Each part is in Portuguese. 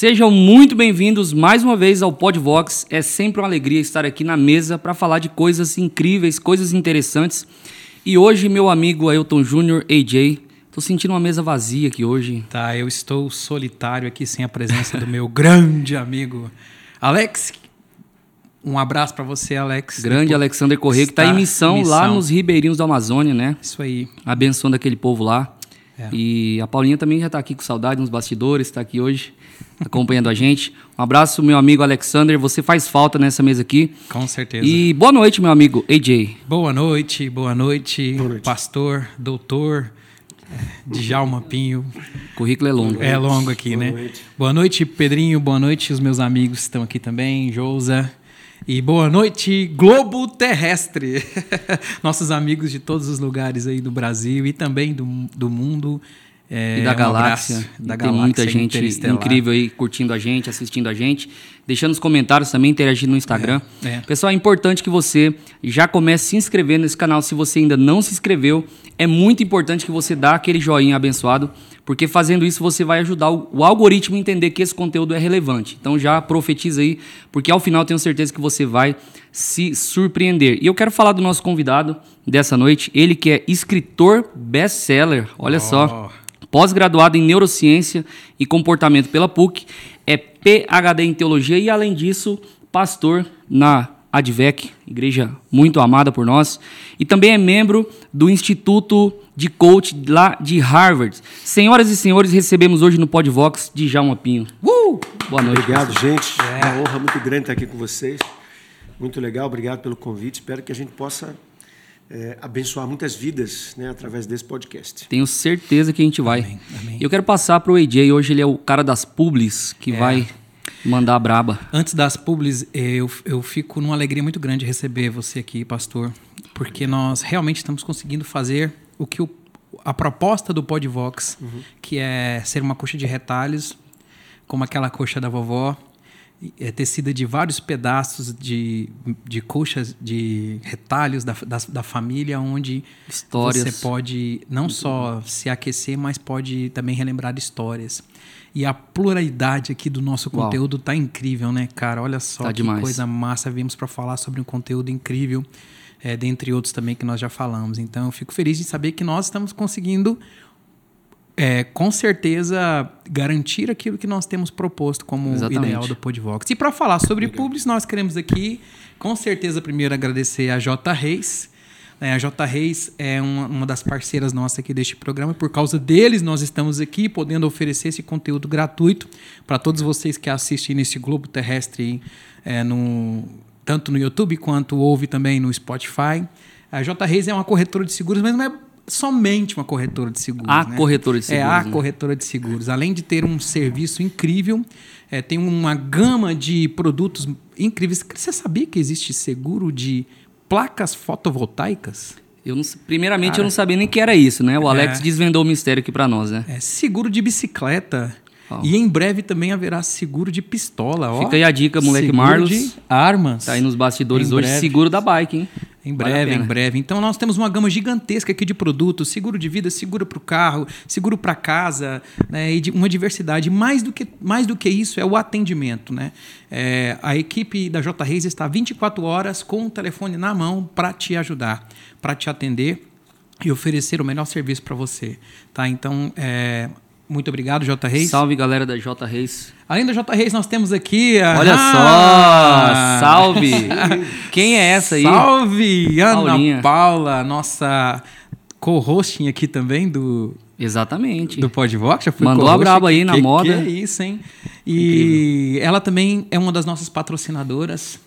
Sejam muito bem-vindos mais uma vez ao Podvox. É sempre uma alegria estar aqui na mesa para falar de coisas incríveis, coisas interessantes. E hoje, meu amigo Ailton Júnior, AJ, tô sentindo uma mesa vazia aqui hoje. Tá, eu estou solitário aqui sem a presença do meu grande amigo Alex. Um abraço para você, Alex. Grande Depois- Alexander Corrêa, que está em missão, em lá missão. nos ribeirinhos da Amazônia, né? Isso aí. Abençoando aquele povo lá. É. E a Paulinha também já está aqui com saudade nos bastidores, está aqui hoje acompanhando a gente. Um abraço, meu amigo Alexander. Você faz falta nessa mesa aqui. Com certeza. E boa noite, meu amigo AJ. Boa noite, boa noite, pastor, doutor, eh, Djalma Pinho. Currículo é longo. É longo aqui, Boa né? noite. Boa noite, Pedrinho. Boa noite, os meus amigos que estão aqui também, Jousa. E boa noite, Globo Terrestre. Nossos amigos de todos os lugares aí do Brasil e também do, do mundo. É, e da um galáxia. abraço da tem galáxia muita gente incrível aí curtindo a gente, assistindo a gente, deixando os comentários também, interagindo no Instagram. É, é. Pessoal, é importante que você já comece a se inscrever nesse canal se você ainda não se inscreveu. É muito importante que você dá aquele joinha abençoado, porque fazendo isso você vai ajudar o, o algoritmo a entender que esse conteúdo é relevante. Então já profetiza aí, porque ao final tenho certeza que você vai se surpreender. E eu quero falar do nosso convidado dessa noite, ele que é escritor best-seller. Olha só pós-graduado em Neurociência e Comportamento pela PUC, é PhD em Teologia e, além disso, pastor na Advec, igreja muito amada por nós, e também é membro do Instituto de Coach lá de Harvard. Senhoras e senhores, recebemos hoje no Podvox Djalma Pinho. Uh! Boa noite. Obrigado, gente. É uma honra muito grande estar aqui com vocês. Muito legal, obrigado pelo convite. Espero que a gente possa é, abençoar muitas vidas né, através desse podcast. Tenho certeza que a gente vai. Amém, amém. Eu quero passar para o AJ, hoje ele é o cara das publis, que vai mandar a braba. Antes das publis, eu, eu fico numa alegria muito grande de receber você aqui, pastor, porque nós realmente estamos conseguindo fazer o que o, a proposta do Podvox, que é ser uma coxa de retalhos, como aquela coxa da vovó, é tecida de vários pedaços de, de coxas, de retalhos da, da, da família, onde Histórias. você pode não só se aquecer, mas pode também relembrar histórias. E a pluralidade aqui do nosso Uau. conteúdo tá incrível, né, cara? Olha só Tá que demais. coisa massa. Viemos para falar sobre um conteúdo incrível, é, dentre outros também que nós já falamos. Então, eu fico feliz de saber que nós estamos conseguindo, é, com certeza, garantir aquilo que nós temos proposto como Exatamente. ideal do Podvox. E para falar sobre Publis, nós queremos aqui, com certeza, primeiro agradecer a J Reis. né? a J Reis é uma, uma das parceiras nossas aqui deste programa. Por causa deles, nós estamos aqui podendo oferecer esse conteúdo gratuito para todos vocês que assistem nesse globo terrestre, é, no, tanto no YouTube quanto ouve também no Spotify. A J Reis é uma corretora de seguros, mas não é somente uma corretora de seguros. A né? corretora de É a seguros, né? corretora de seguros. Além de ter um serviço incrível, é, tem uma gama de produtos incríveis. Você sabia que existe seguro de placas fotovoltaicas? Eu não- primeiramente, Cara, eu não sabia nem que era isso, né? O Alex é. desvendou o mistério aqui pra nós, né? É, seguro de bicicleta. Ó. E em breve também haverá seguro de pistola. ó. Fica aí a dica, moleque Seguro Marlos. de armas. Tá aí nos bastidores Em hoje, breve. seguro da bike, hein? Em breve, em breve. Então nós temos uma gama gigantesca aqui de produtos, seguro de vida, seguro para o carro, seguro para casa, né? E de- uma diversidade. Mais do que mais do que isso é o atendimento, né? É, a equipe da J Reis está 24 horas com o telefone na mão para te ajudar, para te atender e oferecer o melhor serviço para você, tá? Então, é, muito obrigado, J Reis. Salve, galera da J Reis. Além da J Reis, nós temos aqui a Olha Ah! só! Salve! Quem é essa aí? Salve! Ana Paulinha. Paula, nossa co-hosting aqui também do, Exatamente. do Podvox. Já fui Mandou a braba aí na Que- moda. Que é isso, hein? E ela também é uma das nossas patrocinadoras.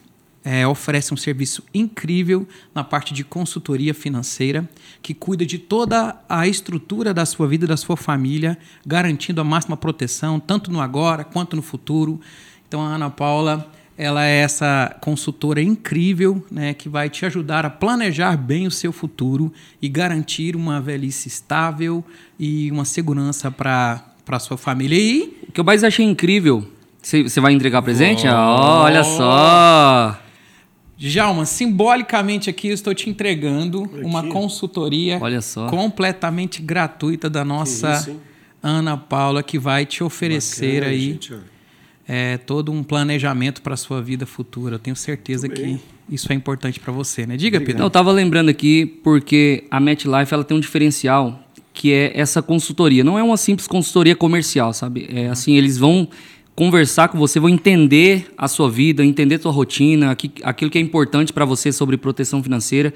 É, oferece um serviço incrível na parte de consultoria financeira, que cuida de toda a estrutura da sua vida e da sua família, garantindo a máxima proteção, tanto no agora quanto no futuro. Então, a Ana Paula, ela é essa consultora incrível, né, que vai te ajudar a planejar bem o seu futuro e garantir uma velhice estável e uma segurança para a sua família. E O que eu mais achei incrível. Você vai entregar presente? Ah, olha só! Djalma, simbolicamente aqui eu estou te entregando uma Aqui. consultoria Olha só. completamente gratuita da nossa isso? Ana Paula, que vai te oferecer Bacana, aí gente, é, todo um planejamento para a sua vida futura. Eu tenho certeza que isso é importante para você, né? Diga, Pedro. Não, eu estava lembrando aqui porque a MetLife ela tem um diferencial que é essa consultoria. Não é uma simples consultoria comercial, sabe? É assim, eles vão conversar com você, vão entender a sua vida, entender a sua rotina, aquilo que é importante para você sobre proteção financeira.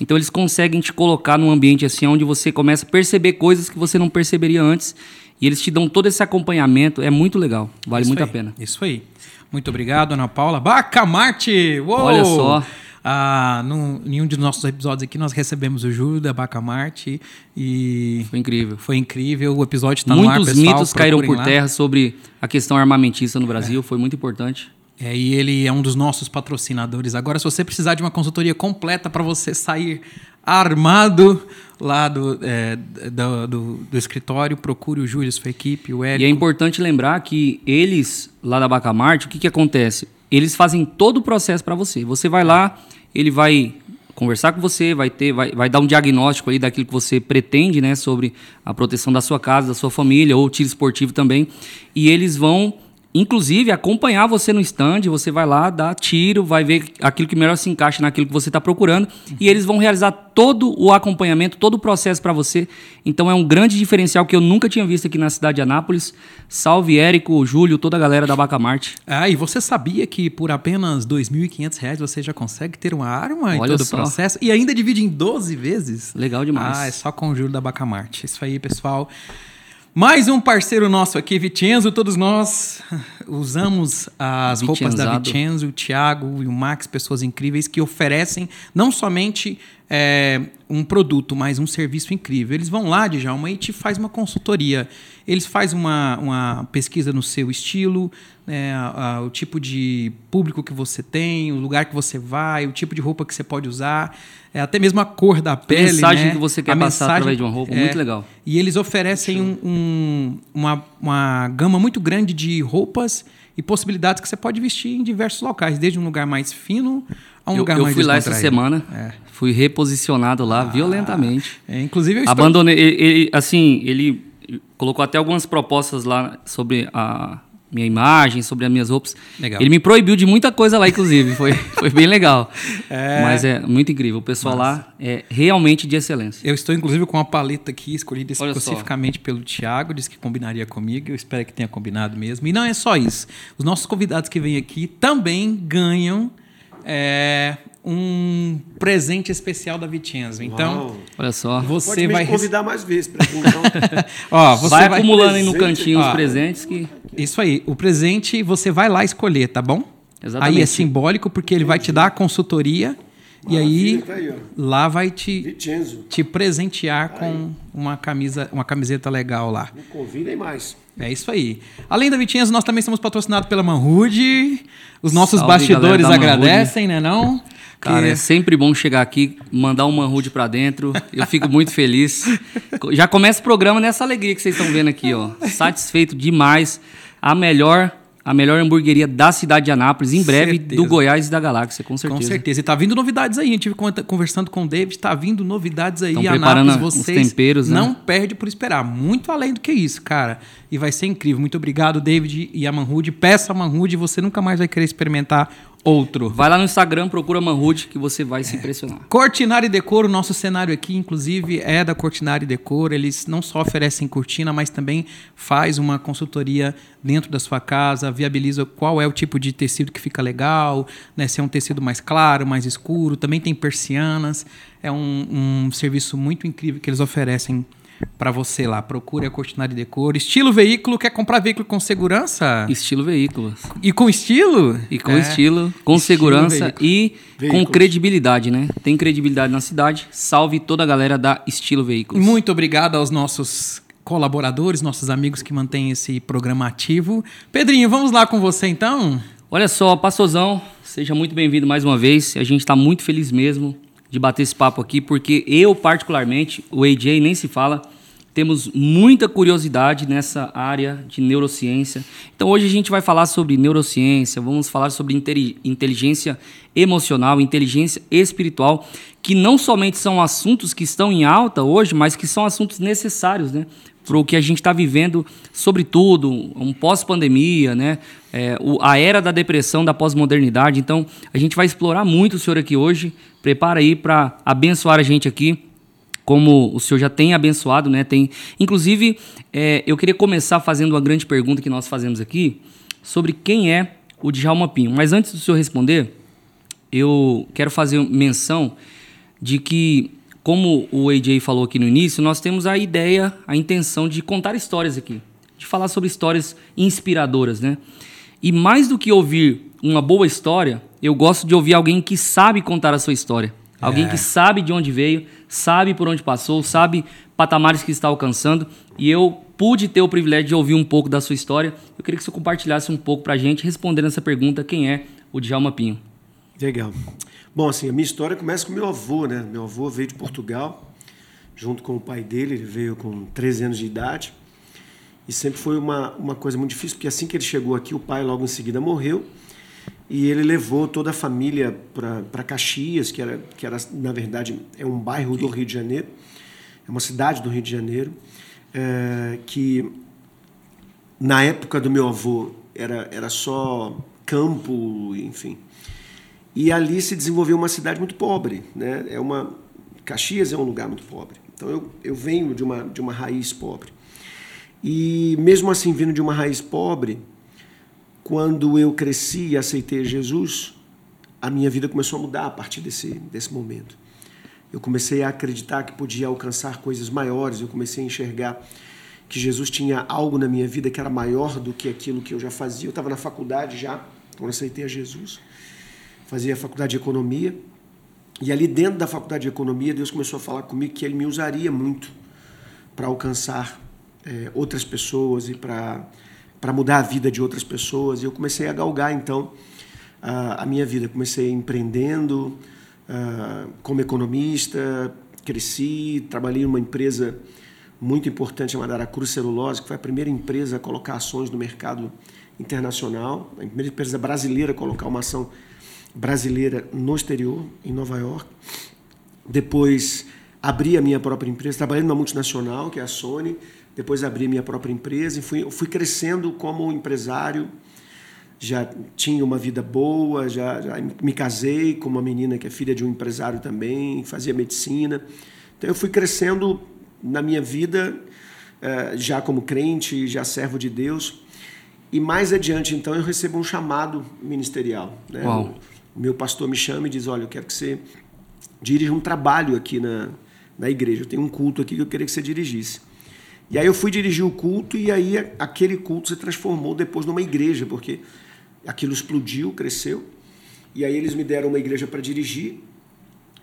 Então eles conseguem te colocar num ambiente assim onde você começa a perceber coisas que você não perceberia antes e eles te dão todo esse acompanhamento. É muito legal, vale isso muito aí, a pena. Isso aí. Muito obrigado, Ana Paula. Bacamarte! Uou! Olha só. Ah, em um dos nossos episódios aqui, nós recebemos o Júlio da Bacamarte e... Foi incrível. Foi incrível, o episódio está no ar, Muitos mitos caíram por lá. terra sobre a questão armamentista no Brasil, é. foi muito importante. É, e ele é um dos nossos patrocinadores. Agora, se você precisar de uma consultoria completa para você sair armado lá do, é, do, do, do, escritório, procure o Júlio, sua equipe, o Érico. E é importante lembrar que eles, lá da Bacamarte, o que, que acontece? Eles fazem todo o processo para você. Você vai lá, ele vai conversar com você, vai ter, vai, vai dar um diagnóstico aí daquilo que você pretende, né, sobre a proteção da sua casa, da sua família, ou tiro esportivo também. E eles vão inclusive acompanhar você no stand, você vai lá, dá tiro, vai ver aquilo que melhor se encaixa naquilo que você está procurando uhum. e eles vão realizar todo o acompanhamento, todo o processo para você. Então é um grande diferencial que eu nunca tinha visto aqui na cidade de Anápolis. Salve Érico, Júlio, toda a galera da Bacamarte. Ah, e você sabia que por apenas R$ 2.500 você já consegue ter uma arma e todo só. o processo e ainda divide em 12 vezes? Legal demais. Ah, é só com o Júlio da Bacamarte. Isso aí, pessoal. Mais um parceiro nosso aqui, Vicenzo. Todos nós usamos as roupas da Vicenzo, o Thiago e o Max, pessoas incríveis que oferecem não somente é, um produto, mas um serviço incrível. Eles vão lá, Djalma, e te faz uma consultoria. Eles fazem uma, uma pesquisa no seu estilo, né, a, a, o tipo de público que você tem, o lugar que você vai, o tipo de roupa que você pode usar é, até mesmo a cor da pele. A mensagem né? que você quer a passar mensagem, através de uma roupa, é, muito legal. E eles oferecem um, um, uma, uma gama muito grande de roupas e possibilidades que você pode vestir em diversos locais, desde um lugar mais fino a um eu, lugar eu mais Eu fui lá essa semana, é. fui reposicionado lá ah, violentamente. É, inclusive eu estou... Abandonei, ele, ele, assim, ele colocou até algumas propostas lá sobre a minha imagem, sobre as minhas roupas. Legal. Ele me proibiu de muita coisa lá, inclusive. Foi, foi bem legal. É... Mas é muito incrível. O pessoal Nossa. lá é realmente de excelência. Eu estou, inclusive, com uma paleta aqui, escolhida Olha especificamente só. pelo Thiago. Disse que combinaria comigo. Eu espero que tenha combinado mesmo. E não é só isso. Os nossos convidados que vêm aqui também ganham é, um presente especial da Vicenzo. Então, Uau. olha só. Você Pode vai convidar mais vezes para então. Ó, você vai, vai acumulando aí no cantinho ó, os presentes que Isso aí, o presente você vai lá escolher, tá bom? Exatamente. Aí é simbólico porque ele vai te dar a consultoria Maravilha, e aí, tá aí lá vai te, te presentear tá com uma camisa, uma camiseta legal lá. Não convidem mais. É isso aí. Além da Vitinhas, nós também somos patrocinados pela Manrude. Os nossos Salve, bastidores agradecem, né não? Cara, que... é sempre bom chegar aqui, mandar um Manrude para dentro. Eu fico muito feliz. Já começa o programa nessa alegria que vocês estão vendo aqui, ó. Satisfeito demais. A melhor a melhor hamburgueria da cidade de Anápolis, em breve, certeza. do Goiás e da Galáxia, com certeza. Com certeza. E tá vindo novidades aí. A gente conversando com o David, tá vindo novidades aí. Estão preparando Anápolis, vocês os temperos, né? não perde por esperar. Muito além do que isso, cara. E vai ser incrível. Muito obrigado, David e a Manrude. Peça a Manrude, você nunca mais vai querer experimentar outro. Vai lá no Instagram, procura Manhood que você vai se impressionar. Cortinari Decoro, nosso cenário aqui, inclusive, é da Cortinari Decoro. Eles não só oferecem cortina, mas também faz uma consultoria dentro da sua casa, viabiliza qual é o tipo de tecido que fica legal, né? se é um tecido mais claro, mais escuro. Também tem persianas. É um, um serviço muito incrível que eles oferecem para você lá. Procure a Cortinari Decor. Estilo veículo, quer comprar veículo com segurança? Estilo veículo. E com estilo? E com é. estilo, com estilo segurança veículo. e Veículos. com credibilidade, né? Tem credibilidade na cidade. Salve toda a galera da Estilo Veículos. Muito obrigado aos nossos colaboradores, nossos amigos que mantêm esse programa ativo. Pedrinho, vamos lá com você então? Olha só, Pastorzão, seja muito bem-vindo mais uma vez. A gente está muito feliz mesmo de bater esse papo aqui, porque eu, particularmente, o AJ nem se fala, temos muita curiosidade nessa área de neurociência. Então, hoje a gente vai falar sobre neurociência, vamos falar sobre inteligência emocional, inteligência espiritual, que não somente são assuntos que estão em alta hoje, mas que são assuntos necessários, né? Para o que a gente está vivendo, sobretudo um pós-pandemia, né? É, o, a era da depressão, da pós-modernidade. Então, a gente vai explorar muito o senhor aqui hoje. Prepara aí para abençoar a gente aqui, como o senhor já tem abençoado, né? Tem, inclusive, é, eu queria começar fazendo uma grande pergunta que nós fazemos aqui sobre quem é o Djalma Pinho. Mas antes do senhor responder, eu quero fazer menção de que como o AJ falou aqui no início, nós temos a ideia, a intenção de contar histórias aqui, de falar sobre histórias inspiradoras, né? E mais do que ouvir uma boa história, eu gosto de ouvir alguém que sabe contar a sua história. Alguém é. que sabe de onde veio, sabe por onde passou, sabe patamares que está alcançando. E eu pude ter o privilégio de ouvir um pouco da sua história. Eu queria que você compartilhasse um pouco para a gente, respondendo essa pergunta: quem é o Djalma Pinho? Legal. Bom, assim, a minha história começa com meu avô, né? Meu avô veio de Portugal, junto com o pai dele, ele veio com 13 anos de idade. E sempre foi uma, uma coisa muito difícil, porque assim que ele chegou aqui, o pai logo em seguida morreu. E ele levou toda a família para Caxias, que era, que era, na verdade, é um bairro do Rio de Janeiro, é uma cidade do Rio de Janeiro, é, que na época do meu avô era, era só campo, enfim. E ali se desenvolveu uma cidade muito pobre, né? É uma Caxias é um lugar muito pobre. Então eu, eu venho de uma de uma raiz pobre. E mesmo assim vindo de uma raiz pobre, quando eu cresci e aceitei Jesus, a minha vida começou a mudar a partir desse desse momento. Eu comecei a acreditar que podia alcançar coisas maiores, eu comecei a enxergar que Jesus tinha algo na minha vida que era maior do que aquilo que eu já fazia. Eu estava na faculdade já, quando aceitei a Jesus fazia a faculdade de economia. E ali dentro da faculdade de economia, Deus começou a falar comigo que Ele me usaria muito para alcançar é, outras pessoas e para para mudar a vida de outras pessoas. E eu comecei a galgar então a, a minha vida. Comecei empreendendo uh, como economista, cresci, trabalhei em uma empresa muito importante chamada Aracruz Celulose, que foi a primeira empresa a colocar ações no mercado internacional, a primeira empresa brasileira a colocar uma ação brasileira no exterior, em Nova York. Depois abri a minha própria empresa, trabalhei numa multinacional, que é a Sony. Depois abri a minha própria empresa e fui, fui crescendo como empresário. Já tinha uma vida boa, já, já me casei com uma menina que é filha de um empresário também, fazia medicina. Então eu fui crescendo na minha vida, eh, já como crente, já servo de Deus. E mais adiante, então, eu recebo um chamado ministerial. Né? Uau meu pastor me chama e diz: Olha, eu quero que você dirija um trabalho aqui na, na igreja. Eu tenho um culto aqui que eu queria que você dirigisse. E aí eu fui dirigir o culto e aí aquele culto se transformou depois numa igreja, porque aquilo explodiu, cresceu. E aí eles me deram uma igreja para dirigir.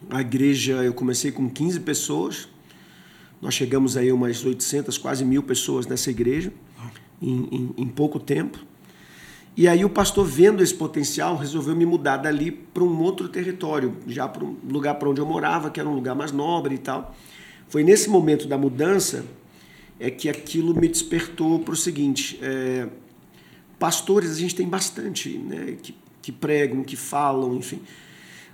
A igreja, eu comecei com 15 pessoas. Nós chegamos aí umas 800, quase mil pessoas nessa igreja em, em, em pouco tempo. E aí o pastor, vendo esse potencial, resolveu me mudar dali para um outro território, já para um lugar para onde eu morava, que era um lugar mais nobre e tal. Foi nesse momento da mudança é que aquilo me despertou para o seguinte: é, pastores a gente tem bastante, né, que, que pregam, que falam, enfim.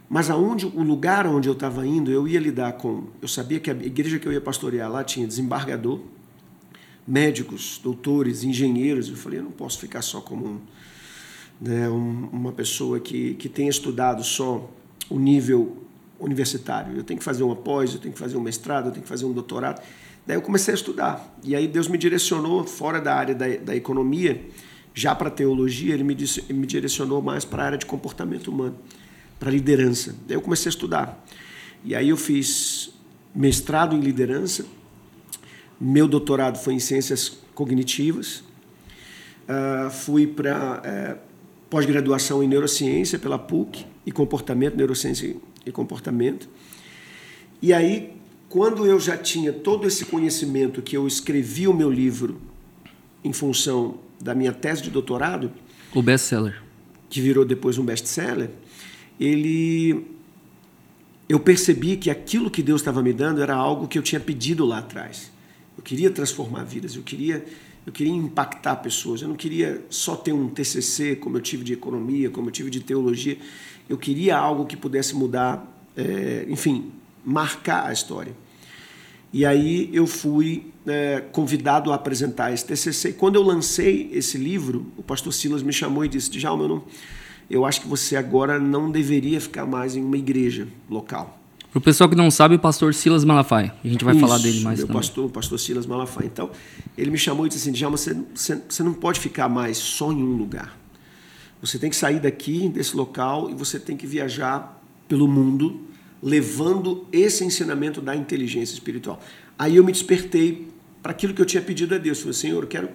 Mas aonde o lugar onde eu estava indo, eu ia lidar com. Eu sabia que a igreja que eu ia pastorear lá tinha desembargador, médicos, doutores, engenheiros. Eu falei, eu não posso ficar só como um né, um, uma pessoa que, que tenha estudado só o nível universitário. Eu tenho que fazer uma pós, eu tenho que fazer um mestrado, eu tenho que fazer um doutorado. Daí eu comecei a estudar. E aí Deus me direcionou fora da área da, da economia, já para teologia, ele me, disse, me direcionou mais para a área de comportamento humano, para liderança. Daí eu comecei a estudar. E aí eu fiz mestrado em liderança, meu doutorado foi em ciências cognitivas, uh, fui para uh, pós-graduação em neurociência pela PUC e comportamento, neurociência e comportamento. E aí, quando eu já tinha todo esse conhecimento que eu escrevi o meu livro em função da minha tese de doutorado, o best-seller, que virou depois um best-seller, ele eu percebi que aquilo que Deus estava me dando era algo que eu tinha pedido lá atrás. Eu queria transformar vidas, eu queria eu queria impactar pessoas. Eu não queria só ter um TCC, como eu tive de economia, como eu tive de teologia. Eu queria algo que pudesse mudar, é, enfim, marcar a história. E aí eu fui é, convidado a apresentar esse TCC. Quando eu lancei esse livro, o pastor Silas me chamou e disse: Djalma, eu, não, eu acho que você agora não deveria ficar mais em uma igreja local. Para o pessoal que não sabe, o pastor Silas Malafaia. A gente vai Isso, falar dele mais meu também. pastor, o pastor Silas Malafaia. Então, ele me chamou e disse assim: Djalma, você, você, você não pode ficar mais só em um lugar. Você tem que sair daqui, desse local, e você tem que viajar pelo mundo, levando esse ensinamento da inteligência espiritual. Aí eu me despertei para aquilo que eu tinha pedido a Deus. Eu falei, Senhor, eu quero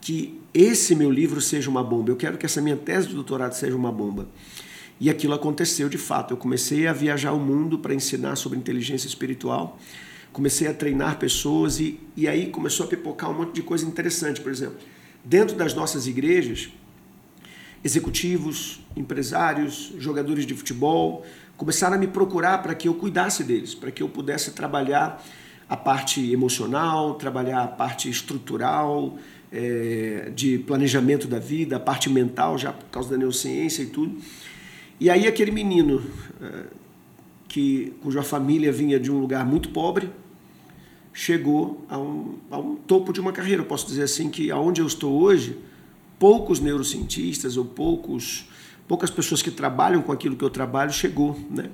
que esse meu livro seja uma bomba. Eu quero que essa minha tese de doutorado seja uma bomba. E aquilo aconteceu de fato. Eu comecei a viajar o mundo para ensinar sobre inteligência espiritual. Comecei a treinar pessoas e, e aí começou a pipocar um monte de coisa interessante. Por exemplo, dentro das nossas igrejas, executivos, empresários, jogadores de futebol começaram a me procurar para que eu cuidasse deles, para que eu pudesse trabalhar a parte emocional, trabalhar a parte estrutural, é, de planejamento da vida, a parte mental, já por causa da neurociência e tudo. E aí aquele menino é, que cuja família vinha de um lugar muito pobre chegou a um, a um topo de uma carreira. Eu posso dizer assim que aonde eu estou hoje, poucos neurocientistas ou poucos poucas pessoas que trabalham com aquilo que eu trabalho chegou, né?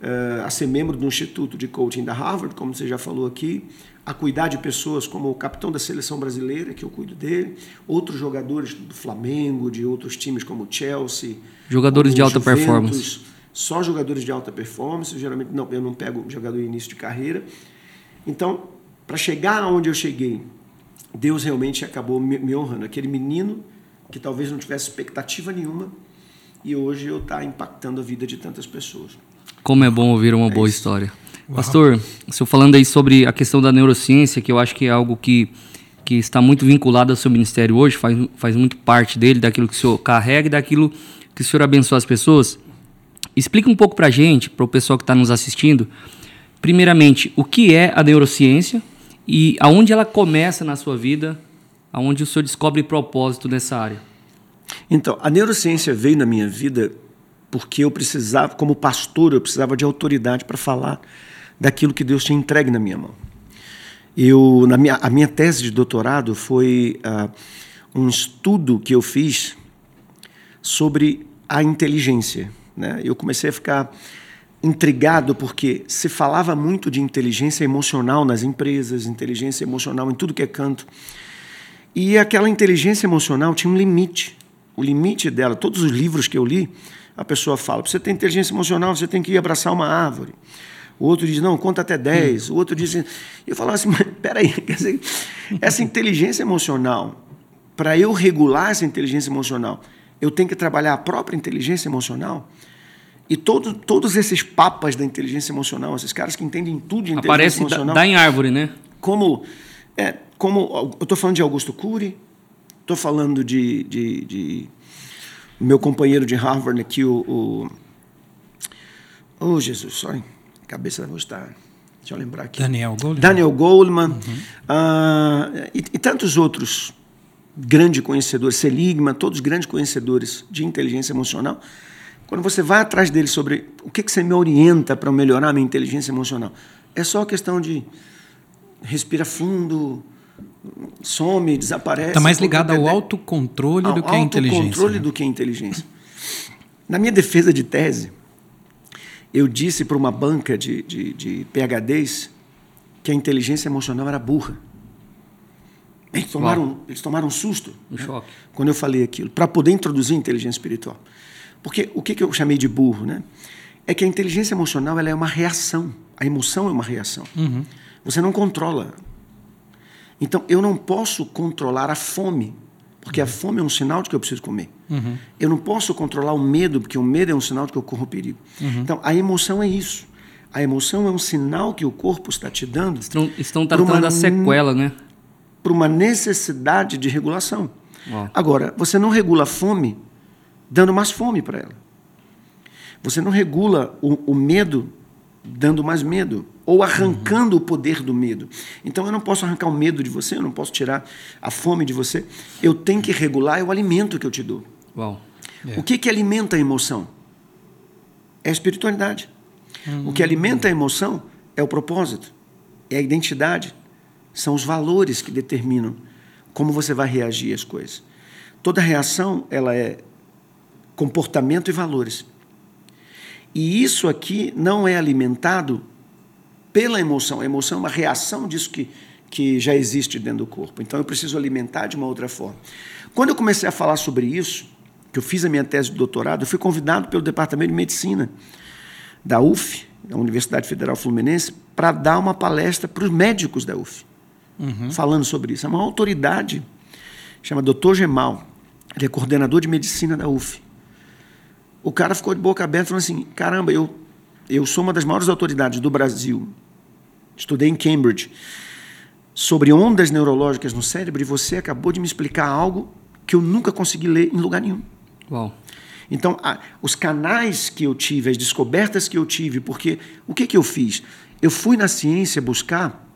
Uh, a ser membro do Instituto de Coaching da Harvard, como você já falou aqui, a cuidar de pessoas como o capitão da seleção brasileira, que eu cuido dele, outros jogadores do Flamengo, de outros times como o Chelsea. Jogadores de alta Juventus, performance. Só jogadores de alta performance, geralmente não, eu não pego jogador em início de carreira. Então, para chegar aonde eu cheguei, Deus realmente acabou me, honrando. Aquele menino que talvez não tivesse expectativa nenhuma, e hoje eu está impactando a vida de tantas pessoas. Como é bom ouvir uma boa história. Pastor, o senhor falando aí sobre a questão da neurociência, que eu acho que é algo que, que está muito vinculado ao seu ministério hoje, faz, faz muito parte dele, daquilo que o senhor carrega e daquilo que o senhor abençoa as pessoas. Explica um pouco para a gente, para o pessoal que está nos assistindo, primeiramente, o que é a neurociência e aonde ela começa na sua vida, aonde o senhor descobre propósito nessa área. Então, a neurociência veio na minha vida porque eu precisava, como pastor, eu precisava de autoridade para falar daquilo que Deus tinha entregue na minha mão. Eu, na minha, a minha tese de doutorado foi uh, um estudo que eu fiz sobre a inteligência. Né? Eu comecei a ficar intrigado porque se falava muito de inteligência emocional nas empresas, inteligência emocional em tudo que é canto. E aquela inteligência emocional tinha um limite. O limite dela, todos os livros que eu li, a pessoa fala: você ter inteligência emocional, você tem que ir abraçar uma árvore. O outro diz: não, conta até 10. O outro diz. E eu falava assim: mas peraí, quer dizer, essa inteligência emocional, para eu regular essa inteligência emocional, eu tenho que trabalhar a própria inteligência emocional? E todo, todos esses papas da inteligência emocional, esses caras que entendem tudo de inteligência Aparece emocional. dá em árvore, né? Como, é, como eu estou falando de Augusto Cury, estou falando de, de, de, meu companheiro de Harvard aqui, o, o oh Jesus, sorry, cabeça hoje está, deixa eu lembrar aqui. Daniel Goleman. Daniel Goleman uhum. uh, e, e tantos outros grandes conhecedores, Seligman, todos grandes conhecedores de inteligência emocional. Quando você vai atrás deles sobre o que, que você me orienta para melhorar a minha inteligência emocional, é só questão de respira fundo, some, desaparece. Está mais ligado ao autocontrole do que à inteligência. Autocontrole né? do que a inteligência. Na minha defesa de tese, eu disse para uma banca de, de, de PHDs que a inteligência emocional era burra. Eles tomaram, eles tomaram um susto um né? choque. quando eu falei aquilo, para poder introduzir inteligência espiritual. Porque o que, que eu chamei de burro? Né? É que a inteligência emocional ela é uma reação. A emoção é uma reação. Uhum. Você não controla. Então, eu não posso controlar a fome, porque a fome é um sinal de que eu preciso comer. Uhum. Eu não posso controlar o medo, porque o medo é um sinal de que eu corro perigo. Uhum. Então, a emoção é isso. A emoção é um sinal que o corpo está te dando. Estão, estão tratando da sequela, né? Para uma necessidade de regulação. Uau. Agora, você não regula a fome dando mais fome para ela. Você não regula o, o medo dando mais medo ou arrancando uhum. o poder do medo. Então eu não posso arrancar o medo de você, eu não posso tirar a fome de você. Eu tenho que regular o alimento que eu te dou. Uau. O que, que alimenta a emoção? É a espiritualidade. Uhum. O que alimenta a emoção é o propósito. E a identidade são os valores que determinam como você vai reagir às coisas. Toda reação ela é comportamento e valores. E isso aqui não é alimentado pela emoção. A emoção é uma reação disso que, que já existe dentro do corpo. Então eu preciso alimentar de uma outra forma. Quando eu comecei a falar sobre isso, que eu fiz a minha tese de doutorado, eu fui convidado pelo Departamento de Medicina da UF, da Universidade Federal Fluminense, para dar uma palestra para os médicos da UF, uhum. falando sobre isso. É uma autoridade, chama Dr. Gemal, ele é coordenador de medicina da UF. O cara ficou de boca aberta falando assim: caramba, eu, eu sou uma das maiores autoridades do Brasil, estudei em Cambridge, sobre ondas neurológicas no cérebro e você acabou de me explicar algo que eu nunca consegui ler em lugar nenhum. Uau. Então, a, os canais que eu tive, as descobertas que eu tive, porque o que, que eu fiz? Eu fui na ciência buscar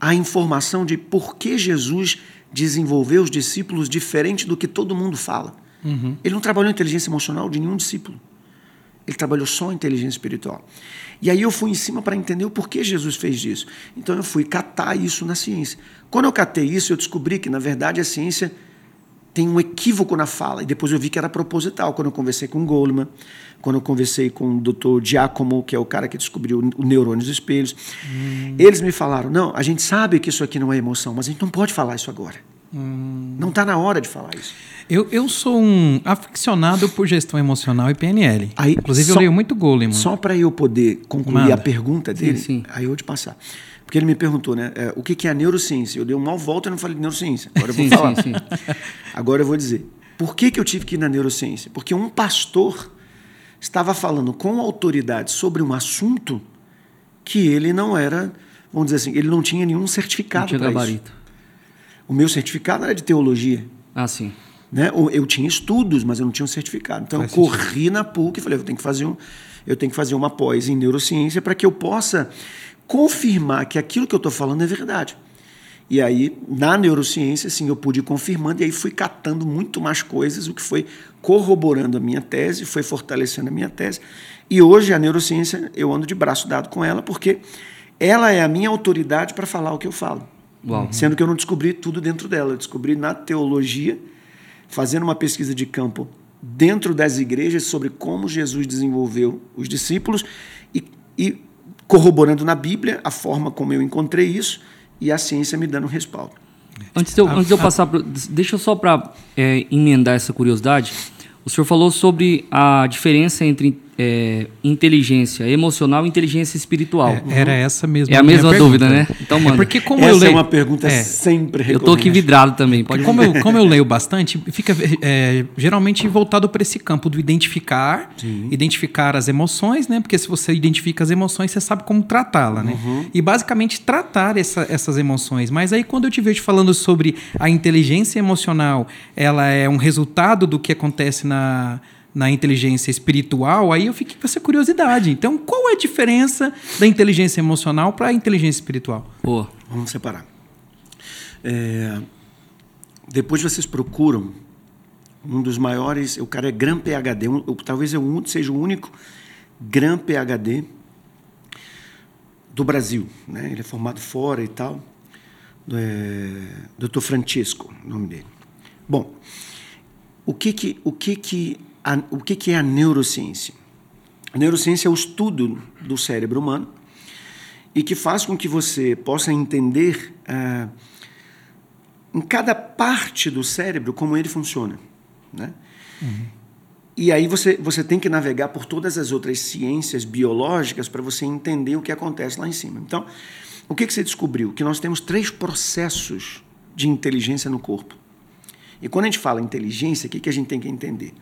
a informação de por que Jesus desenvolveu os discípulos diferente do que todo mundo fala. Uhum. Ele não trabalhou inteligência emocional de nenhum discípulo. Ele trabalhou só inteligência espiritual. E aí eu fui em cima para entender o porquê Jesus fez isso. Então eu fui catar isso na ciência. Quando eu catei isso, eu descobri que, na verdade, a ciência tem um equívoco na fala. E depois eu vi que era proposital. Quando eu conversei com Goleman, quando eu conversei com o Dr. Giacomo, que é o cara que descobriu o neurônio dos espelhos, hum. eles me falaram: não, a gente sabe que isso aqui não é emoção, mas a gente não pode falar isso agora. Hum. Não está na hora de falar isso. Eu, eu sou um aficionado por gestão emocional e PNL. Aí, Inclusive, só, eu leio muito Goleman. Só para eu poder concluir Manda. a pergunta dele, sim, sim. aí eu vou te passar. Porque ele me perguntou, né? É, o que, que é a neurociência? Eu dei uma volta e não falei de neurociência. Agora eu vou sim, falar. Sim. Agora eu vou dizer. Por que, que eu tive que ir na neurociência? Porque um pastor estava falando com autoridade sobre um assunto que ele não era, vamos dizer assim, ele não tinha nenhum certificado para isso. O meu certificado era de teologia. Ah, sim. Né? Eu tinha estudos, mas eu não tinha um certificado. Então Faz eu corri sentido. na PUC e falei, eu tenho que fazer um, eu tenho que fazer uma pós em neurociência para que eu possa confirmar que aquilo que eu estou falando é verdade. E aí, na neurociência, sim, eu pude ir confirmando, e aí fui catando muito mais coisas, o que foi corroborando a minha tese, foi fortalecendo a minha tese. E hoje, a neurociência, eu ando de braço dado com ela, porque ela é a minha autoridade para falar o que eu falo. Uau. Sendo que eu não descobri tudo dentro dela, eu descobri na teologia, fazendo uma pesquisa de campo dentro das igrejas sobre como Jesus desenvolveu os discípulos e, e corroborando na Bíblia a forma como eu encontrei isso e a ciência me dando respaldo. Antes de eu, antes de eu passar, pro, deixa eu só para é, emendar essa curiosidade. O senhor falou sobre a diferença entre é, inteligência emocional e inteligência espiritual. É, era essa mesma. É a mesma dúvida, né? Então, mano. É porque como essa eu leio, é uma pergunta é, sempre recorrente. Eu tô aqui vidrado também. Pode como eu, como eu leio bastante, fica é, geralmente voltado para esse campo do identificar, Sim. identificar as emoções, né? Porque se você identifica as emoções, você sabe como tratá-la, né? Uhum. E basicamente tratar essa, essas emoções. Mas aí quando eu te vejo falando sobre a inteligência emocional, ela é um resultado do que acontece na na inteligência espiritual, aí eu fiquei com essa curiosidade. Então, qual é a diferença da inteligência emocional para a inteligência espiritual? Pô, vamos separar. É, depois vocês procuram um dos maiores, o cara é Gran PhD, um, talvez eu seja o único Gran PhD do Brasil, né? Ele é formado fora e tal. É, Dr. Francisco, o nome dele. Bom, o que que o que que a, o que, que é a neurociência? A neurociência é o estudo do cérebro humano e que faz com que você possa entender ah, em cada parte do cérebro como ele funciona. Né? Uhum. E aí você, você tem que navegar por todas as outras ciências biológicas para você entender o que acontece lá em cima. Então, o que, que você descobriu? Que nós temos três processos de inteligência no corpo. E quando a gente fala inteligência, o que, que a gente tem que entender?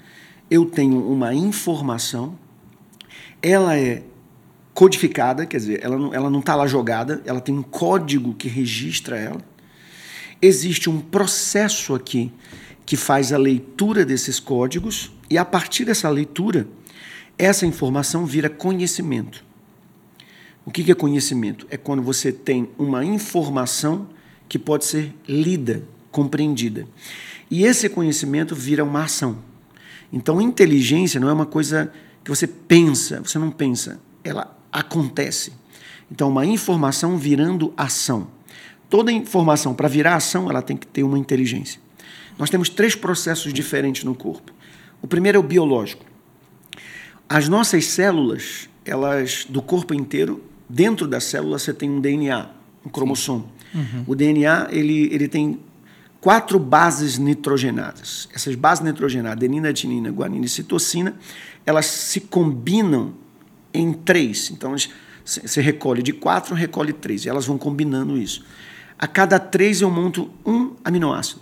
Eu tenho uma informação, ela é codificada, quer dizer, ela não, ela não está lá jogada, ela tem um código que registra ela. Existe um processo aqui que faz a leitura desses códigos e a partir dessa leitura, essa informação vira conhecimento. O que é conhecimento? É quando você tem uma informação que pode ser lida, compreendida. E esse conhecimento vira uma ação. Então, inteligência não é uma coisa que você pensa, você não pensa, ela acontece. Então, uma informação virando ação. Toda informação, para virar ação, ela tem que ter uma inteligência. Nós temos três processos diferentes no corpo. O primeiro é o biológico. As nossas células, elas do corpo inteiro, dentro da célula você tem um DNA, um cromossomo. Uhum. O DNA ele, ele tem quatro bases nitrogenadas. Essas bases nitrogenadas, adenina, adenina, guanina e citocina, elas se combinam em três. Então, você recolhe de quatro, recolhe três. E elas vão combinando isso. A cada três eu monto um aminoácido.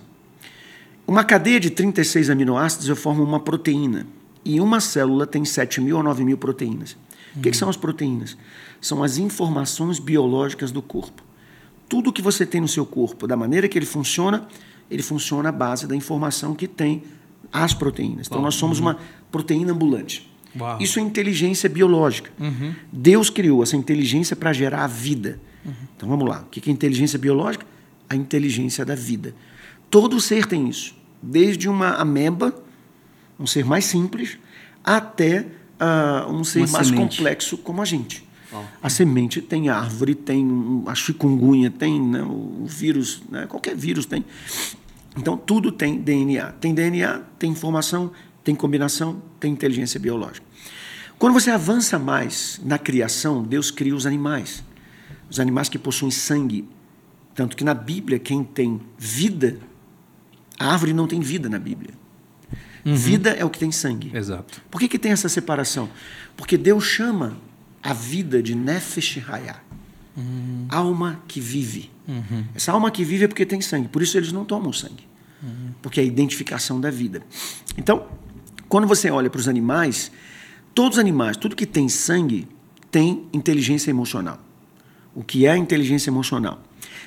Uma cadeia de 36 aminoácidos eu formo uma proteína. E uma célula tem 7 mil ou 9 mil proteínas. Uhum. O que, que, são as proteínas? São as informações biológicas do corpo. Tudo que você tem no seu corpo, da maneira que ele funciona, ele funciona à base da informação que tem as proteínas. Então, nós somos uhum. uma proteína ambulante. Uau. Isso é inteligência biológica. Uhum. Deus criou essa inteligência para gerar a vida. Uhum. Então vamos lá. O que é inteligência biológica? A inteligência da vida. Todo ser tem isso. Desde uma ameba, um ser mais simples, até uh, um ser uma mais semente. complexo como a gente. Uau. A semente tem árvore, tem a chikungunya, tem né, o vírus, né, qualquer vírus tem. Então tudo tem DNA. Tem DNA, tem informação, tem combinação, tem inteligência biológica. Quando você avança mais na criação, Deus cria os animais. Os animais que possuem sangue. Tanto que na Bíblia, quem tem vida, a árvore não tem vida na Bíblia. Uhum. Vida é o que tem sangue. Exato. Por que, que tem essa separação? Porque Deus chama a vida de Nefesh Hayah. Uhum. Alma que vive. Uhum. Essa alma que vive é porque tem sangue. Por isso eles não tomam sangue. Uhum. Porque é a identificação da vida. Então, quando você olha para os animais, todos os animais, tudo que tem sangue, tem inteligência emocional. O que é a inteligência emocional?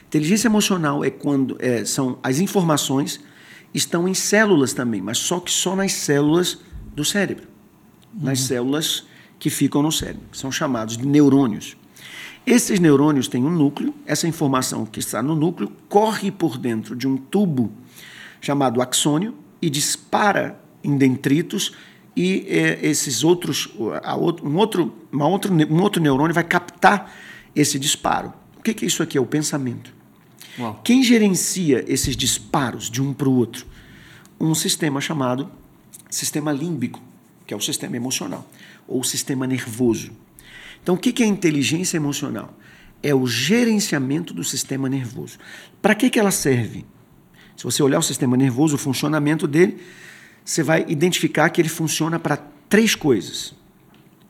Inteligência emocional é quando é, são as informações estão em células também, mas só que só nas células do cérebro, uhum. nas células que ficam no cérebro, são chamados de neurônios. Esses neurônios têm um núcleo, essa informação que está no núcleo corre por dentro de um tubo chamado axônio e dispara em dendritos e é, esses outros, outro, um, outro, uma outro, um outro neurônio vai captar esse disparo. O que, que é isso aqui? É o pensamento. Uau. Quem gerencia esses disparos de um para o outro? Um sistema chamado sistema límbico, que é o sistema emocional, ou sistema nervoso. Então, o que, é inteligência emocional? É o gerenciamento do sistema nervoso. Para que, que ela serve? Se você olhar o sistema nervoso, o funcionamento dele, você vai identificar que ele funciona para três coisas.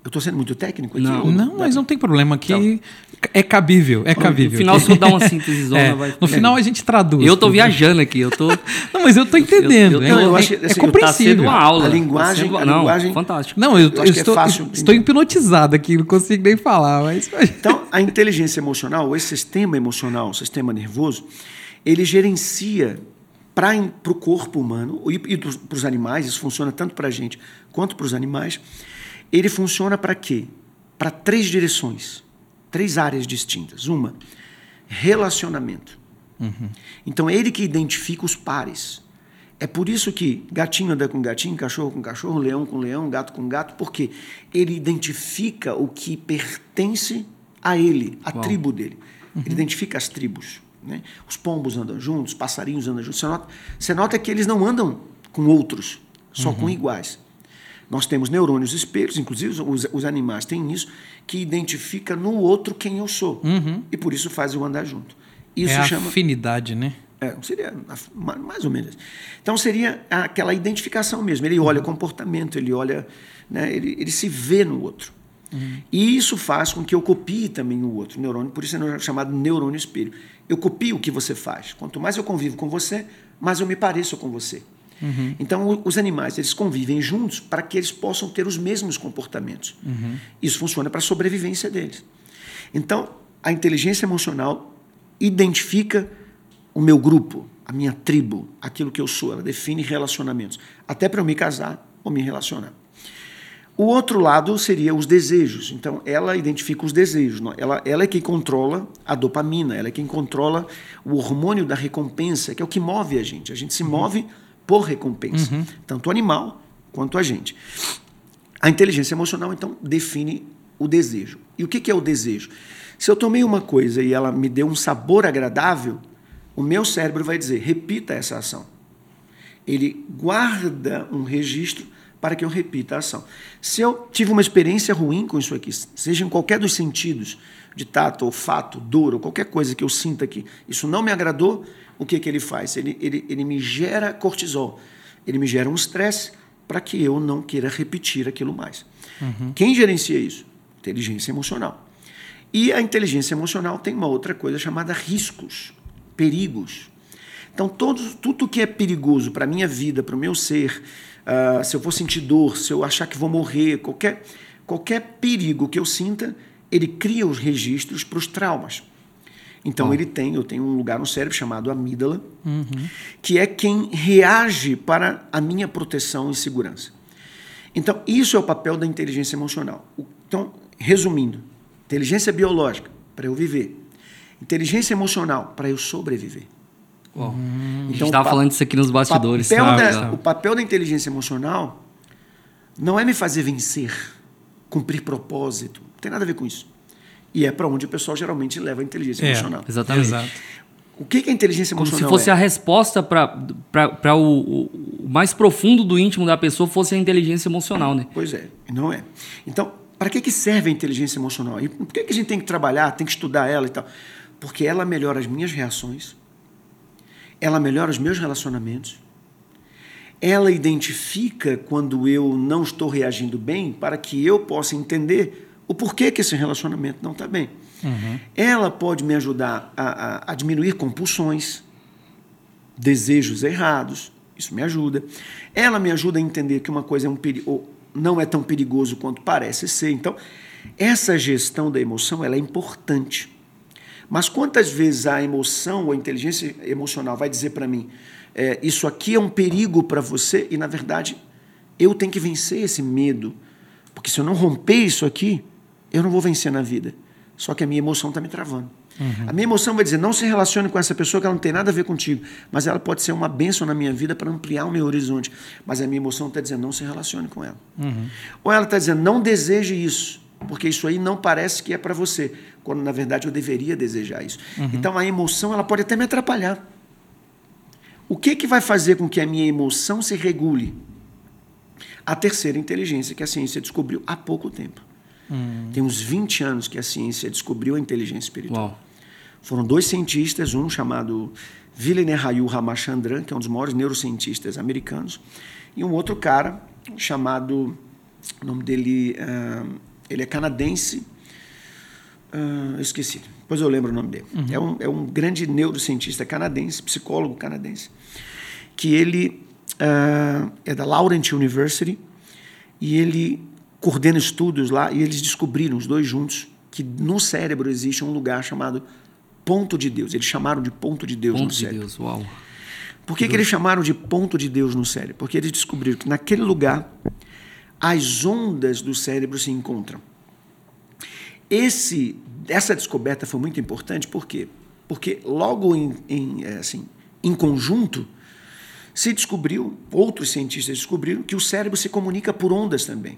Eu estou sendo muito técnico aqui? Não, não mas não tem problema. Aqui então, é cabível, é cabível. No final, se eu dar uma síntese, é, vai... No final, a gente traduz. Eu estou viajando aqui. Eu tô... não, mas eu estou entendendo. Eu, eu, eu, eu acho, assim, é compreensível. Tá uma aula. A linguagem, sendo... a não, linguagem... fantástico. Não, eu, é estou, é estou hipnotizado aqui, não consigo nem falar. Mas... Então, a inteligência emocional, esse sistema emocional, o sistema nervoso, ele gerencia para o corpo humano e, e para os animais, isso funciona tanto para a gente quanto para os animais, ele funciona para quê? Para três direções, três áreas distintas. Uma, relacionamento. Uhum. Então, é ele que identifica os pares. É por isso que gatinho anda com gatinho, cachorro com cachorro, leão com leão, gato com gato, porque ele identifica o que pertence a ele, a Uau. tribo dele. Uhum. Ele identifica as tribos. Né? Os pombos andam juntos, os passarinhos andam juntos. Você nota, você nota que eles não andam com outros, só uhum. com iguais. Nós temos neurônios espelhos, inclusive os, os, animais têm isso, que identifica no outro quem eu sou. Uhum. E por isso faz eu andar junto. Isso é chama. afinidade, né? É, seria mais ou menos. Então seria aquela identificação mesmo. Ele olha o comportamento, ele olha, né, ele, ele se vê no outro. Uhum. E isso faz com que eu copie também o outro neurônio, por isso é chamado neurônio espelho. Eu copio o que você faz. Quanto mais eu convivo com você, mais eu me pareço com você. Uhum. Então, os animais eles convivem juntos para que eles possam ter os mesmos comportamentos. Uhum. Isso funciona para a sobrevivência deles. Então, a inteligência emocional identifica o meu grupo, a minha tribo, aquilo que eu sou. Ela define relacionamentos, até para eu me casar ou me relacionar. O outro lado seria os desejos. Então, ela identifica os desejos. Ela, ela é quem controla a dopamina, ela é quem controla o hormônio da recompensa, que é o que move a gente. A gente se uhum. Por recompensa, uhum. tanto o animal quanto a gente. A inteligência emocional, então, define o desejo. E o que é o desejo? Se eu tomei uma coisa e ela me deu um sabor agradável, o meu cérebro vai dizer: repita essa ação. Ele guarda um registro para que eu repita a ação. Se eu tive uma experiência ruim com isso aqui, seja em qualquer dos sentidos, de tato, olfato, dor, ou qualquer coisa que eu sinta aqui, isso não me agradou, o que, que ele faz? Ele, ele, ele me gera cortisol, ele me gera um estresse para que eu não queira repetir aquilo mais. Uhum. Quem gerencia isso? Inteligência emocional. E a inteligência emocional tem uma outra coisa chamada riscos, perigos. Então, todos, tudo que é perigoso para a minha vida, para o meu ser, uh, se eu for sentir dor, se eu achar que vou morrer, qualquer, qualquer perigo que eu sinta, ele cria os registros para os traumas. Então, oh. ele tem, eu tenho um lugar no cérebro chamado amígdala, uhum. que é quem reage para a minha proteção e segurança. Então, isso é o papel da inteligência emocional. Então, resumindo, inteligência biológica, para eu viver. Inteligência emocional, para eu sobreviver. Então, a gente estava falando disso aqui nos bastidores. Papel da, o papel da inteligência emocional não é me fazer vencer, cumprir propósito. Não tem nada a ver com isso. E é para onde o pessoal geralmente leva a inteligência é, emocional. Exatamente. Exato. O que é inteligência emocional? Como se fosse é? a resposta para o, o, mais profundo do íntimo da pessoa fosse a inteligência emocional, né? Pois é, não é. Então, para que, que serve a inteligência emocional? E por que, que a gente tem que trabalhar, tem que estudar ela e tal? Porque ela melhora as minhas reações, ela melhora os meus relacionamentos, ela identifica quando eu não estou reagindo bem para que eu possa entender o porquê que esse relacionamento não está bem. Uhum. Ela pode me ajudar a, a, a, diminuir compulsões, desejos errados, isso me ajuda. Ela me ajuda a entender que uma coisa é um perigo, não é tão perigoso quanto parece ser. Então, essa gestão da emoção ela é importante. Mas quantas vezes a emoção ou a inteligência emocional vai dizer para mim, é, isso aqui é um perigo para você e na verdade eu tenho que vencer esse medo, porque se eu não romper isso aqui, eu não vou vencer na vida. Só que a minha emoção está me travando. Uhum. A minha emoção vai dizer: não se relacione com essa pessoa que ela não tem nada a ver contigo, mas ela pode ser uma bênção na minha vida para ampliar o meu horizonte. Mas a minha emoção está dizendo: não se relacione com ela. Uhum. Ou ela está dizendo: não deseje isso, porque isso aí não parece que é para você, quando na verdade eu deveria desejar isso. Uhum. Então a emoção ela pode até me atrapalhar. O que, que vai fazer com que a minha emoção se regule? A terceira inteligência que a ciência descobriu há pouco tempo. Hum. Tem uns 20 anos que a ciência descobriu a inteligência espiritual. Uau. Foram dois cientistas, um chamado Vilener-Rayu Ramachandran, que é um dos maiores neurocientistas americanos, e um outro cara chamado, o nome dele, uh, ele é canadense, uh, esqueci, depois eu lembro o nome dele. Uhum. É, um, é um grande neurocientista canadense, psicólogo canadense, que ele uh, é da Laurent University e ele coordena estudos lá e eles descobriram, os dois juntos, que no cérebro existe um lugar chamado ponto de Deus. Eles chamaram de ponto de Deus ponto no cérebro. Ponto de Deus, uau. Por que, que eles chamaram de ponto de Deus no cérebro? Porque eles descobriram que naquele lugar as ondas do cérebro se encontram. Esse, essa descoberta foi muito importante, por quê? Porque logo em, em, é, assim, em conjunto se descobriu, outros cientistas descobriram, que o cérebro se comunica por ondas também.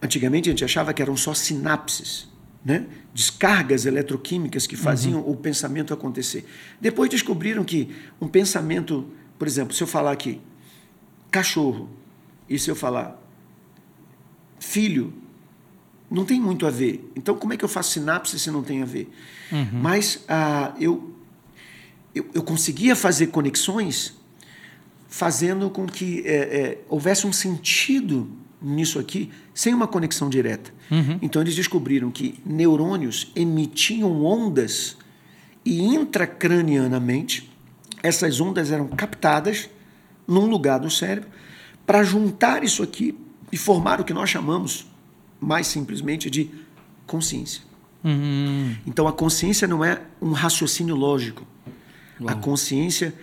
Antigamente a gente achava que eram só sinapses, né? descargas eletroquímicas que faziam uhum. o pensamento acontecer. Depois descobriram que um pensamento, por exemplo, se eu falar aqui cachorro e se eu falar filho, não tem muito a ver. Então, como é que eu faço sinapse se não tem a ver? Uhum. Mas ah, eu, eu, eu, conseguia fazer conexões fazendo com que é, é, houvesse um sentido nisso aqui sem uma conexão direta. Uhum. Então eles descobriram que neurônios emitiam ondas e intracranianamente essas ondas eram captadas num lugar do cérebro para juntar isso aqui e formar o que nós chamamos mais simplesmente de consciência. Uhum. Então a consciência não é um raciocínio lógico. Uau. A consciência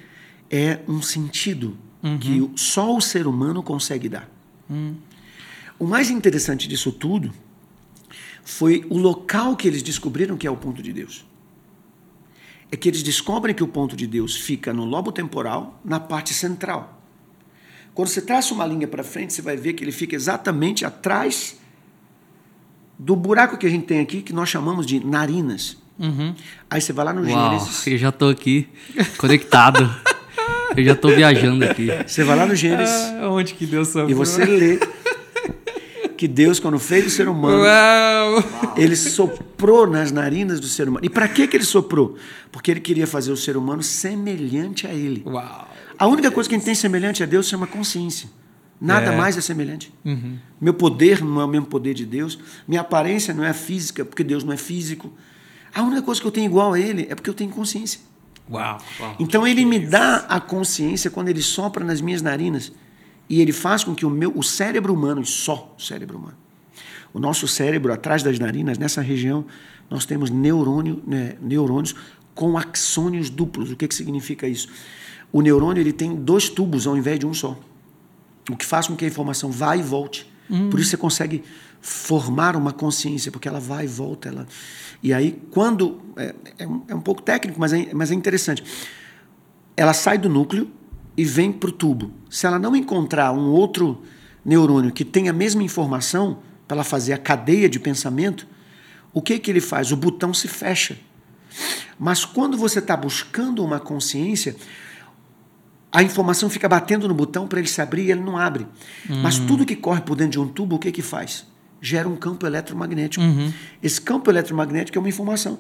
é um sentido uhum. que só o ser humano consegue dar. Uhum. O mais interessante disso tudo foi o local que eles descobriram que é o ponto de Deus. É que eles descobrem que o ponto de Deus fica no lobo temporal, na parte central. Quando você traça uma linha para frente, você vai ver que ele fica exatamente atrás do buraco que a gente tem aqui, que nós chamamos de narinas. Aí você vai lá no Uau, Gênesis. eu já tô aqui conectado. eu já tô viajando aqui. Você vai lá no Gênesis Ah, onde que Deus sobrou? e você lê que Deus, quando fez o ser humano, Uau! ele soprou nas narinas do ser humano. E para que, que ele soprou? Porque ele queria fazer o ser humano semelhante a ele. Uau! A única coisa que a gente tem semelhante a Deus chama consciência. Nada É. mais é semelhante. Meu poder não é o mesmo poder de Deus. Minha aparência não é física, porque Deus não é físico. A única coisa que eu tenho igual a Ele é porque eu tenho consciência. Uau! Então Ele me dá a consciência quando Ele sopra nas minhas narinas e Ele faz com que o meu, o cérebro humano, e só o cérebro humano, o nosso cérebro atrás das narinas, nessa região, nós temos neurônio, né, neurônios com axônios duplos. O que, que significa isso? O neurônio ele tem dois tubos ao invés de um só. O que faz com que a informação vá e volte. Por isso você consegue formar uma consciência, porque ela vai e volta. Ela... E aí, quando. É, é, um, é um pouco técnico, mas é, mas é interessante. Ela sai do núcleo e vem para o tubo. Se ela não encontrar um outro neurônio que tenha a mesma informação, para ela fazer a cadeia de pensamento, o que, que ele faz? O botão se fecha. Mas quando você está buscando uma consciência, a informação fica batendo no botão para ele se abrir e ele não abre. Mas tudo que corre por dentro de um tubo, o que, que faz? Gera um campo eletromagnético. Esse campo eletromagnético é uma informação.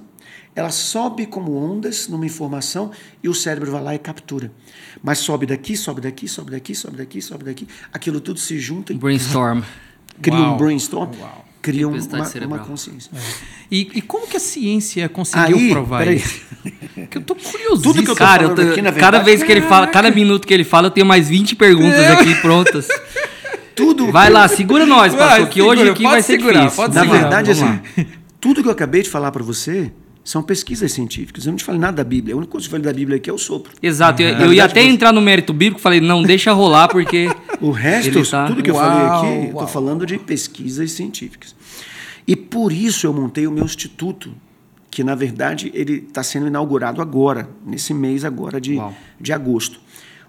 Ela sobe como ondas numa informação e o cérebro vai lá e captura. Mas sobe daqui, sobe daqui, sobe daqui, sobe daqui, sobe daqui. Aquilo tudo se junta e Brainstorm. cria Uau. um brainstorm, Uau. cria um- uma, uma consciência. E, e como que a ciência conseguiu Aí, provar peraí. isso? Que eu tô curioso. Tudo que eu tô Cara, eu tô- aqui, na cada verdade- vez que ele fala, cada minuto que ele fala, eu tenho mais 20 perguntas aqui prontas. Tudo Vai lá, segura nós, pastor, que hoje aqui pode vai ser segurar, difícil. pode Na verdade, assim, tudo que eu acabei de falar para você são pesquisas científicas. Eu não te falei nada da Bíblia. A única coisa que eu falei da Bíblia aqui é o sopro. Exato, eu, eu verdade, ia até você- entrar no mérito bíblico, falei, não, deixa rolar, porque O resto, tá- tudo que eu Uau, falei aqui, eu estou falando de pesquisas científicas. E por isso eu montei o meu instituto, que na verdade ele está sendo inaugurado agora, nesse mês agora de, Uau. de agosto.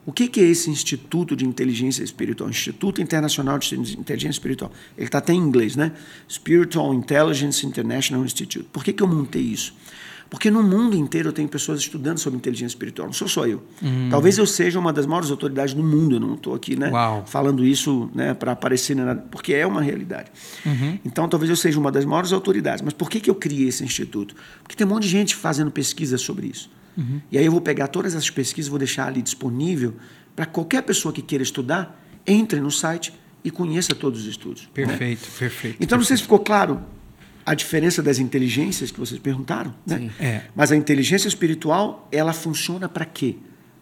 O que, que é esse Instituto de Inteligência Espiritual? Instituto Internacional de Inteligência Espiritual. Ele está até em inglês, né? Spiritual Intelligence International Institute. Por que, que eu montei isso? Porque no mundo inteiro eu tenho pessoas estudando sobre inteligência espiritual, não sou só eu. Talvez eu seja uma das maiores autoridades do mundo, eu não estou aqui né, Uau. falando isso né, para aparecer, né, porque é uma realidade. Então talvez eu seja uma das maiores autoridades. Mas por que, que eu criei esse instituto? Porque tem um monte de gente fazendo pesquisa sobre isso. E aí eu vou pegar todas essas pesquisas, vou deixar ali disponível para qualquer pessoa que queira estudar, entre no site e conheça todos os estudos. né? Perfeito, perfeito. Então, não sei se ficou claro a diferença das inteligências que vocês perguntaram. Né? Sim. É. Mas a inteligência espiritual, ela funciona para quê?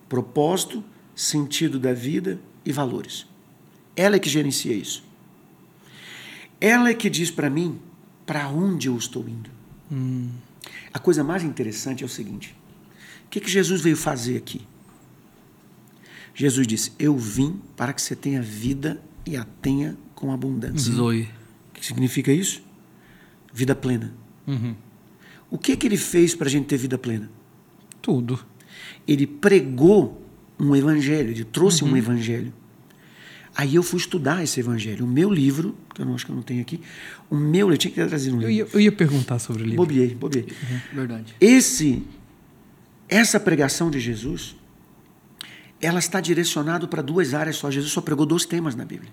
Propósito, sentido da vida e valores. Ela é que gerencia isso. Ela é que diz para mim para onde eu estou indo. A coisa mais interessante é o seguinte: o que, que Jesus veio fazer aqui? Jesus disse: Eu vim para que você tenha vida e a tenha com abundância. Zoe. O que significa isso? Vida plena. O que, que ele fez para a gente ter vida plena? Tudo. Ele pregou um evangelho, ele trouxe um evangelho. Aí eu fui estudar esse evangelho. O meu livro, que eu não acho que eu não tenho aqui, o meu, eu tinha que ter trazido um Eu livro. ia, eu ia perguntar sobre o livro. Bobiei, bobiei. Verdade. Esse, essa pregação de Jesus, ela está direcionada para duas áreas só. Jesus só pregou dois temas na Bíblia.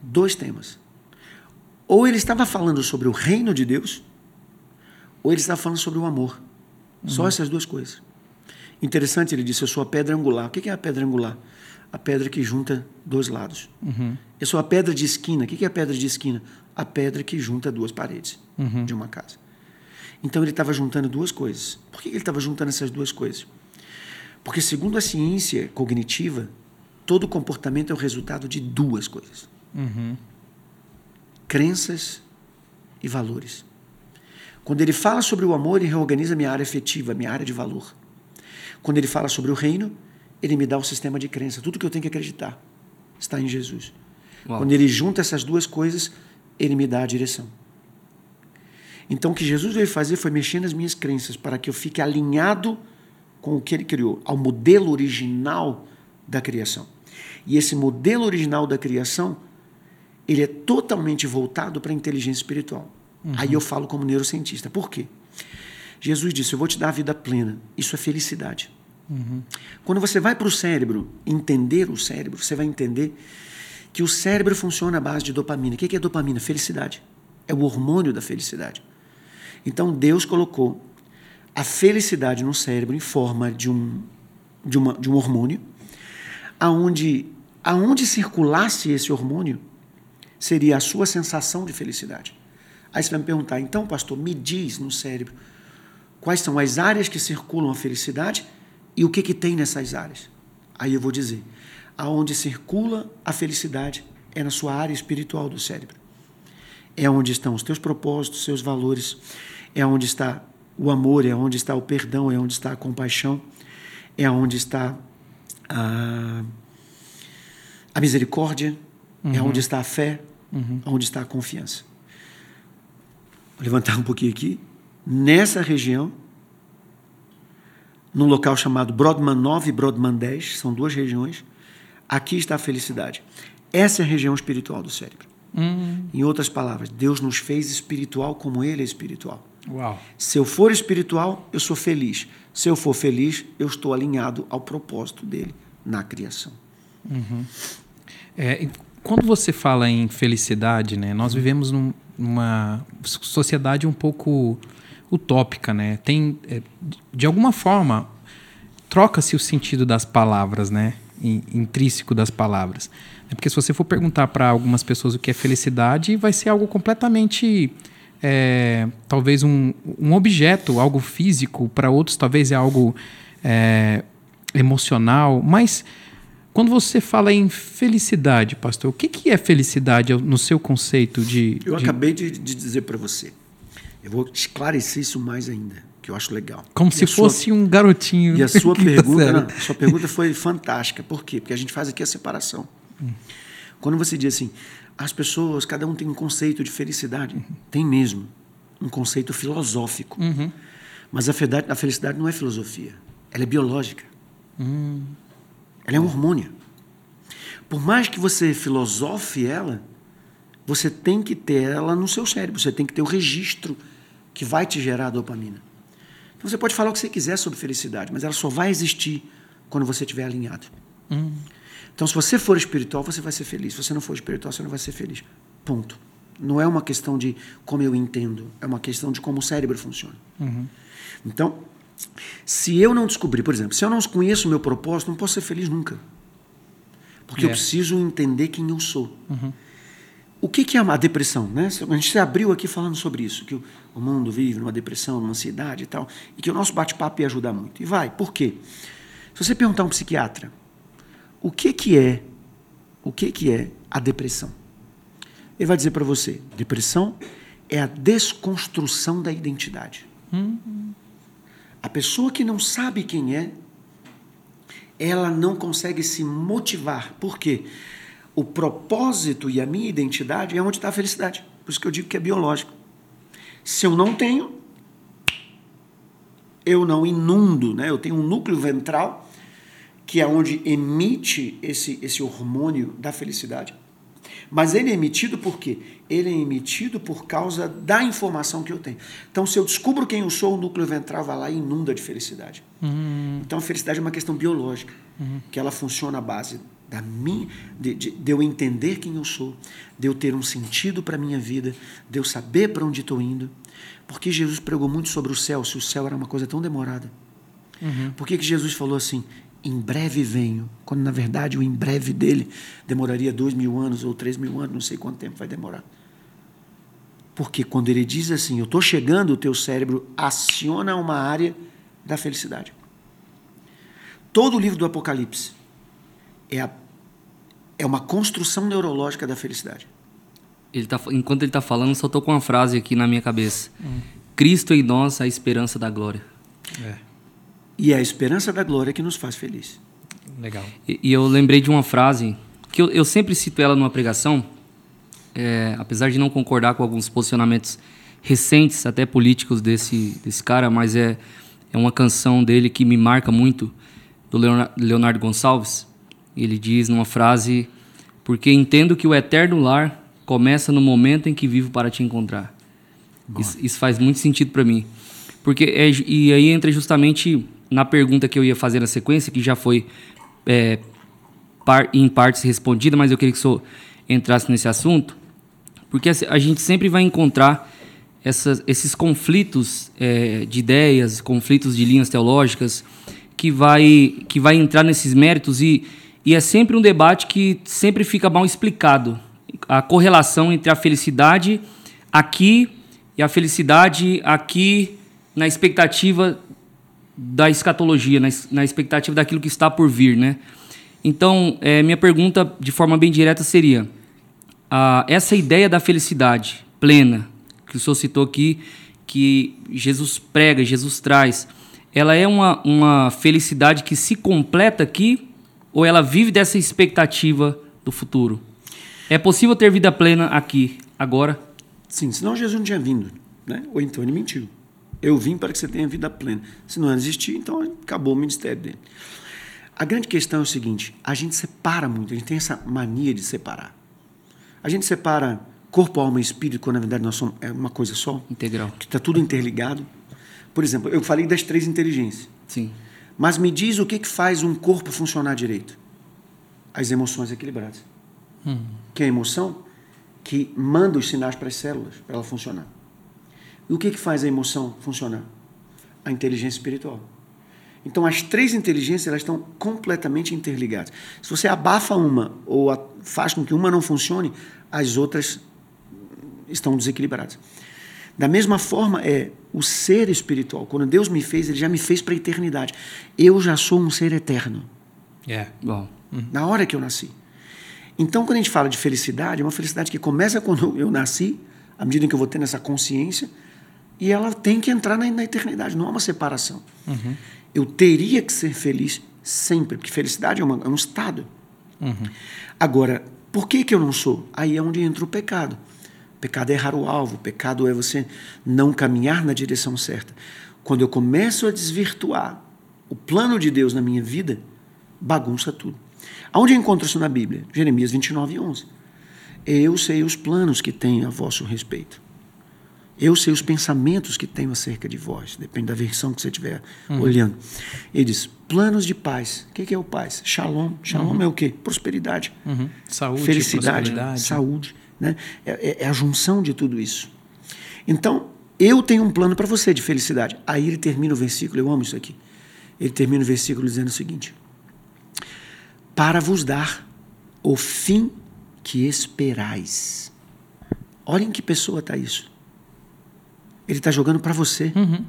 Dois temas. Ou ele estava falando sobre o reino de Deus, ou ele estava falando sobre o amor. Só essas duas coisas. Interessante, ele disse: Eu sou a pedra angular. O que é a pedra angular? A pedra que junta dois lados. Eu sou a pedra de esquina. O que é a pedra de esquina? A pedra que junta duas paredes de uma casa. Então ele estava juntando duas coisas. Por que ele estava juntando essas duas coisas? Porque, segundo a ciência cognitiva, todo comportamento é o resultado de duas coisas: crenças e valores. Quando ele fala sobre o amor, ele reorganiza minha área afetiva, minha área de valor. Quando ele fala sobre o reino, ele me dá o sistema de crença. Tudo que eu tenho que acreditar está em Jesus. Uau. Quando ele junta essas duas coisas, ele me dá a direção. Então, o que Jesus veio fazer foi mexer nas minhas crenças para que eu fique alinhado com o que ele criou, ao modelo original da criação. E esse modelo original da criação, ele é totalmente voltado para a inteligência espiritual. Uhum. Aí eu falo como neurocientista. Por quê? Jesus disse: Eu vou te dar a vida plena. Isso é felicidade. Uhum. Quando você vai para o cérebro entender o cérebro, você vai entender que o cérebro funciona à base de dopamina. O que é dopamina? Felicidade. É o hormônio da felicidade. Então Deus colocou a felicidade no cérebro em forma de um, de uma, de um hormônio, aonde, aonde circulasse esse hormônio seria a sua sensação de felicidade. Aí você vai me perguntar, então, pastor, me diz no cérebro quais são as áreas que circulam a felicidade e o que, que tem nessas áreas. Aí eu vou dizer, aonde circula a felicidade é na sua área espiritual do cérebro. É onde estão os teus propósitos, seus valores, é onde está o amor, é onde está o perdão, é onde está a compaixão, é onde está a, a misericórdia, é uhum. é onde está a fé, uhum. onde está a confiança. Vou levantar um pouquinho aqui. Nessa região, num local chamado Brodman 9 e Brodman 10, são duas regiões, aqui está a felicidade. Essa é a região espiritual do cérebro. Uhum. Em outras palavras, Deus nos fez espiritual como Ele é espiritual. Uau. Se eu for espiritual, eu sou feliz. Se eu for feliz, eu estou alinhado ao propósito dele na criação. Uhum. É, quando você fala em felicidade, né, nós vivemos num, numa sociedade um pouco utópica, né? Tem, é, de alguma forma, troca-se o sentido das palavras, né? Intrínseco das palavras. É porque se você for perguntar para algumas pessoas o que é felicidade, vai ser algo completamente é, talvez um, um objeto, algo físico, para outros talvez é algo é, emocional, mas quando você fala em felicidade, pastor, o que, que é felicidade no seu conceito de. Eu de... acabei de, de, dizer para você. Eu vou esclarecer isso mais ainda, que eu acho legal. Como e se fosse sua... um garotinho. E a sua pergunta, não, a sua pergunta foi fantástica. Por quê? Porque a gente faz aqui a separação. Hum. Quando você diz assim, as pessoas, cada um tem um conceito de felicidade. Uhum. Tem mesmo. Um conceito filosófico. Uhum. Mas a felicidade, a felicidade não é filosofia. Ela é biológica. Uhum. Ela é um hormônio. Por mais que você filosofe ela, você tem que ter ela no seu cérebro. Você tem que ter o registro que vai te gerar dopamina. Então você pode falar o que você quiser sobre felicidade, mas ela só vai existir quando você estiver alinhado. Uhum. Então, se você for espiritual, você vai ser feliz. Se você não for espiritual, você não vai ser feliz. Ponto. Não é uma questão de como eu entendo, é uma questão de como o cérebro funciona. Uhum. Então, se eu não descobrir, por exemplo, se eu não conheço o meu propósito, não posso ser feliz nunca. Porque é. eu preciso entender quem eu sou. Uhum. O que, é a depressão? Né? A gente se abriu aqui falando sobre isso, que o mundo vive numa depressão, numa ansiedade e tal, e que o nosso bate-papo ia ajudar muito. E vai, por quê? Se você perguntar a um psiquiatra, o que, que é o que, que é a depressão? Ele vai dizer para você: depressão é a desconstrução da identidade. Hum. A pessoa que não sabe quem é, ela não consegue se motivar. Por quê? O propósito e a minha identidade é onde está a felicidade. Por isso que eu digo que é biológico. Se eu não tenho, eu não inundo, né? Eu tenho um núcleo ventral que é onde emite esse, esse hormônio da felicidade. Mas ele é emitido por quê? Ele é emitido por causa da informação que eu tenho. Então, se eu descubro quem eu sou, o núcleo ventral vai lá e inunda de felicidade. Uhum. Então, a felicidade é uma questão biológica, uhum. que ela funciona à base da minha, de, de, de, eu entender quem eu sou, de eu ter um sentido para a minha vida, de eu saber para onde estou indo. Porque Jesus pregou muito sobre o céu, se o céu era uma coisa tão demorada. Uhum. Por que, que Jesus falou assim? Em breve venho, quando na verdade o em breve dele demoraria dois mil anos ou três mil anos, não sei quanto tempo vai demorar. Porque quando ele diz assim, eu estou chegando, o teu cérebro aciona uma área da felicidade. Todo o livro do Apocalipse é, a, é uma construção neurológica da felicidade. Ele tá, enquanto ele está falando, só estou com uma frase aqui na minha cabeça. Hum. Cristo em nós, a esperança da glória. É. E é a esperança da glória que nos faz feliz. Legal. E, e eu lembrei de uma frase que eu, eu sempre cito ela numa pregação, é, apesar de não concordar com alguns posicionamentos recentes, até políticos desse, desse cara, mas é, é uma canção dele que me marca muito, do Leonardo Gonçalves. Ele diz numa frase: Porque entendo que o eterno lar começa no momento em que vivo para te encontrar. Isso, isso, faz muito sentido para mim. Porque é, e aí entra justamente na pergunta que eu ia fazer na sequência, que já foi é, par, em partes respondida, mas eu queria que o senhor entrasse nesse assunto, porque a gente sempre vai encontrar essas, esses conflitos é, de ideias, conflitos de linhas teológicas, que vai, que vai entrar nesses méritos e, e é sempre um debate que sempre fica mal explicado. A correlação entre a felicidade aqui e a felicidade aqui na expectativa da escatologia, na, na expectativa daquilo que está por vir, né? Então, é, minha pergunta de forma bem direta seria: a, essa ideia da felicidade plena, que o senhor citou aqui, que Jesus prega, Jesus traz, ela é uma, uma felicidade que se completa aqui ou ela vive dessa expectativa do futuro? É possível ter vida plena aqui, agora? Sim, senão Jesus não tinha vindo, né? ou então ele mentiu. Eu vim para que você tenha vida plena. Se não existir, então acabou o ministério dele. A grande questão é o seguinte: a gente separa muito, a gente tem essa mania de separar. A gente separa corpo, alma e espírito, quando na verdade nós somos é uma coisa só. Integral. Que está tudo interligado. Por exemplo, eu falei das três inteligências. Sim. Mas me diz o que, que faz um corpo funcionar direito? As emoções equilibradas. Hum. Que é a emoção que manda os sinais para as células para ela funcionar. E o que, que faz a emoção funcionar? A inteligência espiritual. Então, as três inteligências elas estão completamente interligadas. Se você abafa uma ou faz com que uma não funcione, as outras estão desequilibradas. Da mesma forma, é o ser espiritual. Quando Deus me fez, Ele já me fez para a eternidade. Eu já sou um ser eterno. É. Yeah. Bom. Uhum. Na hora que eu nasci. Então, quando a gente fala de felicidade, é uma felicidade que começa quando eu nasci, à medida que eu vou tendo essa consciência, e ela tem que entrar na, na eternidade, não há uma separação. Uhum. Eu teria que ser feliz sempre, porque felicidade é, uma, é um estado. Uhum. Agora, por que, que eu não sou? Aí é onde entra o pecado. Pecado é errar o alvo, pecado é você não caminhar na direção certa. Quando eu começo a desvirtuar o plano de Deus na minha vida, bagunça tudo. Aonde eu encontro isso na Bíblia? Jeremias 29, 11. Eu sei os planos que tenho a vosso respeito. Eu sei os pensamentos que tenho acerca de vós, depende da versão que você estiver uhum. olhando. Ele diz: planos de paz. O que é o paz? Shalom. Shalom uhum. é o quê? Prosperidade. Uhum. Saúde, felicidade, saúde. Né? É, é, é, a junção de tudo isso. Então, eu tenho um plano para você de felicidade. Aí ele termina o versículo, eu amo isso aqui. Ele termina o versículo dizendo o seguinte: Para vos dar o fim que esperais. Olhem que pessoa está isso. Ele está jogando para você. Uhum.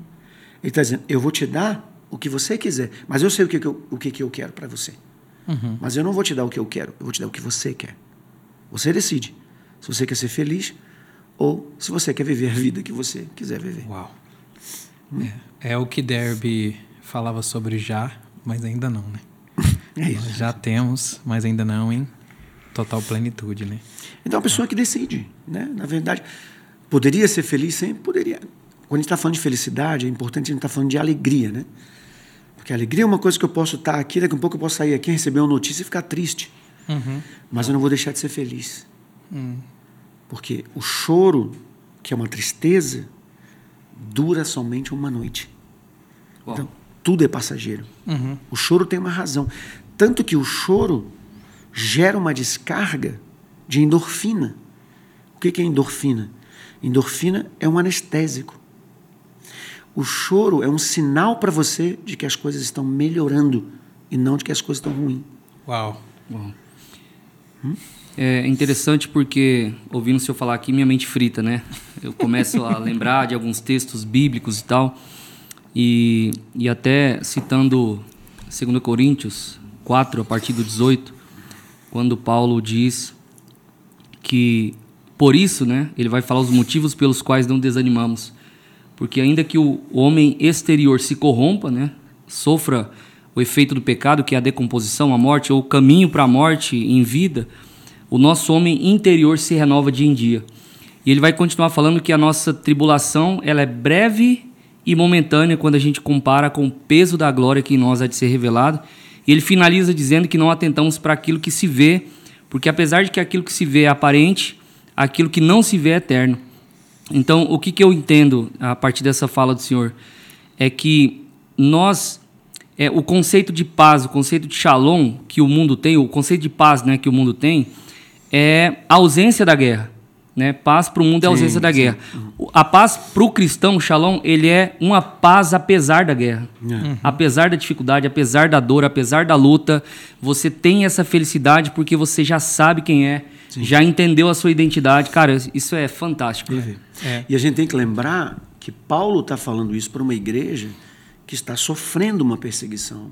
Ele está dizendo: eu vou te dar o que você quiser, mas eu sei o que, que eu, o que, que eu quero para você. Uhum. Mas eu não vou te dar o que eu quero, eu vou te dar o que você quer. Você decide se você quer ser feliz ou se você quer viver a vida que você quiser viver. Uau. Hum? É, é, o que Derby falava sobre já, mas ainda não, né? é isso. Nós já temos, mas ainda não em total plenitude, né? Então a pessoa que decide, né? Na verdade, Poderia ser feliz sempre? Poderia. Quando a gente está falando de felicidade, é importante a gente estar tá falando de alegria, né? Porque a alegria é uma coisa que eu posso estar tá aqui, daqui a pouco eu posso sair aqui, receber uma notícia e ficar triste. Uhum. Mas eu não vou deixar de ser feliz. Uhum. Porque o choro, que é uma tristeza, dura somente uma noite. Uau. Então, tudo é passageiro. Uhum. O choro tem uma razão. Tanto que o choro gera uma descarga de endorfina. O que é endorfina? Endorfina é um anestésico. O choro é um sinal para você de que as coisas estão melhorando e não de que as coisas estão ruins. Uau. Uau. Hum? É interessante porque, ouvindo o senhor falar aqui, minha mente frita, né? Eu começo a lembrar de alguns textos bíblicos e tal. E, e até citando 2 Coríntios 4, a partir do 18, quando Paulo diz que por isso, né, ele vai falar os motivos pelos quais não desanimamos. Porque ainda que o homem exterior se corrompa, né, sofra o efeito do pecado, que é a decomposição, a morte, ou o caminho para a morte em vida, o nosso homem interior se renova dia em dia. E ele vai continuar falando que a nossa tribulação ela é breve e momentânea quando a gente compara com o peso da glória que em nós há de ser revelado. E ele finaliza dizendo que não atentamos para aquilo que se vê, porque apesar de que aquilo que se vê é aparente, aquilo que não se vê é eterno. Então, o que, que eu entendo a partir dessa fala do Senhor é que nós, é, o conceito de paz, o conceito de shalom que o mundo tem, o conceito de paz né, que o mundo tem, é a ausência da guerra. Né? Paz para o mundo é a ausência da guerra. A paz para o cristão, shalom, ele é uma paz apesar da guerra. É. Apesar da dificuldade, apesar da dor, apesar da luta, você tem essa felicidade porque você já sabe quem é, já entendeu a sua identidade. Cara, isso é fantástico. né? É. E a gente tem que lembrar que Paulo está falando isso para uma igreja que está sofrendo uma perseguição,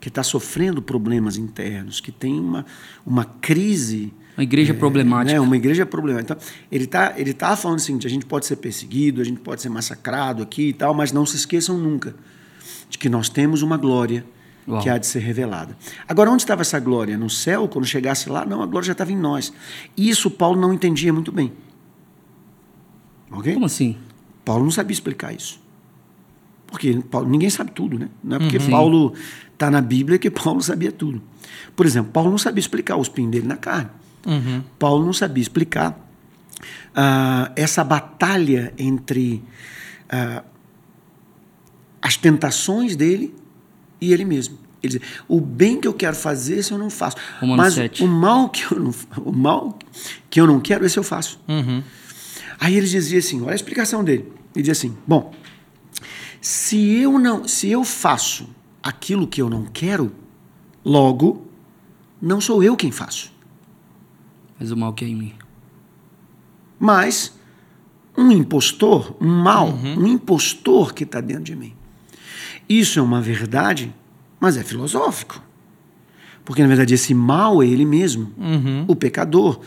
que está sofrendo problemas internos, que tem uma, uma crise. Uma igreja problemática. Né? Uma igreja problemática. Então, ele está ele tá falando o seguinte: a gente pode ser perseguido, a gente pode ser massacrado aqui e tal, mas não se esqueçam nunca de que nós temos uma glória Uau. que há de ser revelada. Agora, onde estava essa glória? No céu, quando chegasse lá? Não, a glória já estava em nós. Isso Paulo não entendia muito bem. Ok? Como assim? Paulo não sabia explicar isso. Porque Paulo, ninguém sabe tudo, né? Não é porque Uhum. Paulo está na Bíblia que Paulo sabia tudo. Por exemplo, Paulo não sabia explicar o espinho dele na carne. Uhum. Paulo não sabia explicar ah, essa batalha entre ah, as tentações dele e ele mesmo. Ele diz, o bem que eu quero fazer, esse eu não faço. Romanos Mas 7. o mal que eu não, o mal que eu não quero, esse eu faço. Uhum. Aí ele dizia assim, olha a explicação dele. Ele dizia assim: "Bom, se eu não, se eu faço aquilo que eu não quero, logo não sou eu quem faço, Mas o mal que é em mim. mas um impostor, um mal, um impostor que está dentro de mim. Isso é uma verdade, mas é filosófico. Porque, na verdade, esse mal é ele mesmo, o pecador,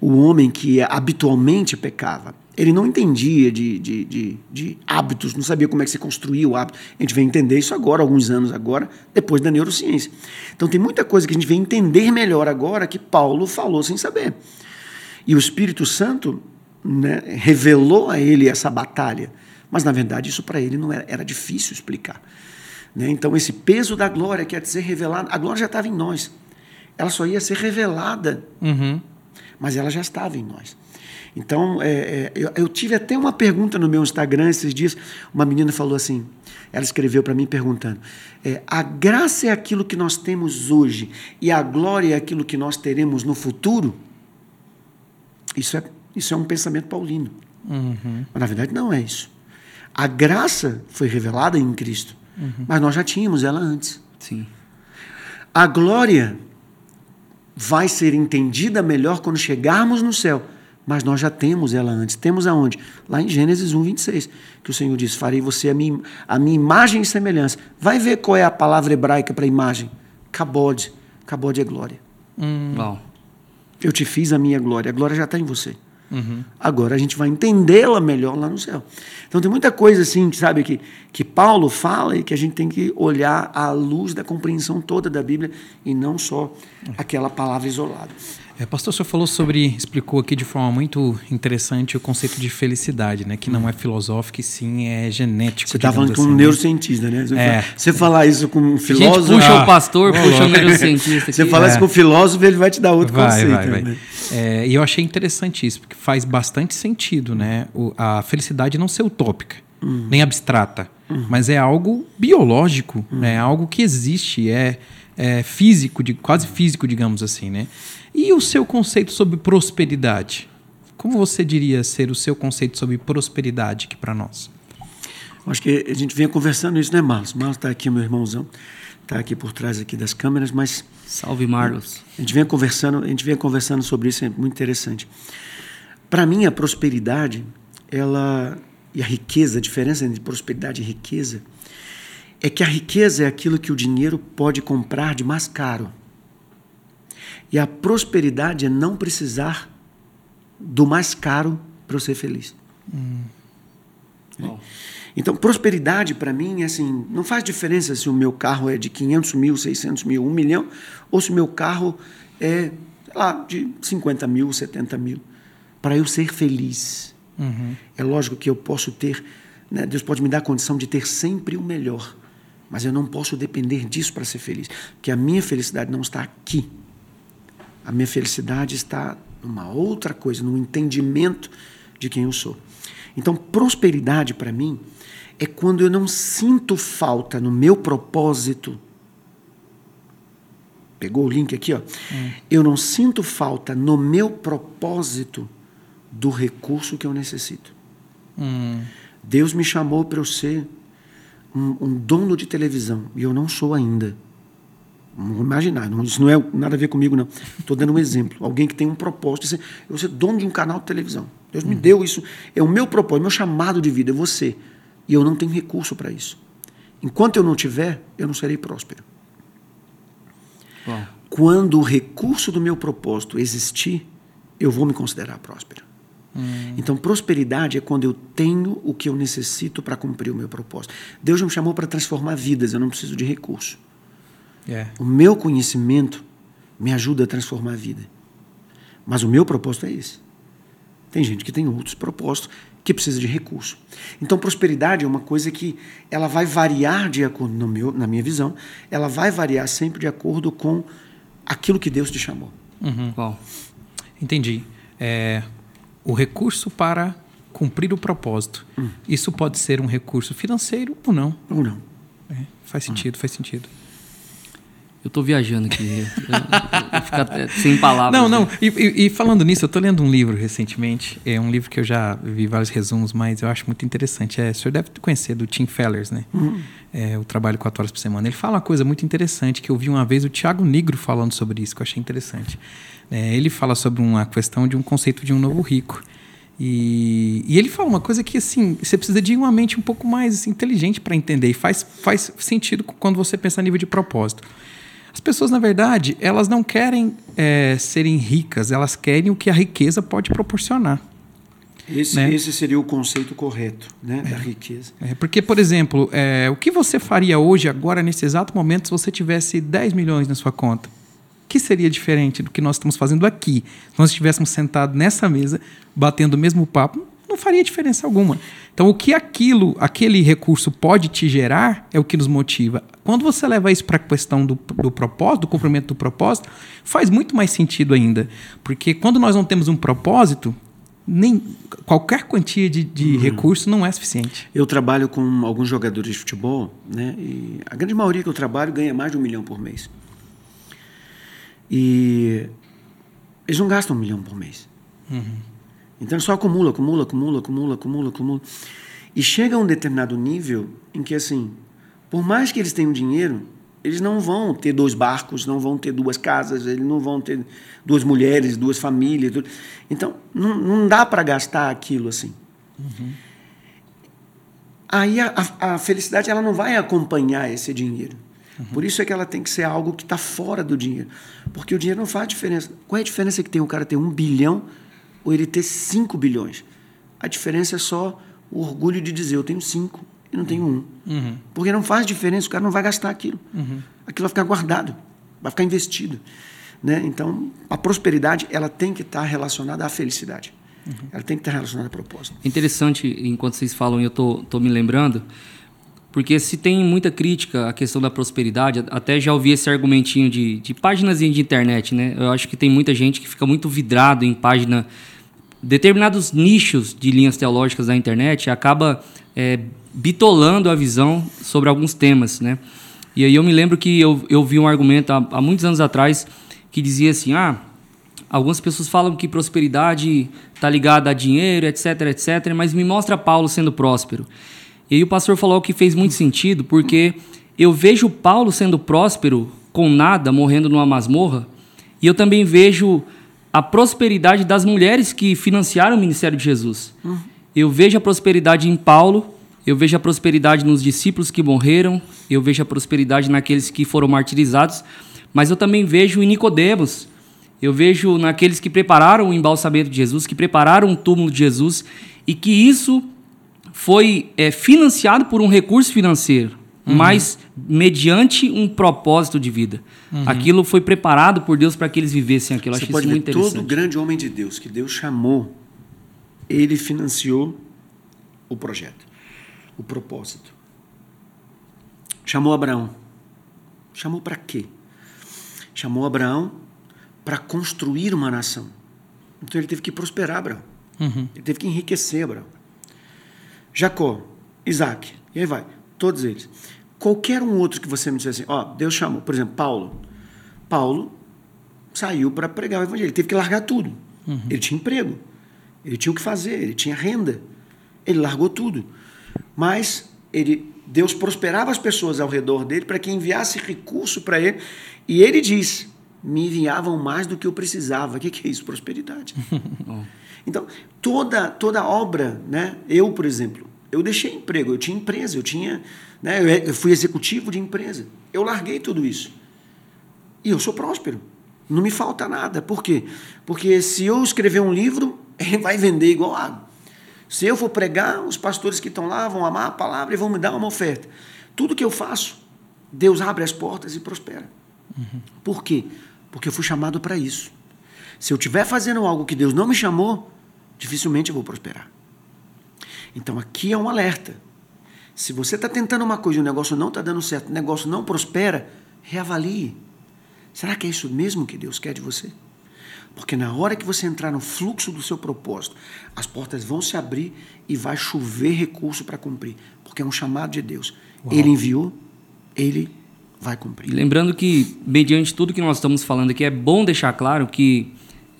o homem que habitualmente pecava. Ele não entendia de, de, de, de hábitos, não sabia como é que se construía o hábito. A gente vem entender isso agora, alguns anos agora, depois da neurociência. Então, tem muita coisa que a gente vem entender melhor agora que Paulo falou sem saber. E o Espírito Santo né, revelou a ele essa batalha. Mas, na verdade, isso para ele não era, era difícil explicar. Né? Então, esse peso da glória que é de ser revelado, a glória já estava em nós. Ela só ia ser revelada, Uhum. mas ela já estava em nós. Então, é, é, eu, eu tive até uma pergunta no meu Instagram esses dias. Uma menina falou assim: ela escreveu para mim perguntando: é, a graça é aquilo que nós temos hoje e a glória é aquilo que nós teremos no futuro? Isso é, isso é um pensamento paulino. Mas na verdade não é isso. A graça foi revelada em Cristo, mas nós já tínhamos ela antes. Sim. A glória vai ser entendida melhor quando chegarmos no céu, mas nós já temos ela antes. Temos aonde? Lá em Gênesis 1, 26, que o Senhor diz: Farei você a minha, a minha imagem e semelhança. Vai ver qual é a palavra hebraica para imagem. Kabod. Kabod é glória. Uau. Eu te fiz a minha glória. A glória já está em você. Agora a gente vai entendê-la melhor lá no céu. Então tem muita coisa assim, sabe, que, que Paulo fala e que a gente tem que olhar à luz da compreensão toda da Bíblia e não só aquela palavra isolada. É, pastor, o senhor falou sobre, explicou aqui de forma muito interessante o conceito de felicidade, né? Que não é filosófico e sim é genético. Você está falando com assim, um né? neurocientista, né? Você, É. fala- você falar isso com um filósofo. puxa ah, o pastor, puxa o neurocientista Você aqui. fala isso É. com o filósofo, ele vai te dar outro Vai, conceito. vai, vai. né? É, e eu achei interessante isso, porque faz bastante sentido, né? O- a felicidade não ser utópica, nem abstrata, mas é algo biológico, né? Algo que existe, é, é físico, de, quase físico, digamos assim, né? E o seu conceito sobre prosperidade? Como você diria ser o seu conceito sobre prosperidade aqui para nós? Acho que a gente vinha conversando isso, né, Marlos? Marlos está aqui, meu irmãozão, está aqui por trás aqui das câmeras, mas Salve, Marlos. a gente vinha conversando, a gente vinha conversando sobre isso, é muito interessante. Para mim, a prosperidade, ela e a riqueza, a diferença entre prosperidade e riqueza, é que a riqueza é aquilo que o dinheiro pode comprar de mais caro. E a prosperidade é não precisar do mais caro para eu ser feliz. Uau. Então, prosperidade para mim é assim, não faz diferença se o meu carro é de 500 mil, 600 mil, 1 milhão, ou se o meu carro é, sei lá, de 50 mil, 70 mil. Para eu ser feliz. É lógico que eu posso ter, né, Deus pode me dar a condição de ter sempre o melhor, mas eu não posso depender disso para ser feliz, porque a minha felicidade não está aqui. A minha felicidade está numa outra coisa, no entendimento de quem eu sou. Então, prosperidade para mim é quando eu não sinto falta no meu propósito. Pegou o link aqui, ó. Hum. Eu não sinto falta no meu propósito do recurso que eu necessito. Hum. Deus me chamou para eu ser um, um, dono de televisão e eu não sou ainda. Vamos imaginar, não, isso não é nada a ver comigo, não. Estou dando um exemplo. Alguém que tem um propósito ser, eu vou ser dono de um canal de televisão. Deus me deu isso. É o meu propósito, meu chamado de vida, é você. E eu não tenho recurso para isso. Enquanto eu não tiver, eu não serei próspero. Bom. Quando o recurso do meu propósito existir, eu vou me considerar próspero. Hum. Então, prosperidade é quando eu tenho o que eu necessito para cumprir o meu propósito. Deus me chamou para transformar vidas, eu não preciso de recurso. Yeah. É. O meu conhecimento me ajuda a transformar a vida. Mas o meu propósito é esse. Tem gente que tem outros propósitos que precisa de recurso. Então, prosperidade é uma coisa que ela vai variar de acordo, no meu, na minha visão, ela vai variar sempre de acordo com aquilo que Deus te chamou. Uhum. Bom, entendi. É, o recurso para cumprir o propósito. Hum. Isso pode ser um recurso financeiro ou não. Ou não. É, faz sentido, faz sentido. Eu estou viajando aqui. Ficar sem palavras. Não, não. Né? E, e, e, falando nisso, eu estou lendo um livro recentemente. É um livro que eu já vi vários resumos, mas eu acho muito interessante. É, o senhor deve conhecer, do Tim Fellers, né? Uhum. É, o trabalho quatro horas por semana. Ele fala uma coisa muito interessante que eu vi uma vez o Tiago Negro falando sobre isso, que eu achei interessante. É, ele fala sobre uma questão de um conceito de um novo rico. E, e, ele fala uma coisa que assim você precisa de uma mente um pouco mais inteligente para entender e faz, faz sentido quando você pensa a nível de propósito. As pessoas, na verdade, elas não querem é, serem ricas, elas querem o que a riqueza pode proporcionar. Esse, né? esse seria o conceito correto né, é. da riqueza. É, porque, por exemplo, é, o que você faria hoje, agora, nesse exato momento, se você tivesse 10 milhões na sua conta? O que seria diferente do que nós estamos fazendo aqui? Se nós estivéssemos sentados nessa mesa, batendo o mesmo papo, não faria diferença alguma. Então, o que aquilo, aquele recurso pode te gerar é o que nos motiva. Quando você leva isso para a questão do, do propósito, do cumprimento do propósito, faz muito mais sentido ainda. Porque quando nós não temos um propósito, nem qualquer quantia de, de uhum. recurso não é suficiente. Eu trabalho com alguns jogadores de futebol, né? E a grande maioria que eu trabalho ganha mais de um milhão por mês. E eles não gastam um milhão por mês. Uhum. Então só acumula, acumula, acumula, acumula, acumula, acumula. E chega a um determinado nível em que, assim, por mais que eles tenham dinheiro, eles não vão ter dois barcos, não vão ter duas casas, eles não vão ter duas mulheres, duas famílias. Tudo. Então, não, não dá para gastar aquilo assim. Uhum. Aí a, a, a, felicidade ela não vai acompanhar esse dinheiro. Uhum. Por isso é que ela tem que ser algo que está fora do dinheiro. Porque o dinheiro não faz diferença. Qual é a diferença que tem o cara ter um bilhão ou ele ter 5 bilhões. A diferença é só o orgulho de dizer eu tenho 5 e não tenho um. Uhum. Porque não faz diferença, o cara não vai gastar aquilo. Uhum. Aquilo vai ficar guardado, vai ficar investido. Né? Então, a prosperidade ela tem que estar relacionada à felicidade. Uhum. Ela tem que estar relacionada a propósito. Interessante, enquanto vocês falam, eu tô, tô me lembrando, porque se tem muita crítica à questão da prosperidade, até já ouvi esse argumentinho de, de páginas de internet, né? Eu acho que tem muita gente que fica muito vidrado em página determinados nichos de linhas teológicas da internet acaba é, bitolando a visão sobre alguns temas, né? E aí eu me lembro que eu, eu vi um argumento há, há muitos anos atrás que dizia assim, ah, algumas pessoas falam que prosperidade está ligada a dinheiro, etc, etc, mas me mostra Paulo sendo próspero. E aí o pastor falou que fez muito sentido, porque eu vejo Paulo sendo próspero com nada, morrendo numa masmorra, e eu também vejo a prosperidade das mulheres que financiaram o ministério de Jesus. Uhum. Eu vejo a prosperidade em Paulo, eu vejo a prosperidade nos discípulos que morreram, eu vejo a prosperidade naqueles que foram martirizados, mas eu também vejo em Nicodemos, eu vejo naqueles que prepararam o embalsamento de Jesus, que prepararam o túmulo de Jesus, e que isso foi é, financiado por um recurso financeiro uhum. mas mediante um propósito de vida. Uhum. Aquilo foi preparado por Deus para que eles vivessem aquilo. Você Acho pode isso ver todo grande homem de Deus que Deus chamou, ele financiou o projeto, o propósito. Chamou Abraão. Chamou para quê? Chamou Abraão para construir uma nação. Então ele teve que prosperar, Abraão. Uhum. Ele teve que enriquecer, Abraão. Jacó, Isaac, e aí vai. Todos eles. Qualquer um outro que você me dissesse assim, ó, Deus chamou, por exemplo, Paulo. Paulo saiu para pregar o evangelho. Ele teve que largar tudo. Uhum. Ele tinha emprego, ele tinha o que fazer, ele tinha renda. Ele largou tudo. Mas ele, Deus prosperava as pessoas ao redor dele para que enviasse recurso para ele. E ele diz: me enviavam mais do que eu precisava. O que, que é isso? Prosperidade. então, toda, toda obra, né? eu, por exemplo, eu deixei emprego, eu tinha empresa, eu tinha. Né, eu fui executivo de empresa. Eu larguei tudo isso. E eu sou próspero. Não me falta nada. Por quê? Porque se eu escrever um livro, ele vai vender igual água. Se eu for pregar, os pastores que estão lá vão amar a palavra e vão me dar uma oferta. Tudo que eu faço, Deus abre as portas e prospera. Uhum. Por quê? Porque eu fui chamado para isso. Se eu estiver fazendo algo que Deus não me chamou, dificilmente eu vou prosperar. Então aqui é um alerta. Se você está tentando uma coisa e o negócio não está dando certo, o negócio não prospera, reavalie. Será que é isso mesmo que Deus quer de você? Porque na hora que você entrar no fluxo do seu propósito, as portas vão se abrir e vai chover recurso para cumprir. Porque é um chamado de Deus. Uau. Ele enviou, ele vai cumprir. lembrando que, mediante tudo que nós estamos falando aqui, é bom deixar claro que,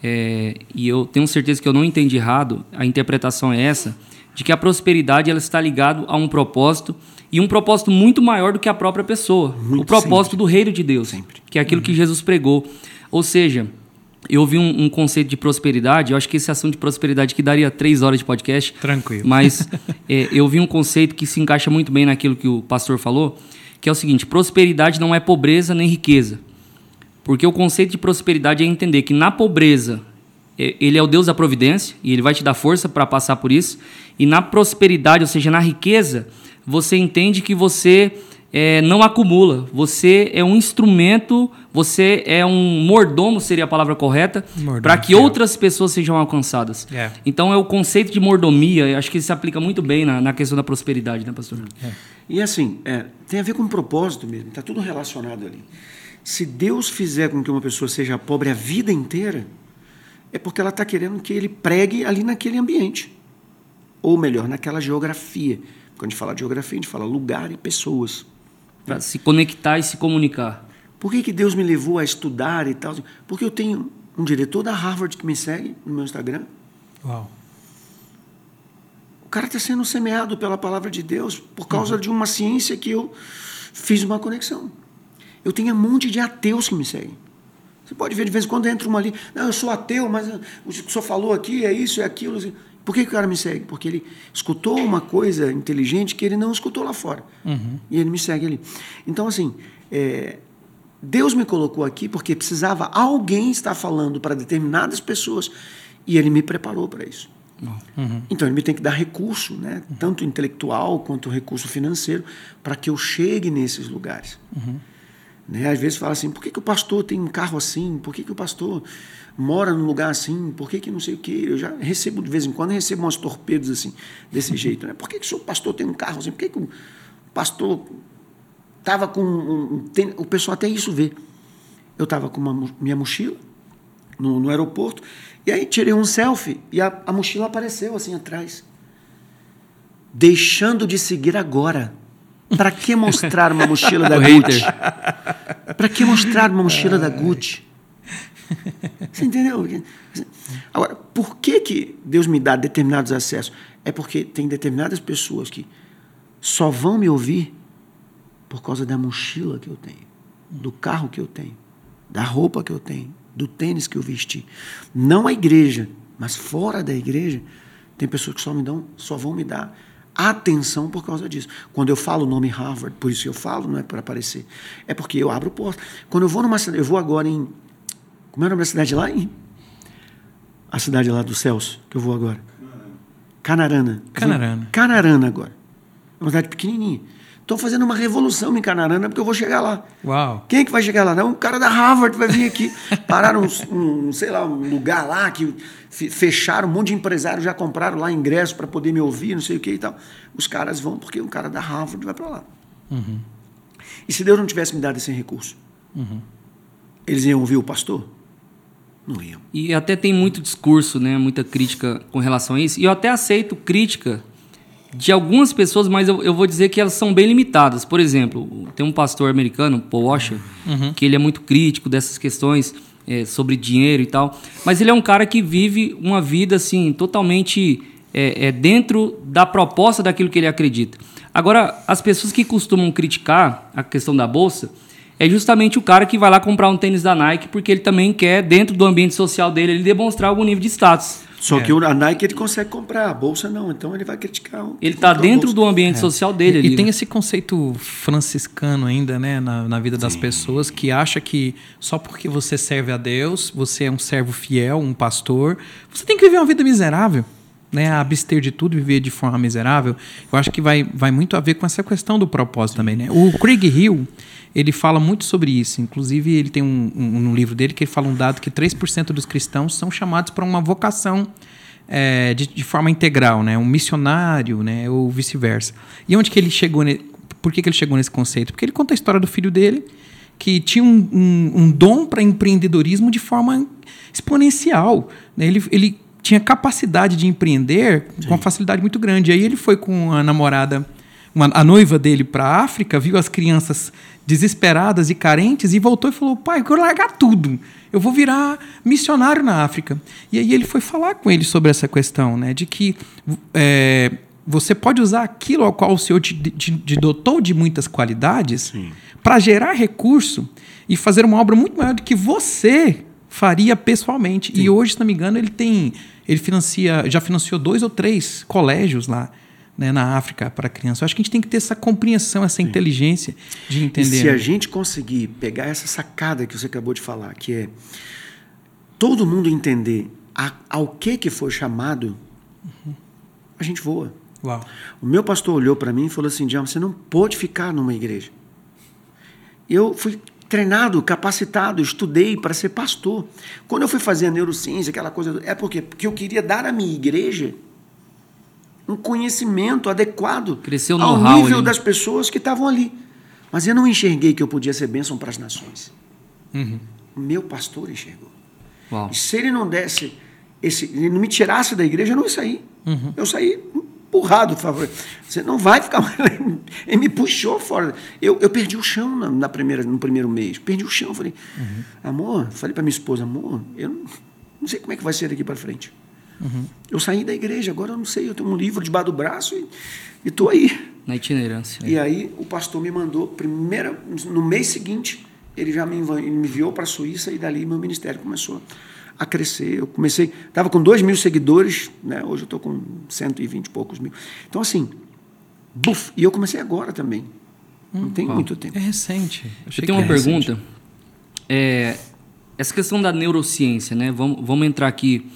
é, e eu tenho certeza que eu não entendi errado, a interpretação é essa, de que a prosperidade ela está ligada a um propósito e um propósito muito maior do que a própria pessoa. Muito o propósito sempre. do reino de Deus, sempre. que é aquilo uhum. que Jesus pregou. Ou seja, eu ouvi um, um, conceito de prosperidade, eu acho que esse assunto de prosperidade que daria três horas de podcast. Tranquilo. Mas é, eu vi um conceito que se encaixa muito bem naquilo que o pastor falou, que é o seguinte: prosperidade não é pobreza nem riqueza. Porque o conceito de prosperidade é entender que na pobreza ele é o Deus da providência e ele vai te dar força para passar por isso. E na prosperidade, ou seja, na riqueza, você entende que você é, não acumula. Você é um instrumento, você é um mordomo, seria a palavra correta, para que outras pessoas sejam alcançadas. É. Então é o conceito de mordomia, acho que se aplica muito bem na, na questão da prosperidade, né, pastor? É. E assim, é, tem a ver com um propósito mesmo, está tudo relacionado ali. Se Deus fizer com que uma pessoa seja pobre a vida inteira, é porque ela está querendo que ele pregue ali naquele ambiente. Ou melhor, naquela geografia. Quando a gente fala de geografia, a gente fala lugar e pessoas. Para se conectar e se comunicar. Por que, que Deus me levou a estudar e tal? Porque eu tenho um diretor da Harvard que me segue no meu Instagram. Uau. O cara está sendo semeado pela palavra de Deus por causa uhum. de uma ciência que eu fiz uma conexão. Eu tenho um monte de ateus que me seguem. Você pode ver de vez em quando entra uma ali, não, eu sou ateu, mas o que o senhor falou aqui é isso, é aquilo. Assim. Por que, que o cara me segue? Porque ele escutou uma coisa inteligente que ele não escutou lá fora. Uhum. E ele me segue ali. Então, assim, é, Deus me colocou aqui porque precisava alguém estar falando para determinadas pessoas e ele me preparou para isso. Uhum. Então ele me tem que dar recurso, né? Uhum. tanto intelectual quanto recurso financeiro, para que eu chegue nesses lugares. Uhum. Né? Às vezes fala assim, por que, que o pastor tem um carro assim? Por que, que o pastor mora num lugar assim? Por que, que não sei o quê? Eu já recebo, de vez em quando, recebo umas torpedos assim, desse jeito. Né? Por que, que o seu pastor tem um carro assim? Por que, que o pastor estava com um, tem, O pessoal até isso vê. Eu estava com uma, minha mochila no, no, aeroporto, e aí tirei um selfie e a, a mochila apareceu assim atrás. Deixando de seguir agora. Para que mostrar uma mochila da Gucci? Para que mostrar uma mochila da Gucci? Você entendeu? Agora, por que, que Deus me dá determinados acessos? É porque tem determinadas pessoas que só vão me ouvir por causa da mochila que eu tenho, do carro que eu tenho, da roupa que eu tenho, do tênis que eu vesti. Não a igreja, mas fora da igreja, tem pessoas que só me dão, só vão me dar atenção por causa disso. Quando eu falo o nome Harvard, por isso eu falo, não é para aparecer, é porque eu abro porta. Quando eu vou numa cidade, eu vou agora em como é o nome da cidade lá? Em, a cidade lá do Celso, que eu vou agora. Canarana. Canarana. Canarana agora. É uma cidade pequenininha. Estou fazendo uma revolução em Canarana porque eu vou chegar lá. Uau. Quem é que vai chegar lá? Não, um cara da Harvard vai vir aqui. Pararam um, um, sei lá, um lugar lá que fecharam, um monte de empresários já compraram lá ingresso para poder me ouvir, não sei o que e tal. Os caras vão porque um cara da Harvard vai para lá. Uhum. E se Deus não tivesse me dado esse recurso? Uhum. Eles iam ouvir o pastor? Não iam. E até tem muito discurso, né? Muita crítica com relação a isso. E eu até aceito crítica de algumas pessoas, mas eu, eu vou dizer que elas são bem limitadas. Por exemplo, tem um pastor americano, Paul Washer, uhum. que ele é muito crítico dessas questões é, sobre dinheiro e tal. Mas ele é um cara que vive uma vida assim totalmente é, é, dentro da proposta daquilo que ele acredita. Agora, as pessoas que costumam criticar a questão da bolsa é justamente o cara que vai lá comprar um tênis da Nike porque ele também quer, dentro do ambiente social dele, ele demonstrar algum nível de status. Só é. que a Nike ele consegue comprar, a bolsa não, então ele vai criticar. Ele está dentro do ambiente é. social dele. E, e, tem esse conceito franciscano ainda, né, na, na vida das Sim. pessoas, que acha que só porque você serve a Deus, você é um servo fiel, um pastor, você tem que viver uma vida miserável. Né, abster de tudo e viver de forma miserável, eu acho que vai, vai muito a ver com essa questão do propósito também. Né? O Craig Hill, ele fala muito sobre isso. Inclusive, ele tem um, um, um livro dele que ele fala um dado que 3% dos cristãos são chamados para uma vocação é, de, de, forma integral, né? um missionário, né? ou vice-versa. E onde que ele chegou? Ne... Por que, que ele chegou nesse conceito? Porque ele conta a história do filho dele, que tinha um, um, um dom para empreendedorismo de forma exponencial. Né? Ele, ele tinha capacidade de empreender Sim. com uma facilidade muito grande. Aí ele foi com a namorada, uma, a noiva dele, para a África, viu as crianças desesperadas e carentes, e voltou e falou: pai, eu quero largar tudo. Eu vou virar missionário na África. E aí ele foi falar com ele sobre essa questão, né? De que é, você pode usar aquilo ao qual o Senhor te, te, te dotou de muitas qualidades para gerar recurso e fazer uma obra muito maior do que você faria pessoalmente. Sim. E hoje, se não me engano, ele tem. Ele financia, já financiou dois ou três colégios lá né, na África para crianças. Eu acho que a gente tem que ter essa compreensão, essa Sim. inteligência de entender. E se a gente conseguir pegar essa sacada que você acabou de falar, que é todo mundo entender a, ao que que foi chamado, uhum. a gente voa. Uau. O meu pastor olhou para mim e falou assim: Diabo, você não pode ficar numa igreja. Eu fui treinado, capacitado, estudei para ser pastor. Quando eu fui fazer a neurociência, aquela coisa, é porque, porque eu queria dar à minha igreja um conhecimento adequado Cresceu ao nível ali. das pessoas que estavam ali. Mas eu não enxerguei que eu podia ser bênção para as nações. Uhum. O meu pastor enxergou. Uau. E se ele não desse, esse, ele não me tirasse da igreja, eu não ia sair. Uhum. Eu saí empurrado, por favor. Você não vai ficar mais. Ele me puxou fora. Eu, eu perdi o chão na, na, primeira, no primeiro mês. Perdi o chão. Falei, uhum. amor, falei para minha esposa, amor, eu não, não sei como é que vai ser daqui para frente. Uhum. Eu saí da igreja, agora eu não sei, eu tenho um livro debaixo do braço e estou aí. Na itinerância. E aí o pastor me mandou, primeira, no mês seguinte, ele já me, me enviou para a Suíça e dali meu ministério começou a crescer. Eu comecei, estava com dois mil seguidores, né? hoje eu estou com 120 e poucos mil. Então, assim, buf, e eu comecei agora também. Não tem muito tempo. É recente. Eu tenho uma é pergunta. É, essa questão da neurociência, né? Vamos, vamos entrar aqui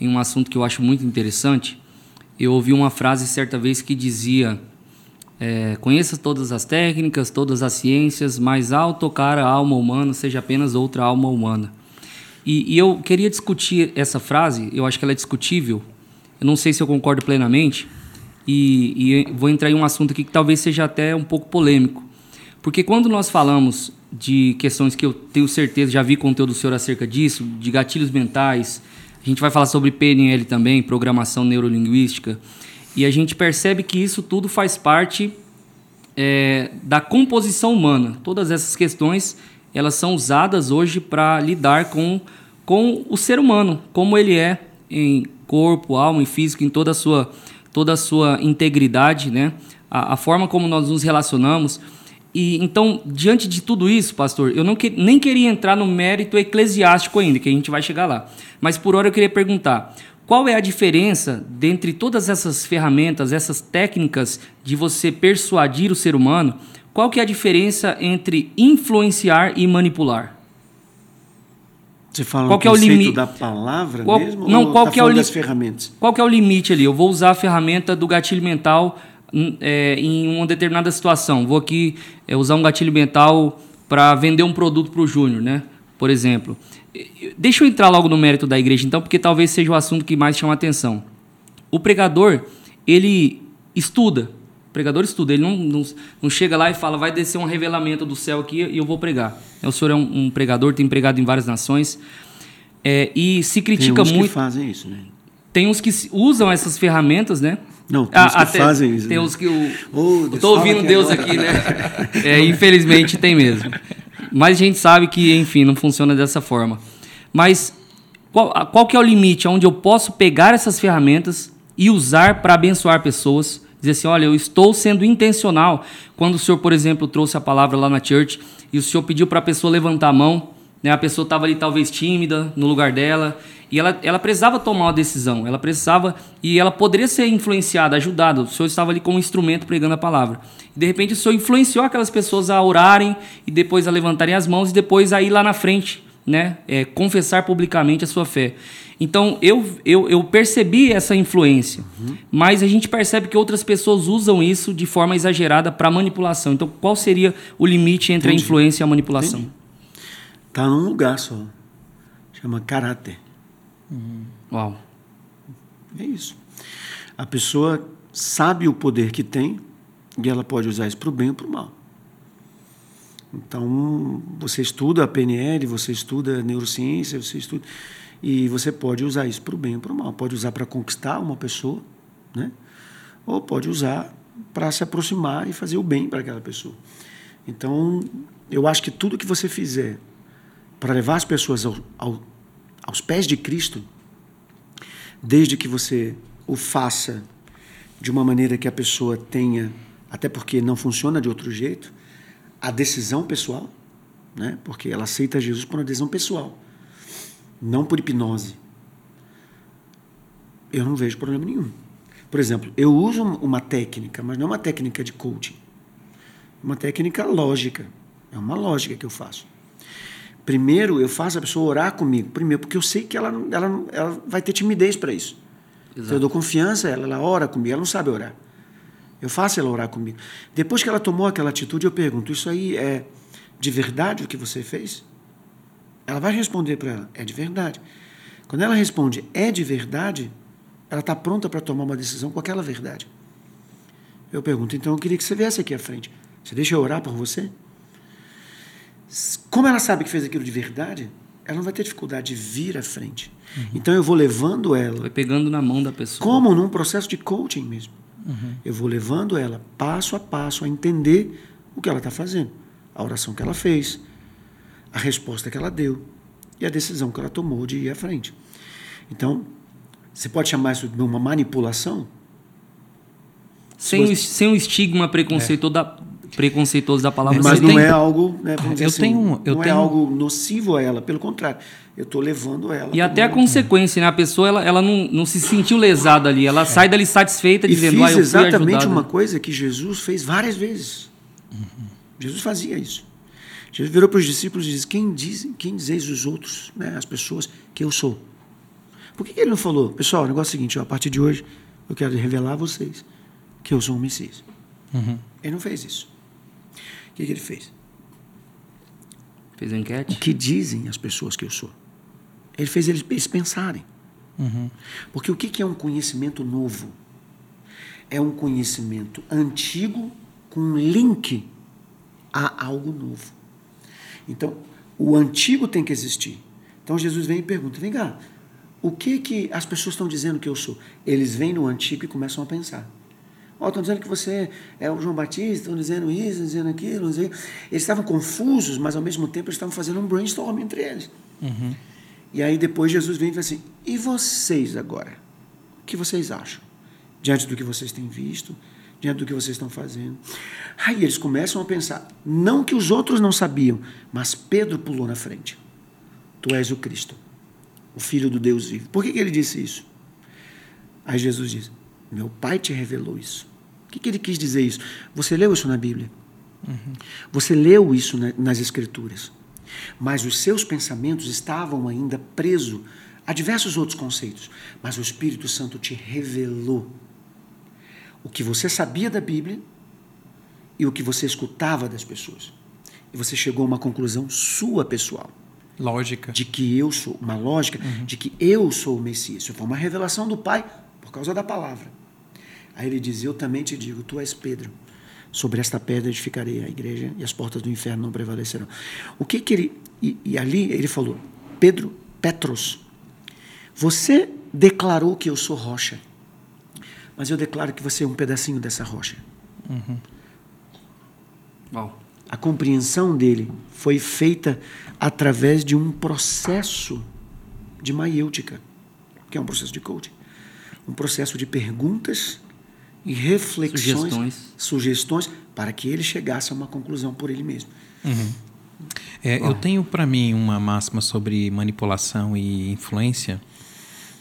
em um assunto que eu acho muito interessante. Eu ouvi uma frase certa vez que dizia: é, Conheça todas as técnicas, todas as ciências, mas ao tocar a alma humana, seja apenas outra alma humana. E, e eu queria discutir essa frase, eu acho que ela é discutível. Eu não sei se eu concordo plenamente. E, e, vou entrar em um assunto aqui que talvez seja até um pouco polêmico. Porque quando nós falamos de questões que eu tenho certeza, já vi conteúdo do senhor acerca disso, de gatilhos mentais, a gente vai falar sobre PNL também, programação neurolinguística. E a gente percebe que isso tudo faz parte é, da composição humana. Todas essas questões elas são usadas hoje para lidar com, com o ser humano, como ele é em corpo, alma e físico, em toda a sua, toda a sua integridade, né? a, a forma como nós nos relacionamos. E então, diante de tudo isso, pastor, eu não que, nem queria entrar no mérito eclesiástico ainda, que a gente vai chegar lá. Mas por hora eu queria perguntar: qual é a diferença dentre todas essas ferramentas, essas técnicas de você persuadir o ser humano? Qual que é a diferença entre influenciar e manipular? Você fala qual que é o limite da palavra qual, mesmo? Não, qual tá que é o das ferramentas? Qual que é o limite ali? Eu vou usar a ferramenta do gatilho mental é, em uma determinada situação. Vou aqui é, usar um gatilho mental para vender um produto para o Júnior, né? Por exemplo. Deixa eu entrar logo no mérito da igreja, então, porque talvez seja o assunto que mais chama atenção. O pregador, ele estuda. Pregador estuda, ele não, não, não chega lá e fala, vai descer um revelamento do céu aqui e eu vou pregar. O senhor é um, um pregador, tem pregado em várias nações. É, e se Tem critica uns muito. que fazem isso, né? Tem uns que usam essas ferramentas, né? Não, tem uns que até- fazem isso, Tem né? uns que o. Ô, eu tô ouvindo Deus agora. aqui, né? É, infelizmente tem mesmo. Mas a gente sabe que, enfim, não funciona dessa forma. Mas qual, qual que é o limite onde eu posso pegar essas ferramentas e usar para abençoar pessoas? Dizer assim, olha, eu estou sendo intencional. Quando o senhor, por exemplo, trouxe a palavra lá na church e o senhor pediu para a pessoa levantar a mão, né? A pessoa estava ali talvez tímida no lugar dela e ela, ela precisava tomar uma decisão. Ela precisava e ela poderia ser influenciada, ajudada. O senhor estava ali como instrumento pregando a palavra. De repente o senhor influenciou aquelas pessoas a orarem e depois a levantarem as mãos e depois a ir lá na frente, né? É, confessar publicamente a sua fé. Então eu, eu, eu percebi essa influência, mas a gente percebe que outras pessoas usam isso de forma exagerada para manipulação. Então qual seria o limite entre a Entendi. influência e a manipulação? Entendi. Tá num lugar só. Chama caráter. Uau. É isso. A pessoa sabe o poder que tem e ela pode usar isso para o bem ou para o mal. Então, você estuda a PNL, você estuda neurociência, você estuda. E você pode usar isso para o bem ou para o mal. Pode usar para conquistar uma pessoa, né? ou pode usar para se aproximar e fazer o bem para aquela pessoa. Então, eu acho que tudo que você fizer para levar as pessoas ao, ao, aos pés de Cristo, desde que você o faça de uma maneira que a pessoa tenha, até porque não funciona de outro jeito, a decisão pessoal, né? porque ela aceita Jesus por uma decisão pessoal, não por hipnose. Eu não vejo problema nenhum. Por exemplo, eu uso uma técnica, mas não é uma técnica de coaching. É uma técnica lógica. É uma lógica que eu faço. Primeiro, eu faço a pessoa orar comigo. Primeiro, porque eu sei que ela, ela, ela vai ter timidez para isso. Então, eu dou confiança a ela, ela ora comigo, ela não sabe orar. Eu faço ela orar comigo. Depois que ela tomou aquela atitude, eu pergunto: Isso aí é de verdade o que você fez? Ela vai responder para ela: É de verdade. Quando ela responde: É de verdade, ela está pronta para tomar uma decisão com aquela verdade. Eu pergunto: Então eu queria que você viesse aqui à frente. Você deixa eu orar por você? Como ela sabe que fez aquilo de verdade, ela não vai ter dificuldade de vir à frente. Então eu vou levando ela Vai pegando na mão da pessoa. como num processo de coaching mesmo. Eu vou levando ela passo a passo a entender o que ela está fazendo, a oração que ela fez, a resposta que ela deu e a decisão que ela tomou de ir à frente. Então, você pode chamar isso de uma manipulação? Sem, o, sem o estigma preconceituoso, da, preconceituoso da palavra. mas você não tem- é algo, né, vamos dizer Eu assim, tenho- eu não é tenho- algo nocivo a ela, pelo contrário, eu estou levando ela. E a até a consequência, né? A pessoa ela, ela não, não se sentiu lesada ali. Ela sai dali satisfeita, E dizendo, fiz ah, eu fui exatamente uma coisa que Jesus fez várias vezes. Jesus fazia isso. Jesus virou para os discípulos e disse: Quem, diz, quem dizeis os outros, né, as pessoas, que eu sou? Por que, ele não falou? Pessoal, o negócio é o seguinte: ó, a partir de hoje eu quero revelar a vocês que eu sou o Messias. Ele não fez isso. O que, que ele fez? Fez a enquete? O que dizem as pessoas que eu sou? Ele fez eles, eles pensarem. Porque o que que é um conhecimento novo? É um conhecimento antigo com um link a algo novo. Então, o antigo tem que existir. Então, Jesus vem e pergunta: vem cá, o que que as pessoas estão dizendo que eu sou? Eles vêm no antigo e começam a pensar. Ó, estão dizendo que você é o João Batista, estão dizendo isso, estão dizendo aquilo. sei. Eles estavam confusos, mas ao mesmo tempo eles estavam fazendo um brainstorm entre eles. E aí depois Jesus vem e fala assim: e vocês agora? O que vocês acham? Diante do que vocês têm visto, diante do que vocês estão fazendo. Aí eles começam a pensar, não que os outros não sabiam, mas Pedro pulou na frente. Tu és o Cristo, o Filho do Deus vivo. Por que, que ele disse isso? Aí Jesus diz: Meu Pai te revelou isso. O que, que ele quis dizer isso? Você leu isso na Bíblia? Você leu isso na- nas Escrituras. Mas os seus pensamentos estavam ainda presos a diversos outros conceitos. Mas o Espírito Santo te revelou o que você sabia da Bíblia e o que você escutava das pessoas. E você chegou a uma conclusão sua pessoal Lógica. de que eu sou, uma lógica de que eu sou o Messias. Isso foi uma revelação do Pai por causa da palavra. Aí ele diz: Eu também te digo, tu és Pedro. Sobre esta pedra edificarei a igreja e as portas do inferno não prevalecerão. O que que ele. E, e ali ele falou: Pedro, Petros, você declarou que eu sou rocha, mas eu declaro que você é um pedacinho dessa rocha. Uhum. Uau. A compreensão dele foi feita através de um processo de maiêutica, que é um processo de coaching. Um processo de perguntas e reflexões, Sugestões. sugestões para que ele chegasse a uma conclusão por ele mesmo. É, eu tenho para mim uma máxima sobre manipulação e influência.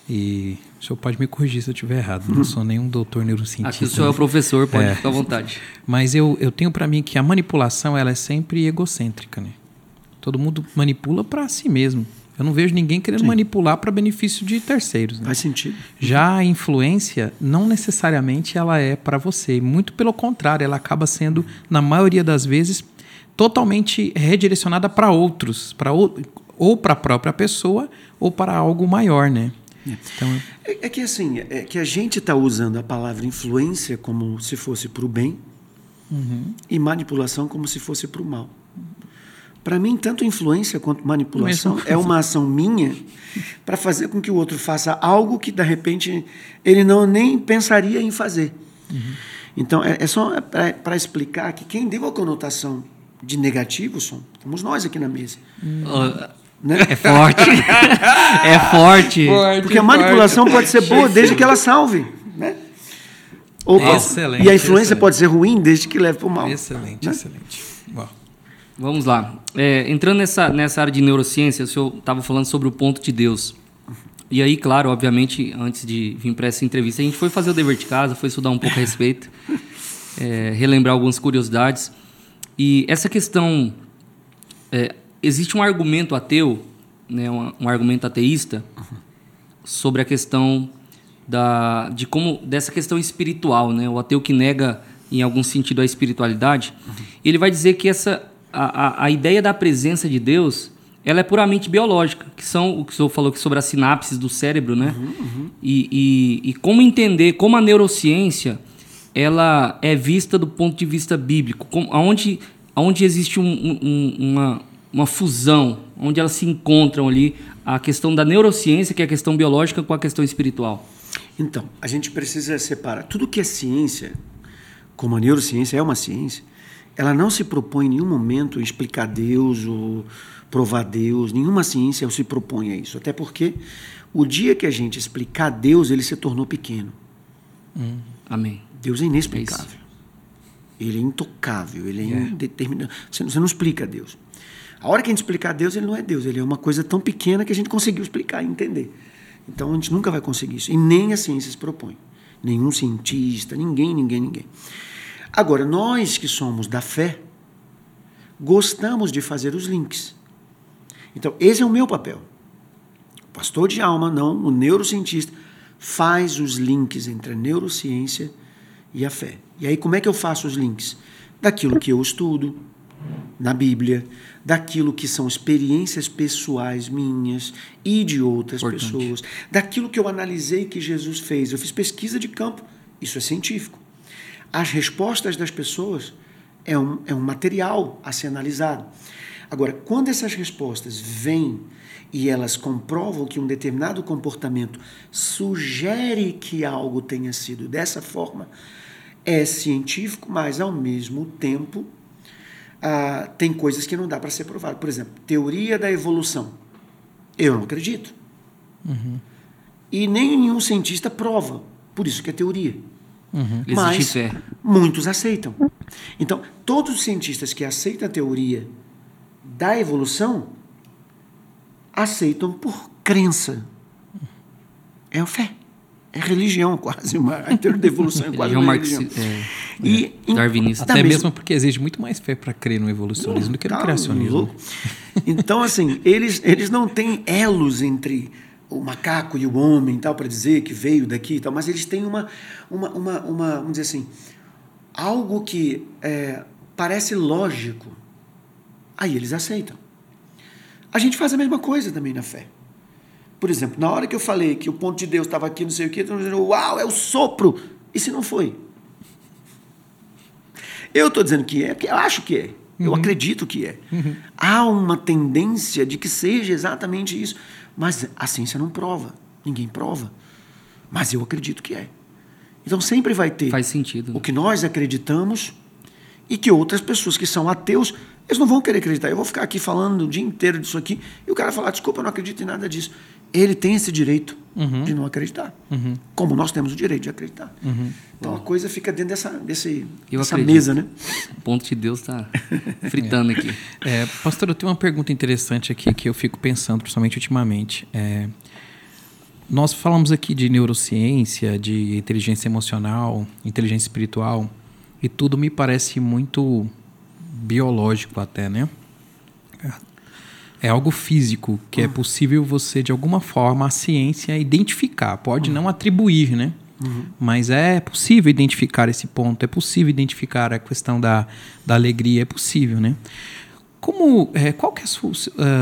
E o senhor pode me corrigir se eu estiver errado. Não sou nenhum doutor neurocientista. Aqui o senhor é o professor, pode É. ficar à vontade. Mas eu, eu tenho para mim que a manipulação ela é sempre egocêntrica, né? Todo mundo manipula para si mesmo. Eu não vejo ninguém querendo manipular para benefício de terceiros. Né? Faz sentido. Já a influência não necessariamente ela é para você, muito pelo contrário, ela acaba sendo na maioria das vezes totalmente redirecionada para outros, para ou, ou para a própria pessoa ou para algo maior, né? Então, É, é que assim, é que a gente está usando a palavra influência como se fosse para o bem e manipulação como se fosse para o mal. Para mim, tanto influência quanto manipulação é uma ação minha para fazer com que o outro faça algo que, de repente, ele não nem pensaria em fazer. Então, é, é só para explicar que quem deu a conotação de negativo somos nós aqui na mesa. Ah, Né? É forte. é forte. Porque a manipulação pode ser boa desde que ela salve. Né? Ou pode- Excelente, e a influência excelente. pode ser ruim desde que leve para o mal. excelente, né? excelente. Uau. Vamos lá. É, entrando nessa, nessa área de neurociência, o senhor estava falando sobre o ponto de Deus. E aí, claro, obviamente, antes de vir para essa entrevista, a gente foi fazer o dever de casa, foi estudar um pouco a respeito, é, relembrar algumas curiosidades. E essa questão. é, existe um argumento ateu, né, um, um argumento ateísta, sobre a questão da, de como dessa questão espiritual, né? O ateu que nega em algum sentido a espiritualidade, ele vai dizer que essa a, a, a ideia da presença de Deus, ela é puramente biológica, que são o que o senhor falou que sobre as sinapses do cérebro, né? E, e, e como entender como a neurociência ela é vista do ponto de vista bíblico, como, aonde, aonde existe um- um- uma, uma fusão, onde elas se encontram ali a questão da neurociência, que é a questão biológica, com a questão espiritual. Então, a gente precisa separar. Tudo que é ciência, como a neurociência é uma ciência, ela não se propõe em nenhum momento explicar Deus ou provar Deus. Nenhuma ciência se propõe a isso. Até porque o dia que a gente explicar Deus, ele se tornou pequeno. Amém. Deus é inexplicável. Ele é intocável, ele é. Você, não- você não explica Deus. A hora que a gente explicar Deus, ele não é Deus, ele é uma coisa tão pequena que a gente conseguiu explicar e entender. Então a gente nunca vai conseguir isso. E nem a ciência se propõe. Nenhum cientista, ninguém, ninguém, ninguém. Agora, nós que somos da fé, gostamos de fazer os links. Então, esse é o meu papel. O pastor de alma, não, o neurocientista, faz os links entre a neurociência e a fé. E aí, como é que eu faço os links? Daquilo que eu estudo na Bíblia, daquilo que são experiências pessoais minhas e de outras Importante. pessoas, daquilo que eu analisei que Jesus fez. Eu fiz pesquisa de campo, isso é científico. As respostas das pessoas é um, é um material a ser analisado. Agora, quando essas respostas vêm e elas comprovam que um determinado comportamento sugere que algo tenha sido dessa forma, é científico, mas ao mesmo tempo ah, tem coisas que não dá para ser provado. Por exemplo, teoria da evolução. Eu não acredito. E nem nenhum cientista prova. Por isso que é teoria. Existe Mas fé. muitos aceitam. Então, todos os cientistas que aceitam a teoria da evolução aceitam por crença. É a fé. É religião, quase. Uma, a evolução é quase Religião uma religião. é, E, em- darwinista. da Até mesma- mesmo porque exige muito mais fé para crer no evolucionismo do que no Tá criacionismo. louco. Então, assim, eles, eles não têm elos entre o macaco e o homem, tal, para dizer que veio daqui e tal, mas eles têm uma, uma, uma, uma vamos dizer assim, algo que é, parece lógico. Aí eles aceitam. A gente faz a mesma coisa também na fé. Por exemplo, na hora que eu falei que o ponto de Deus estava aqui, não sei o quê, estão dizendo, uau, é o sopro. E se não foi? Eu estou dizendo que é, porque eu acho que é. Eu acredito que é. Há uma tendência de que seja exatamente isso. Mas a ciência não prova, ninguém prova. Mas eu acredito que é. Então sempre vai ter Faz sentido. o que nós acreditamos e que outras pessoas que são ateus, eles não vão querer acreditar. Eu vou ficar aqui falando o dia inteiro disso aqui e o cara falar, desculpa, eu não acredito em nada disso. Ele tem esse direito de não acreditar. Como nós temos o direito de acreditar. Então a coisa fica dentro dessa, desse, Eu dessa acredito. mesa, né? O ponto de Deus tá fritando aqui. É, pastor, eu tenho uma pergunta interessante aqui que eu fico pensando, principalmente ultimamente. É, nós falamos aqui de neurociência, de inteligência emocional, inteligência espiritual, e tudo me parece muito biológico até, né? É algo físico que é possível você, de alguma forma, a ciência identificar. Pode não atribuir, né? Mas é possível identificar esse ponto, é possível identificar a questão da, da alegria, é possível, né? Como, é, qual que é a sua,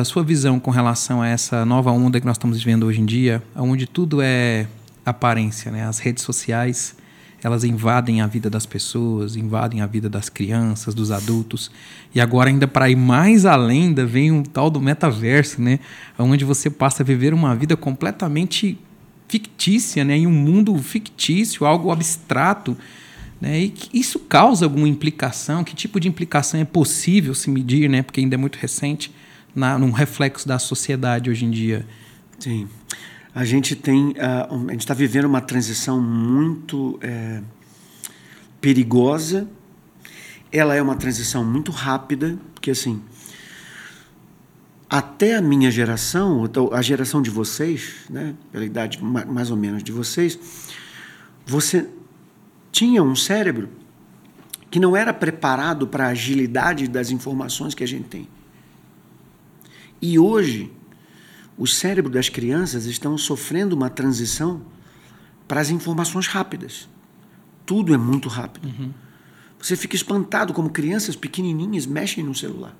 a sua visão com relação a essa nova onda que nós estamos vivendo hoje em dia, onde tudo é aparência, né? As redes sociais, elas invadem a vida das pessoas, invadem a vida das crianças, dos adultos. E agora ainda para ir mais além, ainda vem um tal do metaverso, né? Onde você passa a viver uma vida completamente fictícia, né? Em um mundo fictício, algo abstrato. Né? E isso causa alguma implicação? Que tipo de implicação é possível se medir, né? porque ainda é muito recente, na, num reflexo da sociedade hoje em dia? Sim. A gente tem. ah, a gente está vivendo uma transição muito eh, perigosa. Ela é uma transição muito rápida, porque assim. Até a minha geração, então, a geração de vocês, né, pela idade ma- mais ou menos de vocês, você tinha um cérebro que não era preparado para a agilidade das informações que a gente tem. E hoje, os cérebros das crianças estão sofrendo uma transição para as informações rápidas. Tudo é muito rápido. Você fica espantado como crianças pequenininhas mexem no celular.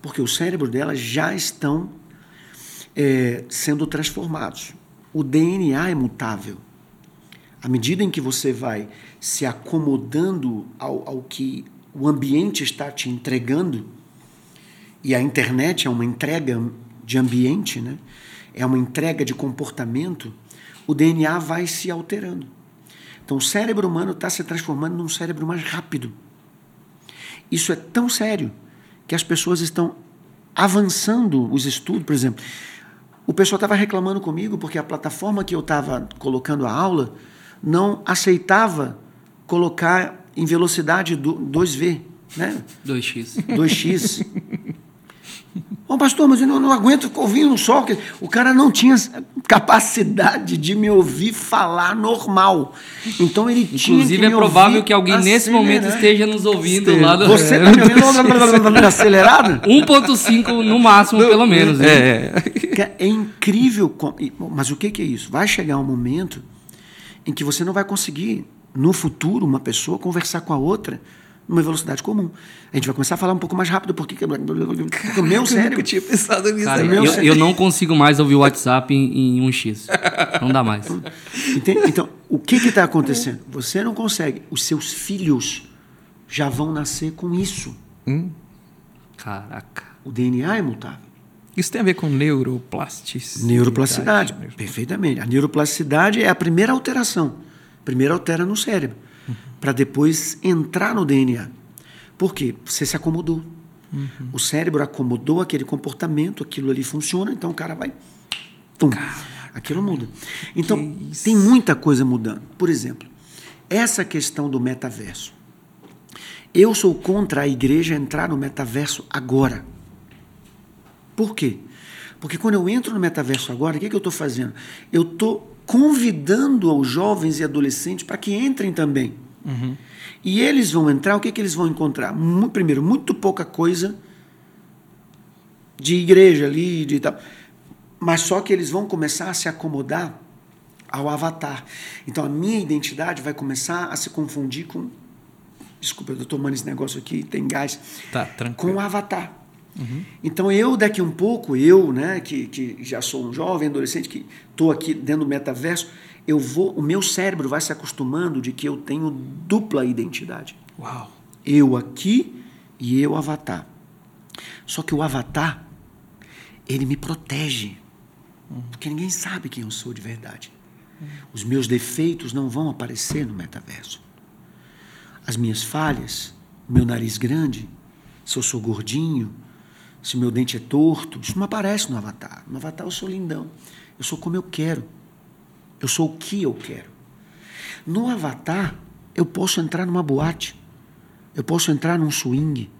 Porque o cérebro delas já estão eh, sendo transformados. O DNA é mutável. À medida em que você vai se acomodando ao, ao que o ambiente está te entregando, e a internet é uma entrega de ambiente, né? é uma entrega de comportamento, o DNA vai se alterando. Então o cérebro humano está se transformando num cérebro mais rápido. Isso é tão sério que as pessoas estão avançando os estudos. Por exemplo, o pessoal estava reclamando comigo porque a plataforma que eu estava colocando a aula não aceitava colocar em velocidade do 2V, né? 2x. 2x. Ô pastor, mas eu não, não aguento ficar ouvindo só. O cara não tinha capacidade de me ouvir falar normal. Então ele tinha Inclusive, é provável ouvir que alguém nesse acelerar. momento esteja nos ouvindo lá do. Você tá me ouvindo acelerado? 1.5 no máximo, pelo menos. É, Que É incrível. Mas o que que é isso? Vai chegar um momento em que você não vai conseguir, no futuro, uma pessoa conversar com a outra numa velocidade comum. A gente vai começar a falar um pouco mais rápido, porque, porque o meu cérebro. tinha pensado nisso. Cara, meu eu, eu não consigo mais ouvir o WhatsApp em, em 1x. Não dá mais. Entende? Então, o que está acontecendo? Você não consegue. Os seus filhos já vão nascer com isso. Caraca. O DNA é mutável. Isso tem a ver com neuroplasticidade. Neuroplasticidade, perfeitamente. A neuroplasticidade é a primeira alteração. Primeiro altera no cérebro, para depois entrar no DNA. Por quê? Você se acomodou. O cérebro acomodou aquele comportamento, aquilo ali funciona, então o cara vai. Tum, aquilo muda. Então, tem muita coisa mudando. Por exemplo, essa questão do metaverso. Eu sou contra a igreja entrar no metaverso agora. Por quê? Porque quando eu entro no metaverso agora, o que, que eu estou fazendo? Eu estou convidando aos jovens e adolescentes para que entrem também. E eles vão entrar, o que, que eles vão encontrar? Primeiro, muito pouca coisa de igreja ali, de tal. Mas só que eles vão começar a se acomodar ao avatar. Então a minha identidade vai começar a se confundir com. Desculpa, eu estou tomando esse negócio aqui, tem gás Tá, tranquilo. com o avatar. Então eu daqui um pouco, eu, né, que, que já sou um jovem adolescente que estou aqui dentro do metaverso, eu vou, o meu cérebro vai se acostumando de que eu tenho dupla identidade. Uau. Eu aqui e eu avatar. Só que o avatar, ele me protege. Porque ninguém sabe quem eu sou de verdade. Os meus defeitos não vão aparecer no metaverso. As minhas falhas, meu nariz grande, se eu sou gordinho, se meu dente é torto, isso não aparece no avatar. No avatar eu sou lindão. Eu sou como eu quero. Eu sou o que eu quero. No avatar, eu posso entrar numa boate. Eu posso entrar num swing.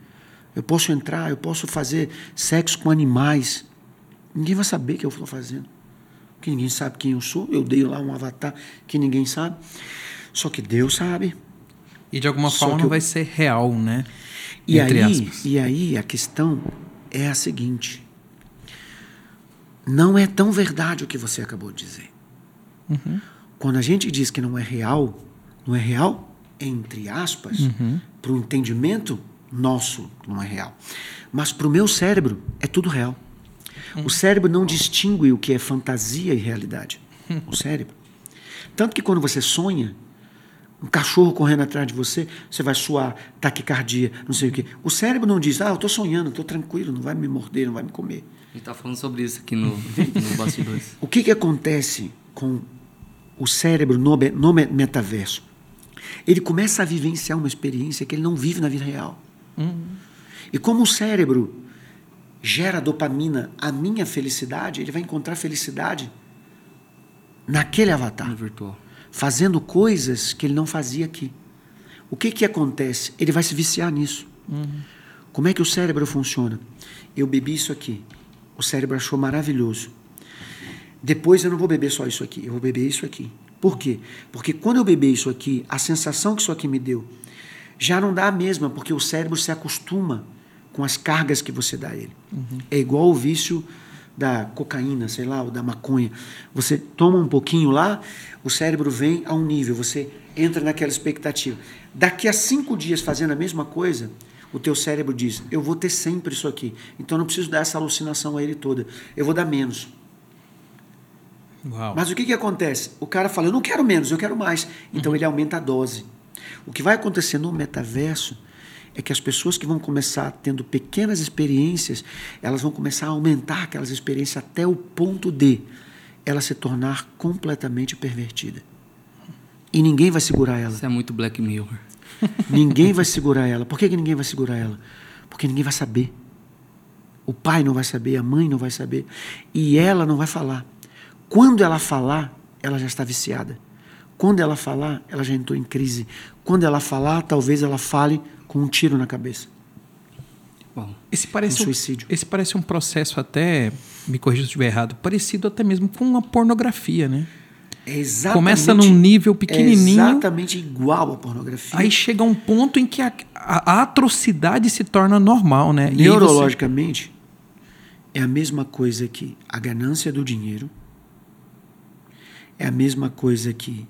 Eu posso entrar, eu posso fazer sexo com animais. Ninguém vai saber o que eu estou fazendo. Porque ninguém sabe quem eu sou. Eu dei lá um avatar que ninguém sabe. Só que Deus sabe. E de alguma Só forma que não eu- vai ser real, né? E Entre aí, aspas. e aí a questão é a seguinte: não é tão verdade o que você acabou de dizer. Uhum. Quando a gente diz que não é real, não é real entre aspas, Uhum. para o entendimento nosso não é real, mas para o meu cérebro é tudo real. Uhum. O cérebro não distingue o que é fantasia e realidade. O cérebro. Tanto que quando você sonha, um cachorro correndo atrás de você, você vai suar, taquicardia, não sei o quê. O cérebro não diz, ah, eu estou sonhando, estou tranquilo, não vai me morder, não vai me comer. A gente tá falando sobre isso aqui no, no bastidores. O que, que acontece com o cérebro no, metaverso? Ele começa a vivenciar uma experiência que ele não vive na vida real. E como o cérebro gera dopamina, a minha felicidade, ele vai encontrar felicidade naquele avatar virtual. fazendo coisas que ele não fazia aqui. O que que acontece? Ele vai se viciar nisso. Como é que o cérebro funciona? Eu bebi isso aqui. O cérebro achou maravilhoso. Depois eu não vou beber só isso aqui, eu vou beber isso aqui. Por quê? Porque quando eu beber isso aqui, a sensação que isso aqui me deu já não dá a mesma, porque o cérebro se acostuma com as cargas que você dá a ele. É igual o vício da cocaína, sei lá, ou da maconha. Você toma um pouquinho lá, o cérebro vem a um nível, você entra naquela expectativa. Daqui a cinco dias fazendo a mesma coisa, o teu cérebro diz: eu vou ter sempre isso aqui. Então não preciso dar essa alucinação a ele toda. Eu vou dar menos. Uau. Mas o que, que acontece? O cara fala, eu não quero menos, eu quero mais. Então ele aumenta a dose. O que vai acontecer no metaverso é que as pessoas que vão começar tendo pequenas experiências, elas vão começar a aumentar aquelas experiências até o ponto de ela se tornar completamente pervertida. E ninguém vai segurar ela. Isso é muito Black Mirror. Ninguém vai segurar ela. Por que, que ninguém vai segurar ela? Porque ninguém vai saber. O pai não vai saber, a mãe não vai saber. E ela não vai falar. Quando ela falar, ela já está viciada. Quando ela falar, ela já entrou em crise. Quando ela falar, talvez ela fale com um tiro na cabeça. Bom, Esse parece Um suicídio. Esse parece um processo até, me corrija se estiver errado, parecido até mesmo com uma pornografia, né? É exatamente, Começa num nível pequenininho. É exatamente igual à pornografia. Aí chega um ponto em que a, a- a atrocidade se torna normal, né? E aí você- Neurologicamente, é a mesma coisa que a ganância do dinheiro, é a mesma coisa que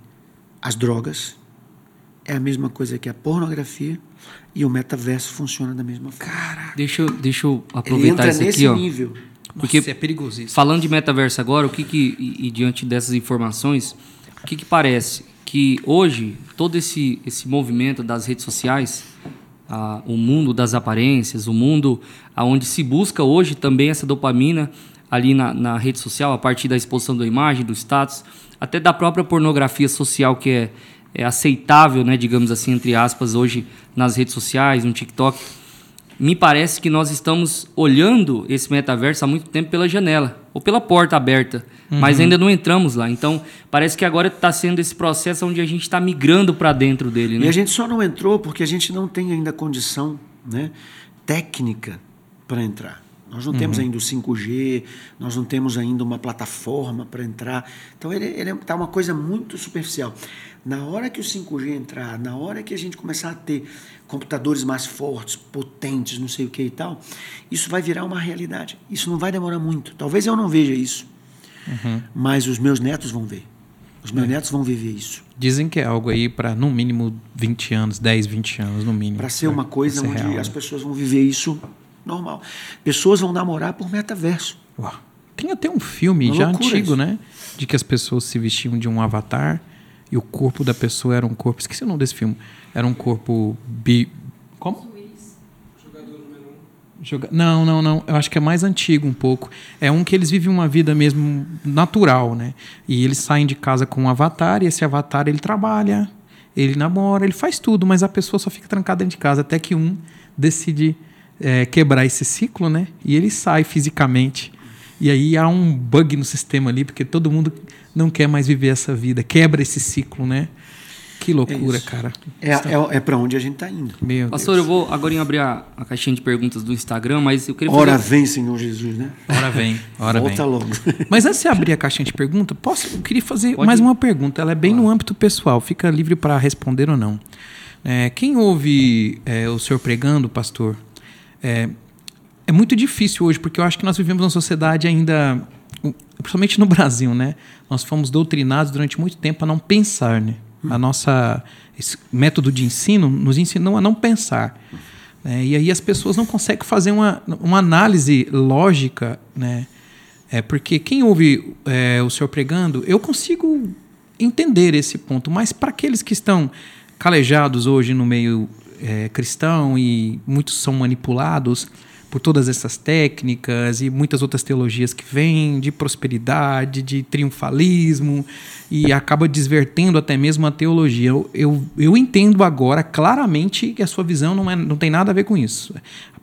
as drogas, é a mesma coisa que a pornografia e o metaverso funciona da mesma forma. deixa, eu- deixa eu aproveitar entra isso nesse aqui, ó. nível. Porque Nossa, é perigosíssimo. Falando de metaverso agora, o que que e, e diante dessas informações, o que que parece que hoje todo esse esse movimento das redes sociais, ah, o mundo das aparências, o mundo aonde se busca hoje também essa dopamina ali na, na rede social a partir da exposição da imagem, do status, até da própria pornografia social que é, é aceitável, né, digamos assim entre aspas hoje nas redes sociais, no TikTok me parece que nós estamos olhando esse metaverso há muito tempo pela janela ou pela porta aberta, mas ainda não entramos lá. Então, parece que agora está sendo esse processo onde a gente está migrando para dentro dele, E né? a gente só não entrou porque a gente não tem ainda condição né, técnica para entrar. Nós não temos ainda o 5G, nós não temos ainda uma plataforma para entrar. Então ele está uma coisa muito superficial. Na hora que o 5G entrar, na hora que a gente começar a ter computadores mais fortes, potentes, não sei o que e tal, isso vai virar uma realidade. Isso não vai demorar muito. Talvez eu não veja isso, mas os meus netos vão ver. Os meus netos vão viver isso. Dizem que é algo aí para no mínimo 20 anos, 10, 20 anos no mínimo. Para ser uma coisa ser onde real, as né? pessoas vão viver isso normal. Pessoas vão namorar por metaverso. Uau. Tem até um filme Uma já antigo, isso. né? De que as pessoas se vestiam de um avatar e o corpo da pessoa era um corpo. Esqueci o nome desse filme. Era um corpo bi. Como? Joga... Não, não, não. Eu acho que é mais antigo um pouco. É um que eles vivem uma vida mesmo natural, né? E eles saem de casa com um avatar e esse avatar ele trabalha, ele namora, ele faz tudo, mas a pessoa só fica trancada dentro de casa até que um decide é, quebrar esse ciclo, né? E ele sai fisicamente. E aí há um bug no sistema ali, porque todo mundo não quer mais viver essa vida, quebra esse ciclo, né? Que loucura, É cara. É, é, é para onde a gente está indo. Meu Pastor, Deus. eu vou agora abrir a, a caixinha de perguntas do Instagram, mas eu queria Ora fazer... vem, Senhor Jesus, né? Hora vem, hora Volta vem. logo. Mas antes de abrir a caixinha de pergunta, posso, eu queria fazer Pode mais ir. uma pergunta. Ela é bem no âmbito pessoal, fica livre para responder ou não. É, quem ouve é, o senhor pregando, pastor, é, é muito difícil hoje, porque eu acho que nós vivemos numa sociedade ainda, principalmente no Brasil, né? Nós fomos doutrinados durante muito tempo a não pensar, né? A nossa esse método de ensino nos ensinou a não pensar. né? E aí as pessoas não conseguem fazer uma, uma análise lógica, né? É porque quem ouve é, o senhor pregando, eu consigo entender esse ponto, mas para aqueles que estão calejados hoje no meio é, cristão e muitos são manipulados por todas essas técnicas e muitas outras teologias que vêm de prosperidade, de triunfalismo e acaba desvertendo até mesmo a teologia. Eu, eu, eu entendo agora claramente que a sua visão não, é, não tem nada a ver com isso.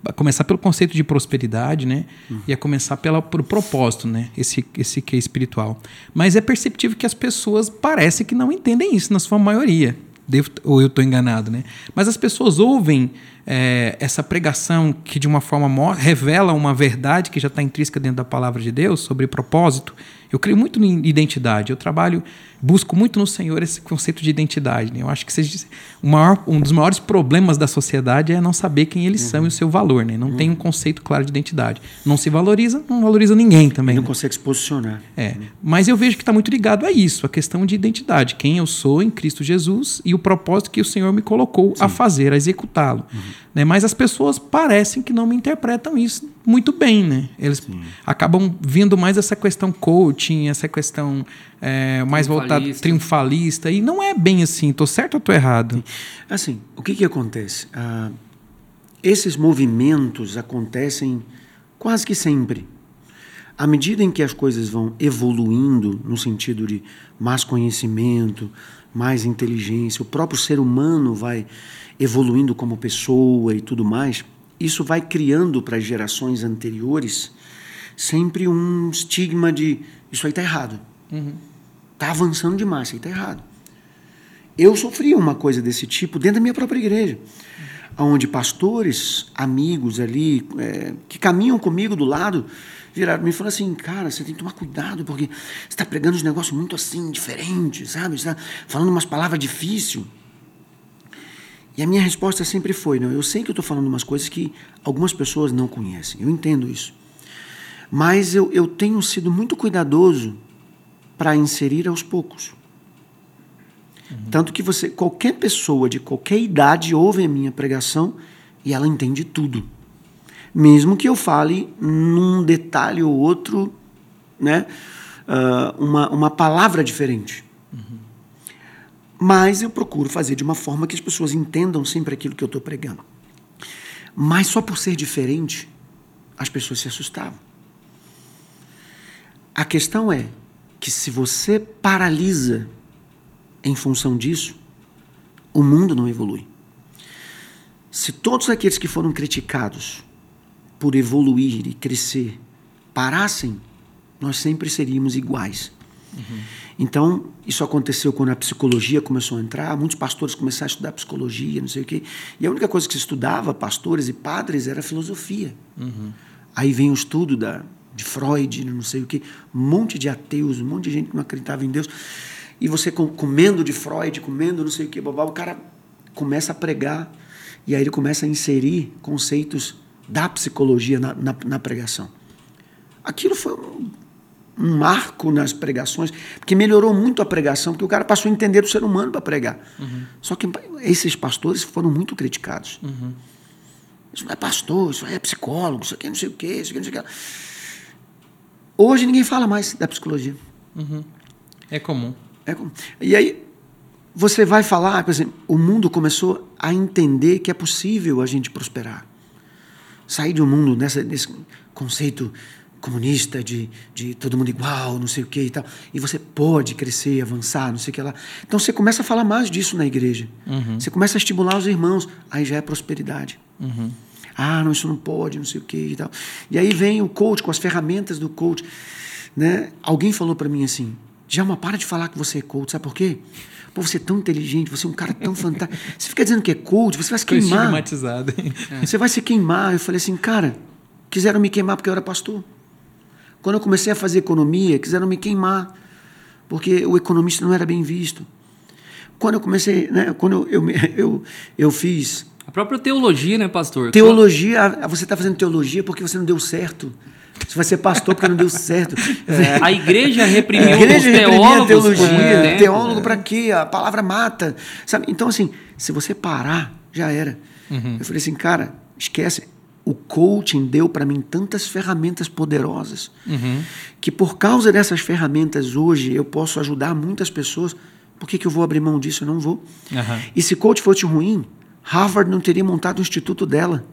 A começar pelo conceito de prosperidade, né? E a começar pelo propósito, né? Esse, esse que é espiritual. Mas é perceptível que as pessoas parece que não entendem isso, na sua maioria. Devo, ou eu estou enganado, né? Mas as pessoas ouvem é, essa pregação que de uma forma revela uma verdade que já está intrínseca dentro da palavra de Deus sobre propósito. Eu creio muito em identidade. Eu trabalho, busco muito no Senhor esse conceito de identidade. né? Eu acho que seja maior, um dos maiores problemas da sociedade é não saber quem eles são e o seu valor. Né? Não tem um conceito claro de identidade. Não se valoriza, não valoriza ninguém também. Não né? consegue se posicionar. É, mas eu vejo que está muito ligado a isso, a questão de identidade, quem eu sou em Cristo Jesus e o propósito que o Senhor me colocou a fazer, a executá-lo. Né? Mas as pessoas parecem que não me interpretam isso muito bem, né? Eles acabam vindo mais essa questão coaching, essa questão é, mais voltada Triunfalista. triunfalista, e não é bem assim, tô certo ou tô errado? Assim, o que, que acontece? Ah, esses movimentos acontecem quase que sempre. À medida em que as coisas vão evoluindo, no sentido de mais conhecimento, mais inteligência, o próprio ser humano vai evoluindo como pessoa e tudo mais, isso vai criando para as gerações anteriores sempre um estigma de isso aí está errado. Está avançando demais, isso aí está errado. Eu sofri uma coisa desse tipo dentro da minha própria igreja, onde pastores, amigos ali, é, que caminham comigo do lado, viraram me falaram assim, cara, você tem que tomar cuidado, porque você está pregando uns negócios muito assim, diferentes, sabe? Você está falando umas palavras difíceis. E a minha resposta sempre foi, não, eu sei que eu estou falando umas coisas que algumas pessoas não conhecem, eu entendo isso. Mas eu, eu tenho sido muito cuidadoso para inserir aos poucos. Tanto que você, qualquer pessoa de qualquer idade ouve a minha pregação e ela entende tudo. Mesmo que eu fale num detalhe ou outro, né, ah, uma, uma palavra diferente. Mas eu procuro fazer de uma forma que as pessoas entendam sempre aquilo que eu estou pregando. Mas só por ser diferente, as pessoas se assustavam. A questão é que se você paralisa em função disso, o mundo não evolui. Se todos aqueles que foram criticados por evoluir e crescer parassem, nós sempre seríamos iguais. Então, isso aconteceu quando a psicologia começou a entrar, muitos pastores começaram a estudar psicologia, não sei o quê, e a única coisa que se estudava, pastores e padres, era filosofia. Aí vem o estudo da, de Freud, não sei o quê, um monte de ateus, um monte de gente que não acreditava em Deus, e você com- comendo de Freud, comendo não sei o quê, babá, o cara começa a pregar, e aí ele começa a inserir conceitos da psicologia na, na, na pregação. Aquilo foi um, um marco nas pregações, porque melhorou muito a pregação, porque o cara passou a entender o ser humano para pregar. Só que esses pastores foram muito criticados. Isso não é pastor, isso é psicólogo, isso aqui é não sei o quê, isso aqui é não sei o quê. Hoje ninguém fala mais da psicologia. É comum. É como- E aí você vai falar, por exemplo, o mundo começou a entender que é possível a gente prosperar. sair de um mundo nessa, nesse conceito comunista de, de todo mundo igual, não sei o que e tal. E você pode crescer, avançar, não sei o que lá. Então você começa a falar mais disso na igreja. Uhum. Você começa a estimular os irmãos. Aí já é prosperidade. Uhum. Ah, não, isso não pode, não sei o que e tal. E aí vem o coach com as ferramentas do coach. Né? Alguém falou para mim assim: Djalma, para de falar que você é coach, sabe por quê? Pô, você é tão inteligente, você é um cara tão fantástico. Você fica dizendo que é coach, você vai se Ficou queimar. estigmatizado. Você vai se queimar. Eu falei assim, cara, quiseram me queimar porque eu era pastor. Quando eu comecei a fazer economia, quiseram me queimar porque o economista não era bem visto. Quando eu comecei, né, quando eu, eu, eu, eu fiz A própria teologia, né, pastor? teologia, você está fazendo teologia porque você não deu certo. Você vai ser pastor porque não deu certo. A igreja reprimiu A igreja os a teólogos. muito teologia, tempo. teólogo para quê? A palavra mata. Sabe? Então, assim, se você parar, já era. Eu falei assim, cara, esquece. O coaching deu para mim tantas ferramentas poderosas que por causa dessas ferramentas hoje eu posso ajudar muitas pessoas. Por que, que eu vou abrir mão disso? Eu não vou. Aham. E se coach fosse ruim, Harvard não teria montado o instituto dela.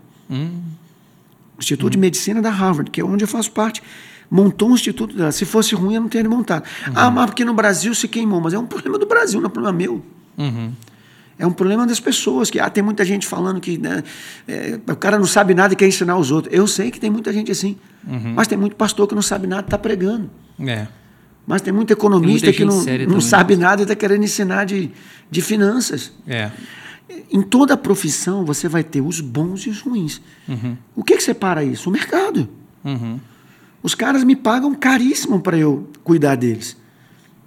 O Instituto de Medicina da Harvard, que é onde eu faço parte, montou um instituto dela. Se fosse ruim, eu não teria montado. Ah, mas porque no Brasil se queimou. Mas é um problema do Brasil, não é um problema meu. Uhum. É um problema das pessoas. que ah, Tem muita gente falando que né, é, o cara não sabe nada e quer ensinar os outros. Eu sei que tem muita gente assim. Mas tem muito pastor que não sabe nada e está pregando. É. Mas tem muito economista Tem que não, não sabe nada e está querendo ensinar de, de finanças. É. Em toda profissão você vai ter os bons e os ruins. O que, que separa isso? O mercado. Uhum. Os caras me pagam caríssimo para eu cuidar deles,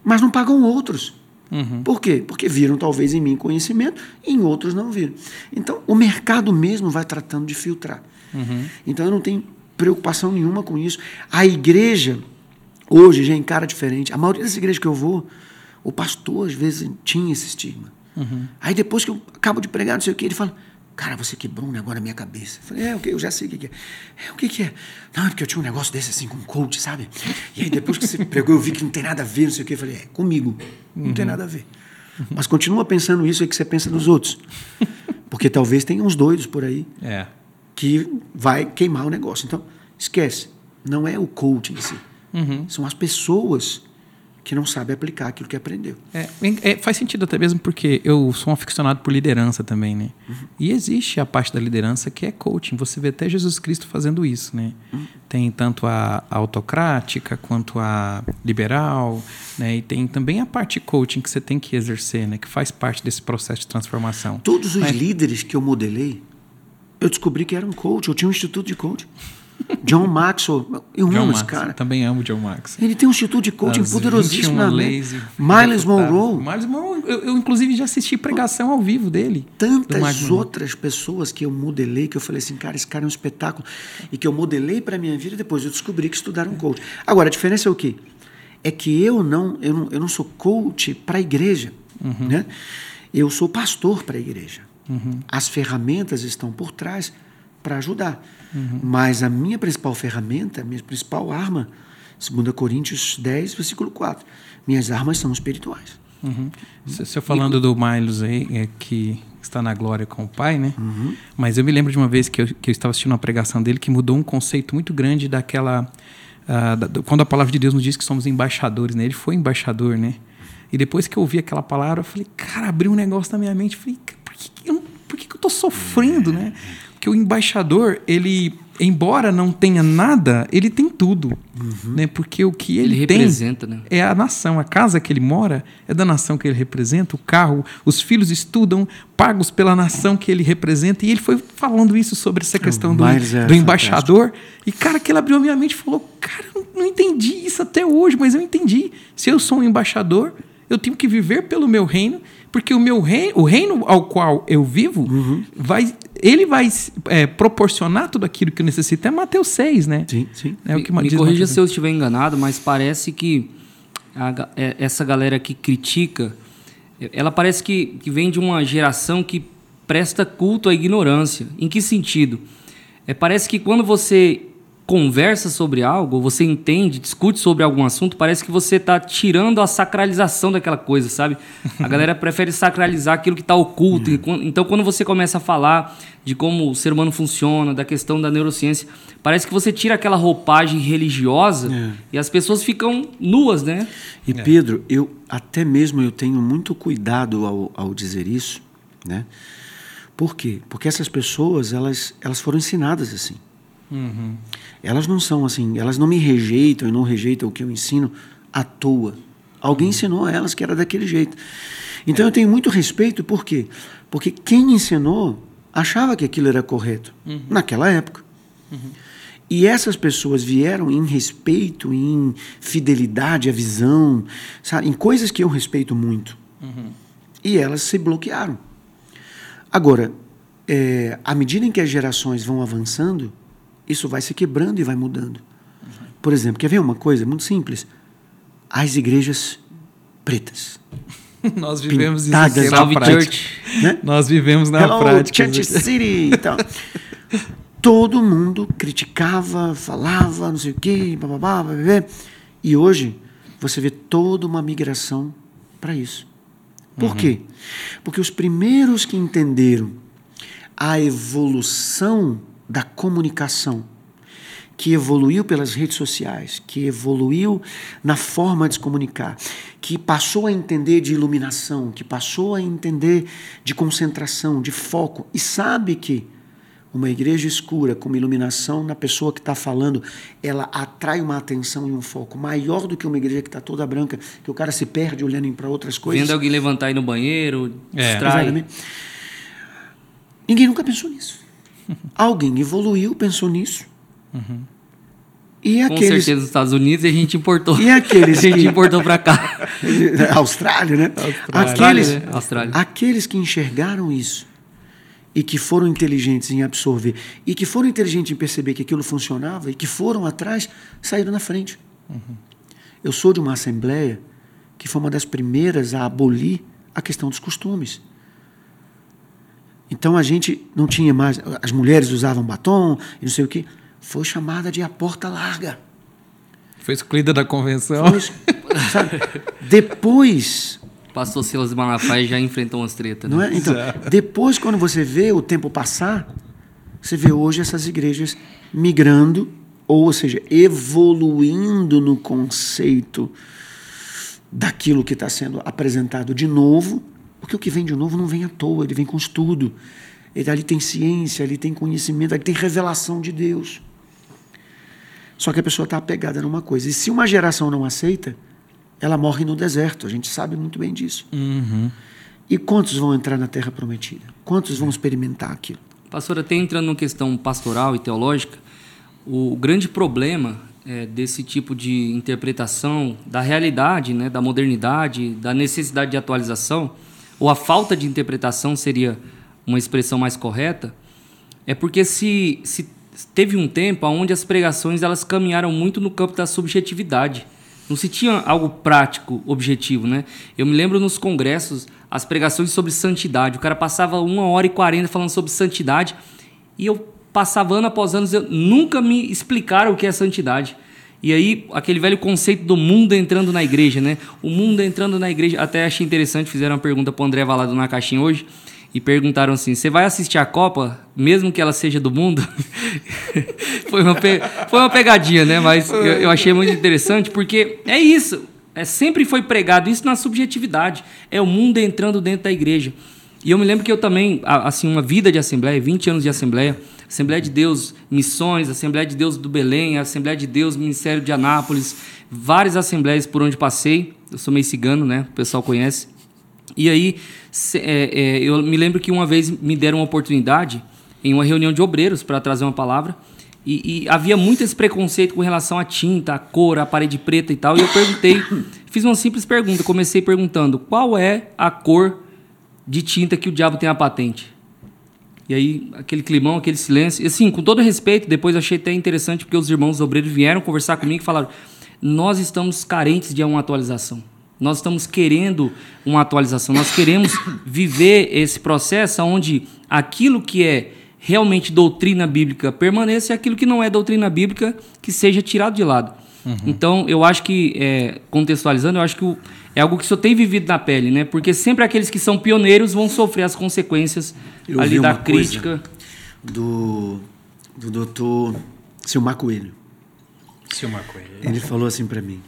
mas não pagam outros. Uhum. Por quê? Porque viram talvez em mim conhecimento e em outros não viram. Então o mercado mesmo vai tratando de filtrar. Uhum. Então eu não tenho preocupação nenhuma com isso. A igreja hoje já encara diferente. A maioria das igrejas que eu vou, o pastor às vezes tinha esse estigma. Aí depois que eu acabo de pregar, não sei o que, ele fala, cara, você quebrou um negócio na minha cabeça. Eu falei, é, o que? Eu já sei o que, que é. é. O que, que é? Não, é porque eu tinha um negócio desse assim com coach, sabe? E aí depois que você pregou, eu vi que não tem nada a ver, não sei o que. Eu falei, é, comigo, não tem nada a ver. Mas continua pensando isso aí que você pensa dos outros. Porque talvez tenha uns doidos por aí É. que vai queimar o negócio. Então, esquece. Não é o coach em si. Uhum. São as pessoas que não sabem aplicar aquilo que aprendeu. É, é, faz sentido até mesmo porque eu sou um aficionado por liderança também, né? E existe a parte da liderança que é coaching. Você vê até Jesus Cristo fazendo isso, né? Tem tanto a, a autocrática quanto a liberal, né? E tem também a parte coaching que você tem que exercer, né? Que faz parte desse processo de transformação. Todos os líderes que eu modelei, eu descobri que eram coach. Eu tinha um instituto de coach. John Maxwell, eu John amo esse cara. Também amo John Max. Ele tem um instituto de coaching As poderosíssimo 21 na Miles. Monroe. Miles Monroe, eu, eu, inclusive já assisti pregação ao vivo dele. tantas outras pessoas que eu modelei, que eu falei assim, cara, esse cara é um espetáculo, e que eu modelei para minha vida e depois eu descobri que estudaram coach. Agora, a diferença é o quê? É que eu não, eu não, eu não sou coach para a igreja, né? Eu sou pastor para a igreja. As ferramentas estão por trás para ajudar. Mas a minha principal ferramenta, a minha principal arma, 2 Coríntios 10, versículo 4, minhas armas são espirituais. Você você falando do Miles aí, é, que está na glória com o pai, né? Uhum. Mas eu me lembro de uma vez que eu, que eu estava assistindo uma pregação dele que mudou um conceito muito grande daquela. ah, da- do- quando a palavra de Deus nos diz que somos embaixadores, né? Ele foi embaixador, né? E depois que eu ouvi aquela palavra, eu falei, cara, abriu um negócio na minha mente. Falei, por que, que eu, por que, que eu tô sofrendo, né? Porque o embaixador, ele, embora não tenha nada, ele tem tudo, né? Porque o que ele, Ele tem representa, né? é a nação. A casa que ele mora é da nação que ele representa. O carro, os filhos estudam, pagos pela nação que ele representa. E ele foi falando isso sobre essa questão do, é do embaixador. E, cara, que ele abriu a minha mente e falou: Cara, eu não entendi isso até hoje, mas eu entendi. Se eu sou um embaixador, eu tenho que viver pelo meu reino, porque o meu reino, o reino ao qual eu vivo, Uhum. vai, ele vai é, proporcionar tudo aquilo que eu necessito. É Mateus 6, né? Sim, sim. É o que me, corrija Mateus se eu estiver enganado, mas parece que a é- essa galera que critica, ela parece que, que vem de uma geração que presta culto à ignorância. Em que sentido? É, parece que quando você conversa sobre algo, você entende, discute sobre algum assunto, parece que você está tirando a sacralização daquela coisa, sabe? A galera prefere sacralizar aquilo que está oculto. Então, quando você começa a falar de como o ser humano funciona, da questão da neurociência, parece que você tira aquela roupagem religiosa É. e as pessoas ficam nuas, né? E Pedro, eu até mesmo eu tenho muito cuidado ao, ao dizer isso, né? Por quê? Porque essas pessoas, elas, elas foram ensinadas assim. Elas não são assim, elas não me rejeitam e não rejeitam o que eu ensino à toa. Alguém ensinou a elas que era daquele jeito. Então eu tenho muito respeito, por quê? Porque quem ensinou achava que aquilo era correto naquela época. E essas pessoas vieram em respeito, em fidelidade à visão, sabe? em coisas que eu respeito muito. E elas se bloquearam. Agora, é, à medida em que as gerações vão avançando, isso vai se quebrando e vai mudando. Por exemplo, quer ver uma coisa muito simples? As igrejas pretas. Nós vivemos isso Pintadas aqui na prática. Church. Né? Nós vivemos na Hello, prática. Church City e tal. Todo mundo criticava, falava, não sei o quê, bababá, bababá. E hoje você vê toda uma migração para isso. Por quê? Porque os primeiros que entenderam a evolução da comunicação, que evoluiu pelas redes sociais, que evoluiu na forma de se comunicar, que passou a entender de iluminação, que passou a entender de concentração, de foco, e sabe que uma igreja escura com uma iluminação na pessoa que está falando, ela atrai uma atenção e um foco maior do que uma igreja que está toda branca, que o cara se perde olhando para outras coisas. Vendo alguém levantar aí no banheiro, É. distrai. Exatamente. Ninguém nunca pensou nisso. Alguém evoluiu, pensou nisso. E Com aqueles. certeza nos Estados Unidos e a gente importou. E aqueles a gente que- importou para cá. Austrália, né? Austrália. Aqueles, Austrália, né? Austrália. aqueles que enxergaram isso e que foram inteligentes em absorver e que foram inteligentes em perceber que aquilo funcionava e que foram atrás, saíram na frente. Eu sou de uma assembleia que foi uma das primeiras a abolir a questão dos costumes. Então a gente não tinha mais. As mulheres usavam batom e não sei o quê. Foi chamada de a porta larga. Foi excluída da convenção. Foi, sabe? Depois Pastor Silas Malafaia já enfrentou umas tretas. Não né? é? Então, depois, quando você vê o tempo passar, você vê hoje essas igrejas migrando, ou seja, evoluindo no conceito daquilo que está sendo apresentado de novo, porque o que vem de novo não vem à toa, ele vem com estudo. Ele, ali tem ciência, ali tem conhecimento, ali tem revelação de Deus. Só que a pessoa está apegada numa coisa. E se uma geração não aceita, ela morre no deserto. A gente sabe muito bem disso. E quantos vão entrar na terra prometida? Quantos vão experimentar aquilo? Pastor, até entrando numa questão pastoral e teológica, o grande problema é, desse tipo de interpretação da realidade, né, da modernidade, da necessidade de atualização, ou a falta de interpretação seria uma expressão mais correta, é porque se, se teve um tempo onde as pregações elas caminharam muito no campo da subjetividade. Não se tinha algo prático, objetivo, né? Eu me lembro nos congressos, as pregações sobre santidade. O cara passava uma hora e quarenta falando sobre santidade e eu passava ano após ano, eu nunca me explicaram o que é santidade. E aí, aquele velho conceito do mundo entrando na igreja, né? O mundo entrando na igreja. Até achei interessante, fizeram uma pergunta para o André Valado na caixinha hoje e perguntaram assim: você vai assistir a Copa, mesmo que ela seja do mundo? foi, uma pe- foi uma pegadinha, né? Mas eu, eu achei muito interessante porque é isso. É, sempre foi pregado isso na subjetividade. É o mundo entrando dentro da igreja. E eu me lembro que eu também, assim, uma vida de assembleia, 20 anos de assembleia, Assembleia de Deus Missões, Assembleia de Deus do Belém, Assembleia de Deus Ministério de Anápolis, várias assembleias por onde passei. Eu sou meio cigano, né? O pessoal conhece. E aí, se- é, é, eu me lembro que uma vez me deram uma oportunidade em uma reunião de obreiros para trazer uma palavra. E, e havia muito esse preconceito com relação à tinta, à cor, à parede preta e tal. E eu perguntei, fiz uma simples pergunta. Comecei perguntando qual é a cor de tinta que o diabo tem a patente. E aí, aquele climão, aquele silêncio. E assim, com todo respeito, depois achei até interessante porque os irmãos obreiros vieram conversar comigo e falaram: nós estamos carentes de uma atualização. Nós estamos querendo uma atualização. Nós queremos viver esse processo onde aquilo que é, realmente doutrina bíblica permaneça e aquilo que não é doutrina bíblica que seja tirado de lado. Uhum. Então, eu acho que, é, contextualizando, eu acho que o, é algo que o senhor tem vivido na pele, né? Porque sempre aqueles que são pioneiros vão sofrer as consequências eu ali da crítica. Do, do doutor Silmar Coelho. Silmar Coelho. Ele falou assim para mim,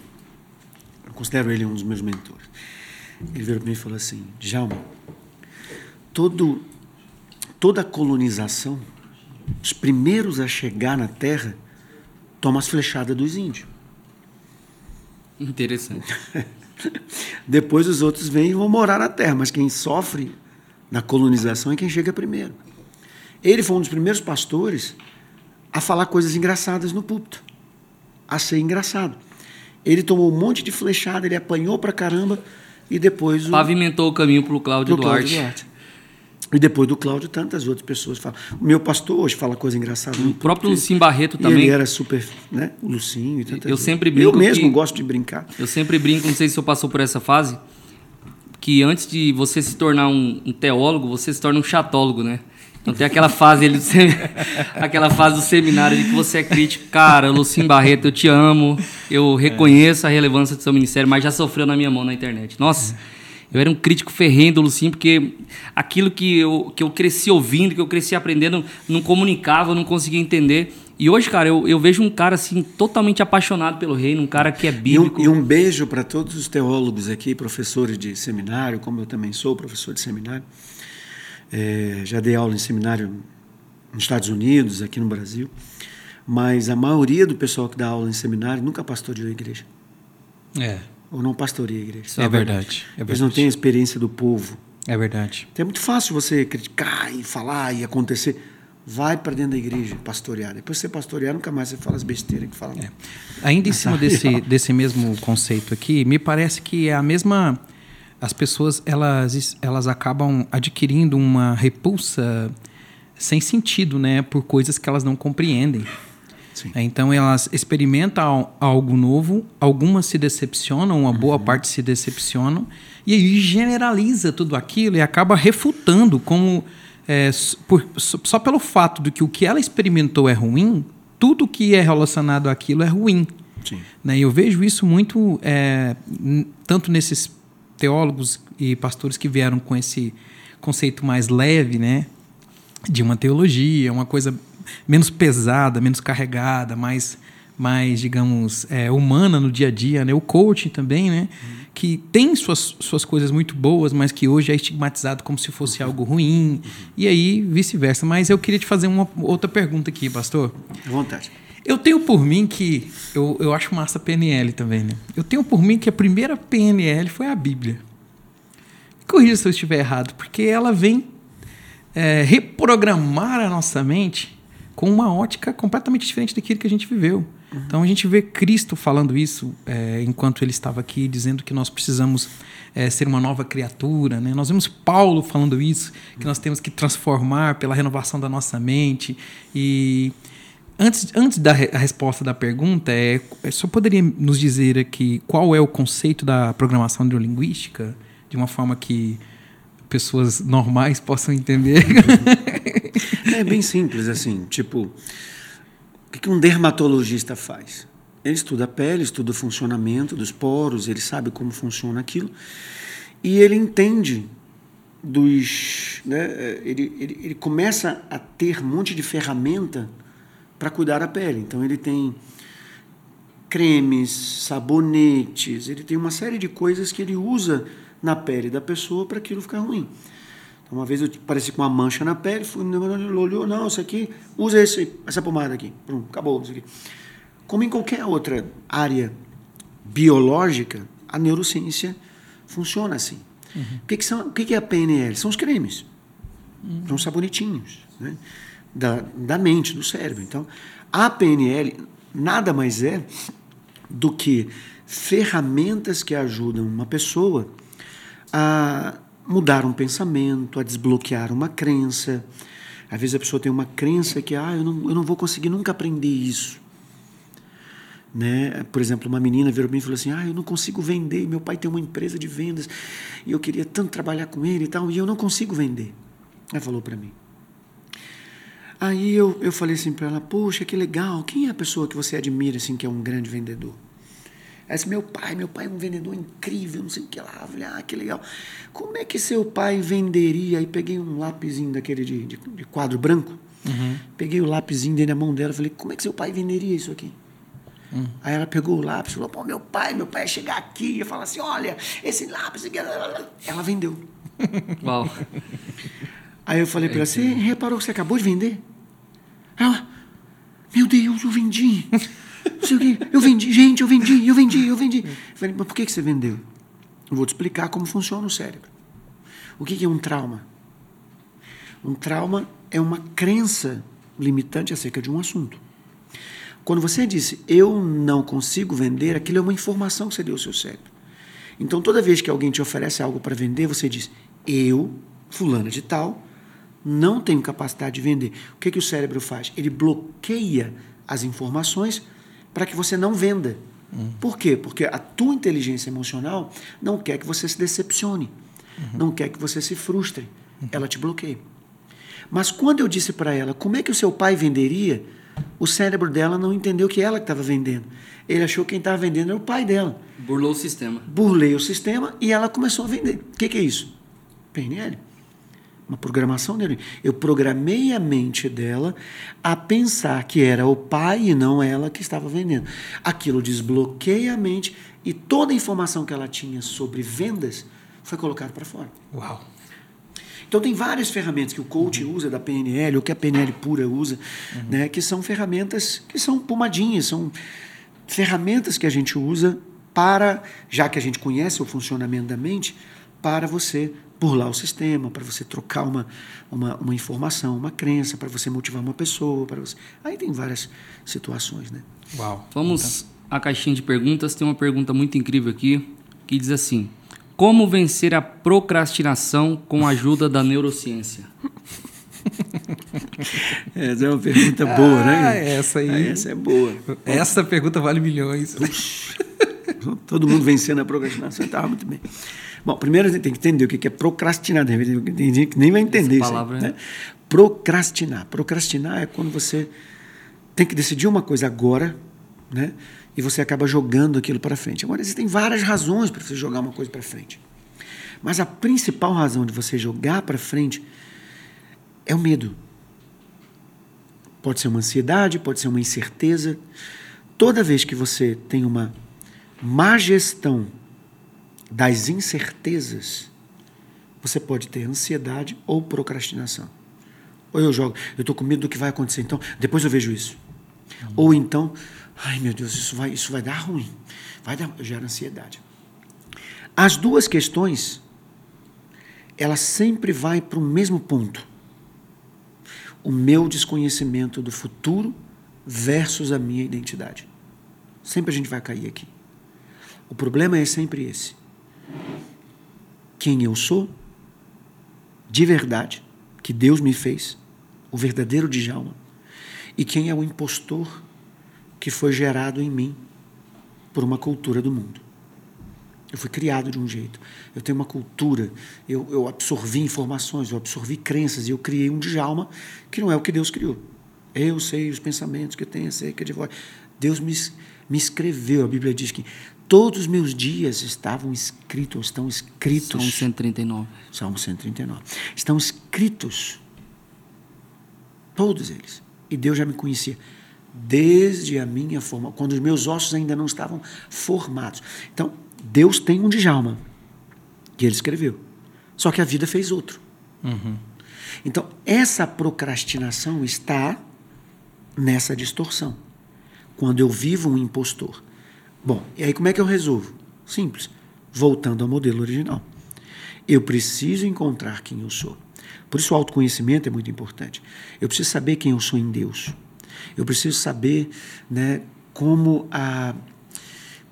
eu considero ele um dos meus mentores. Ele virou para mim e falou assim, Djalma, todo, toda a colonização, os primeiros a chegar na Terra, tomam as flechadas dos índios. Interessante. Depois os outros vêm e vão morar na Terra, mas quem sofre na colonização é quem chega primeiro. Ele foi um dos primeiros pastores a falar coisas engraçadas no púlpito, a ser engraçado. Ele tomou um monte de flechada, ele apanhou pra caramba e depois o, pavimentou o caminho para o Cláudio Duarte. Duarte. E depois do Cláudio, tantas outras pessoas falam. O meu pastor hoje fala coisa engraçada. O próprio Lucim Barreto também. Ele era super, né? O Lucinho e tantas Eu outras. sempre brinco Eu mesmo que- gosto de brincar. Eu sempre brinco, não sei se o senhor passou por essa fase, que antes de você se tornar um, um teólogo, você se torna um chatólogo, né? Então tem aquela fase sem- aquela fase do seminário de que você é crítico. Cara, Lucim Barreto, eu te amo, eu reconheço a relevância do seu ministério, mas já sofreu na minha mão na internet. Nossa, eu era um crítico ferrenho do Lucim, porque aquilo que eu, que eu cresci ouvindo, que eu cresci aprendendo, não comunicava, eu não conseguia entender. E hoje, cara, eu, eu vejo um cara assim, totalmente apaixonado pelo reino, um cara que é E um, bíblico. e um beijo para todos os teólogos aqui, professores de seminário, como eu também sou professor de seminário. É, já dei aula em seminário nos Estados Unidos, aqui no Brasil. Mas a maioria do pessoal que dá aula em seminário nunca pastoreou a igreja. É, Ou não pastoreia a igreja. é verdade. É Eles não verdade. têm a experiência do povo. É verdade. Então é muito fácil você criticar e falar e acontecer. Vai para dentro da igreja pastorear. Depois que você pastorear, nunca mais você fala as besteiras que fala. É. Ainda em cima desse, desse mesmo conceito aqui, me parece que é a mesma. As pessoas elas, elas acabam adquirindo uma repulsa sem sentido, né, por coisas que elas não compreendem. Sim. Então elas experimentam al- algo novo, algumas se decepcionam, uma boa parte se decepcionam, e aí generaliza tudo aquilo e acaba refutando como é, por- só pelo fato de que o que ela experimentou é ruim, tudo que é relacionado àquilo é ruim. Sim. Né? E eu vejo isso muito, é, tanto nesses teólogos e pastores que vieram com esse conceito mais leve, né? de uma teologia, uma coisa menos pesada, menos carregada, mais, mais digamos, é, humana no dia a dia, né? O coaching também, né? Que tem suas, suas coisas muito boas, mas que hoje é estigmatizado como se fosse algo ruim, e aí vice-versa. Mas eu queria te fazer uma outra pergunta aqui, pastor. À vontade. Eu tenho por mim que. Eu, eu acho massa PNL também, né? Eu tenho por mim que a primeira PNL foi a Bíblia. Corrija se eu estiver errado, porque ela vem é, reprogramar a nossa mente com uma ótica completamente diferente daquilo que a gente viveu. Então a gente vê Cristo falando isso é, enquanto ele estava aqui, dizendo que nós precisamos é, ser uma nova criatura. Né? Nós vemos Paulo falando isso, que nós temos que transformar pela renovação da nossa mente. E antes, antes da re- resposta da pergunta, é, é, só poderia nos dizer aqui qual é o conceito da programação neurolinguística, de uma forma que pessoas normais possam entender? É bem simples, assim, tipo, o que um dermatologista faz? Ele estuda a pele, estuda o funcionamento dos poros, ele sabe como funciona aquilo, e ele entende dos. Né, ele, ele, ele começa a ter um monte de ferramenta para cuidar da pele. Então, ele tem cremes, sabonetes, ele tem uma série de coisas que ele usa na pele da pessoa para aquilo ficar ruim. Uma vez eu pareci com uma mancha na pele, fui no ele olhou, não, isso aqui, usa esse, essa pomada aqui. Prum, acabou isso aqui. Como em qualquer outra área biológica, a neurociência funciona assim. O, que, que, são, o que, que é a PNL? São os cremes. São os sabonetinhos né? da, da mente, do cérebro. Então, a PNL nada mais é do que ferramentas que ajudam uma pessoa a mudar um pensamento, a desbloquear uma crença. Às vezes a pessoa tem uma crença que ah, eu não, eu não vou conseguir nunca aprender isso. Né? Por exemplo, uma menina virou para mim e falou assim: ah, eu não consigo vender, meu pai tem uma empresa de vendas e eu queria tanto trabalhar com ele e tal, e eu não consigo vender. Ela falou para mim: Aí eu, eu falei assim para ela, poxa, que legal, quem é a pessoa que você admira, assim, que é um grande vendedor? Ela disse, meu pai, meu pai é um vendedor incrível, não sei o que lá. Eu falei, ah, que legal. Como é que seu pai venderia? Aí peguei um lápisinho daquele de, de, de quadro branco, Uhum. peguei o lápisinho dele na mão dela, falei, como é que seu pai venderia isso aqui? Aí ela pegou o lápis e falou, pô, meu pai, meu pai ia chegar aqui e falar assim, olha, esse lápis aqui... Ela vendeu. Uau. Aí eu falei para ela, você reparou que você acabou de vender? Ela, meu Deus, eu vendi. Eu vendi, gente, eu vendi, eu vendi, eu vendi. Eu falei, mas por que que você vendeu? Eu vou te explicar como funciona o cérebro. O que é um trauma? Um trauma é uma crença limitante acerca de um assunto. Quando você disse, eu não consigo vender, aquilo é uma informação que você deu ao seu cérebro. Então, toda vez que alguém te oferece algo para vender, você diz, eu, fulana de tal, não tenho capacidade de vender. O que, que o cérebro faz? Ele bloqueia as informações para que você não venda. Por quê? Porque a tua inteligência emocional não quer que você se decepcione, não quer que você se frustre. Ela te bloqueia. Mas quando eu disse para ela como é que o seu pai venderia, o cérebro dela não entendeu que ela que estava vendendo. Ele achou que quem estava vendendo era o pai dela. Burlou o sistema. Burlei o sistema e ela começou a vender. O que, que é isso? PNL. Uma programação dele. Eu programei a mente dela a pensar que era o pai e não ela que estava vendendo. Aquilo desbloqueia a mente e toda a informação que ela tinha sobre vendas foi colocada para fora. Uau. Então tem várias ferramentas que o coach usa da PNL, ou que a PNL pura usa, né, que são ferramentas que são pomadinhas, são ferramentas que a gente usa para, já que a gente conhece o funcionamento da mente, para você burlar o sistema, para você trocar uma, uma, uma informação, uma crença, para você motivar uma pessoa, para você. Aí tem várias situações, né? Uau. Vamos à caixinha de perguntas. Tem uma pergunta muito incrível aqui que diz assim: Como vencer a procrastinação com a ajuda da neurociência? Essa é uma pergunta boa, Ah, né? essa aí. Essa é boa. Essa pergunta vale milhões. Todo mundo vencendo a procrastinação, estava muito bem. Bom, primeiro a gente tem que entender o que é procrastinar. Tem gente que nem vai entender Essa isso. aí, palavra, né? Procrastinar. Procrastinar é quando você tem que decidir uma coisa agora, né? E você acaba jogando aquilo para frente. Agora, existem várias razões para você jogar uma coisa para frente. Mas a principal razão de você jogar para frente é o medo. Pode ser uma ansiedade, pode ser uma incerteza. Toda vez que você tem uma má gestão das incertezas, você pode ter ansiedade ou procrastinação. Ou eu jogo, eu estou com medo do que vai acontecer, então depois eu vejo isso. Ou então, ai meu Deus, isso vai, isso vai dar ruim. Vai dar, gera ansiedade. As duas questões, ela sempre vai para o mesmo ponto. O meu desconhecimento do futuro versus a minha identidade. Sempre a gente vai cair aqui. O problema é sempre esse. Quem eu sou, de verdade, que Deus me fez, o verdadeiro Djalma, e quem é o impostor que foi gerado em mim por uma cultura do mundo. Eu fui criado de um jeito. Eu tenho uma cultura. Eu, eu absorvi informações, eu absorvi crenças e eu criei um Djalma que não é o que Deus criou. Eu sei os pensamentos que eu tenho acerca de vós. Deus me, me escreveu. A Bíblia diz que todos os meus dias estavam escritos, estão escritos. São 139. Salmo 139. Estão escritos. Todos eles. E Deus já me conhecia desde a minha forma, quando os meus ossos ainda não estavam formados. Então, Deus tem um Djalma que ele escreveu. Só que a vida fez outro. Então, essa procrastinação está nessa distorção. Quando eu vivo um impostor. Bom, e aí como é que eu resolvo? Simples. Voltando ao modelo original. Eu preciso encontrar quem eu sou. Por isso o autoconhecimento é muito importante. Eu preciso saber quem eu sou em Deus. Eu preciso saber né, como, a,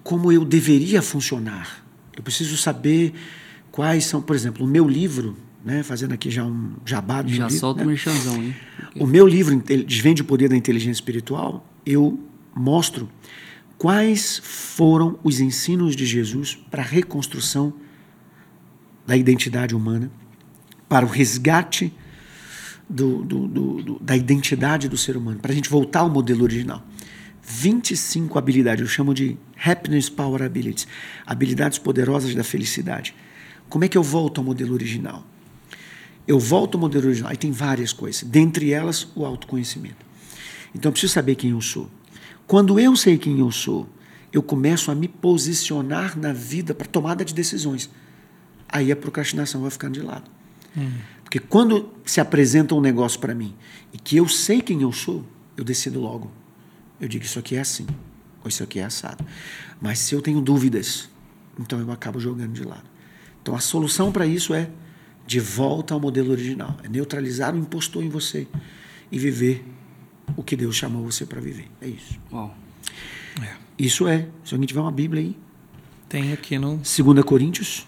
como eu deveria funcionar. Eu preciso saber quais são, por exemplo, o meu livro, né, fazendo aqui já um jabá do Já livro, solta né? o merchanzão, hein? O meu livro, Desvende o Poder da Inteligência Espiritual, eu mostro quais foram os ensinos de Jesus para a reconstrução da identidade humana, para o resgate do, do, do, da identidade do ser humano, para a gente voltar ao modelo original. 25 habilidades, eu chamo de happiness power abilities, habilidades poderosas da felicidade. Como é que eu volto ao modelo original? Eu volto ao modelo original, aí tem várias coisas, dentre elas o autoconhecimento. Então eu preciso saber quem eu sou. Quando eu sei quem eu sou, eu começo a me posicionar na vida para tomada de decisões. Aí a procrastinação vai ficando de lado. Hum. Porque quando se apresenta um negócio para mim e que eu sei quem eu sou, eu decido logo. Eu digo isso aqui é assim, ou isso aqui é assado. Mas se eu tenho dúvidas, então eu acabo jogando de lado. Então a solução para isso é de volta ao modelo original, é neutralizar o impostor em você e viver o que Deus chamou você para viver. É isso. Uau. É. Isso é. Se alguém tiver uma Bíblia aí. Tem aqui no. 2 Coríntios,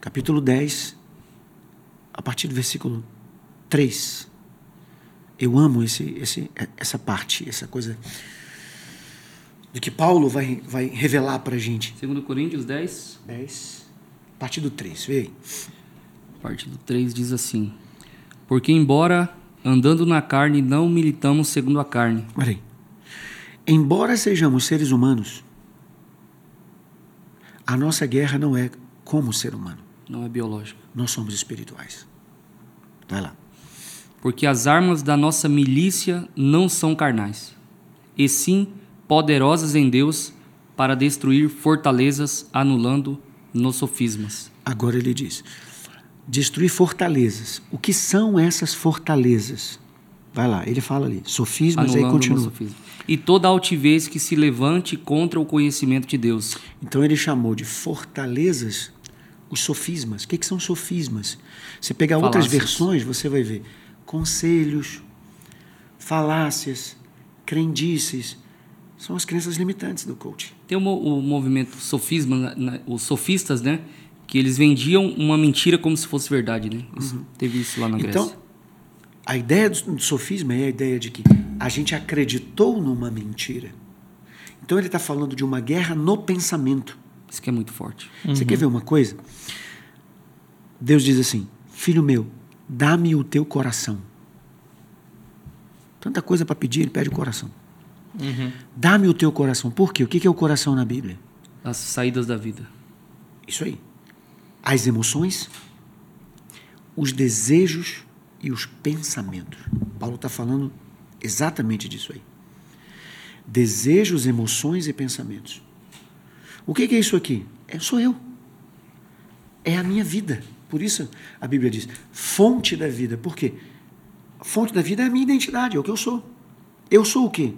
capítulo 10, a partir do versículo 3. Eu amo esse, esse, essa parte, essa coisa do que Paulo vai, vai revelar para a gente. 2 Coríntios 10. 10. A partir do 3, vê aí. A partir do 3 diz assim: Porque, embora andando na carne, não militamos segundo a carne. Olha aí. Embora sejamos seres humanos, a nossa guerra não é como ser humano. Não é biológica. Nós somos espirituais. Vai lá. Porque as armas da nossa milícia não são carnais, e sim poderosas em Deus para destruir fortalezas, anulando nos sofismas. Agora ele diz: destruir fortalezas. O que são essas fortalezas? Vai lá, ele fala ali, sofismas, Anulando aí continua. E toda altivez que se levante contra o conhecimento de Deus. Então ele chamou de fortalezas os sofismas. O que, que são sofismas? Você pegar falácias. outras versões, você vai ver conselhos, falácias, crendices, são as crenças limitantes do coach. Tem o, o movimento sofisma, os sofistas, né? Que eles vendiam uma mentira como se fosse verdade, né? Isso, uhum. Teve isso lá na Grécia. Então, a ideia do, do sofisma é a ideia de que a gente acreditou numa mentira. Então ele está falando de uma guerra no pensamento. Isso que é muito forte. Uhum. Você quer ver uma coisa? Deus diz assim: Filho meu, dá-me o teu coração. Tanta coisa para pedir, ele pede o coração. Uhum. Dá-me o teu coração. Por quê? O que é o coração na Bíblia? As saídas da vida. Isso aí. As emoções, os desejos e os pensamentos. Paulo está falando exatamente disso aí. Desejos, emoções e pensamentos. O que é isso aqui? É, sou eu. É a minha vida. Por isso a Bíblia diz: fonte da vida. Por quê? Fonte da vida é a minha identidade, é o que eu sou. Eu sou o quê?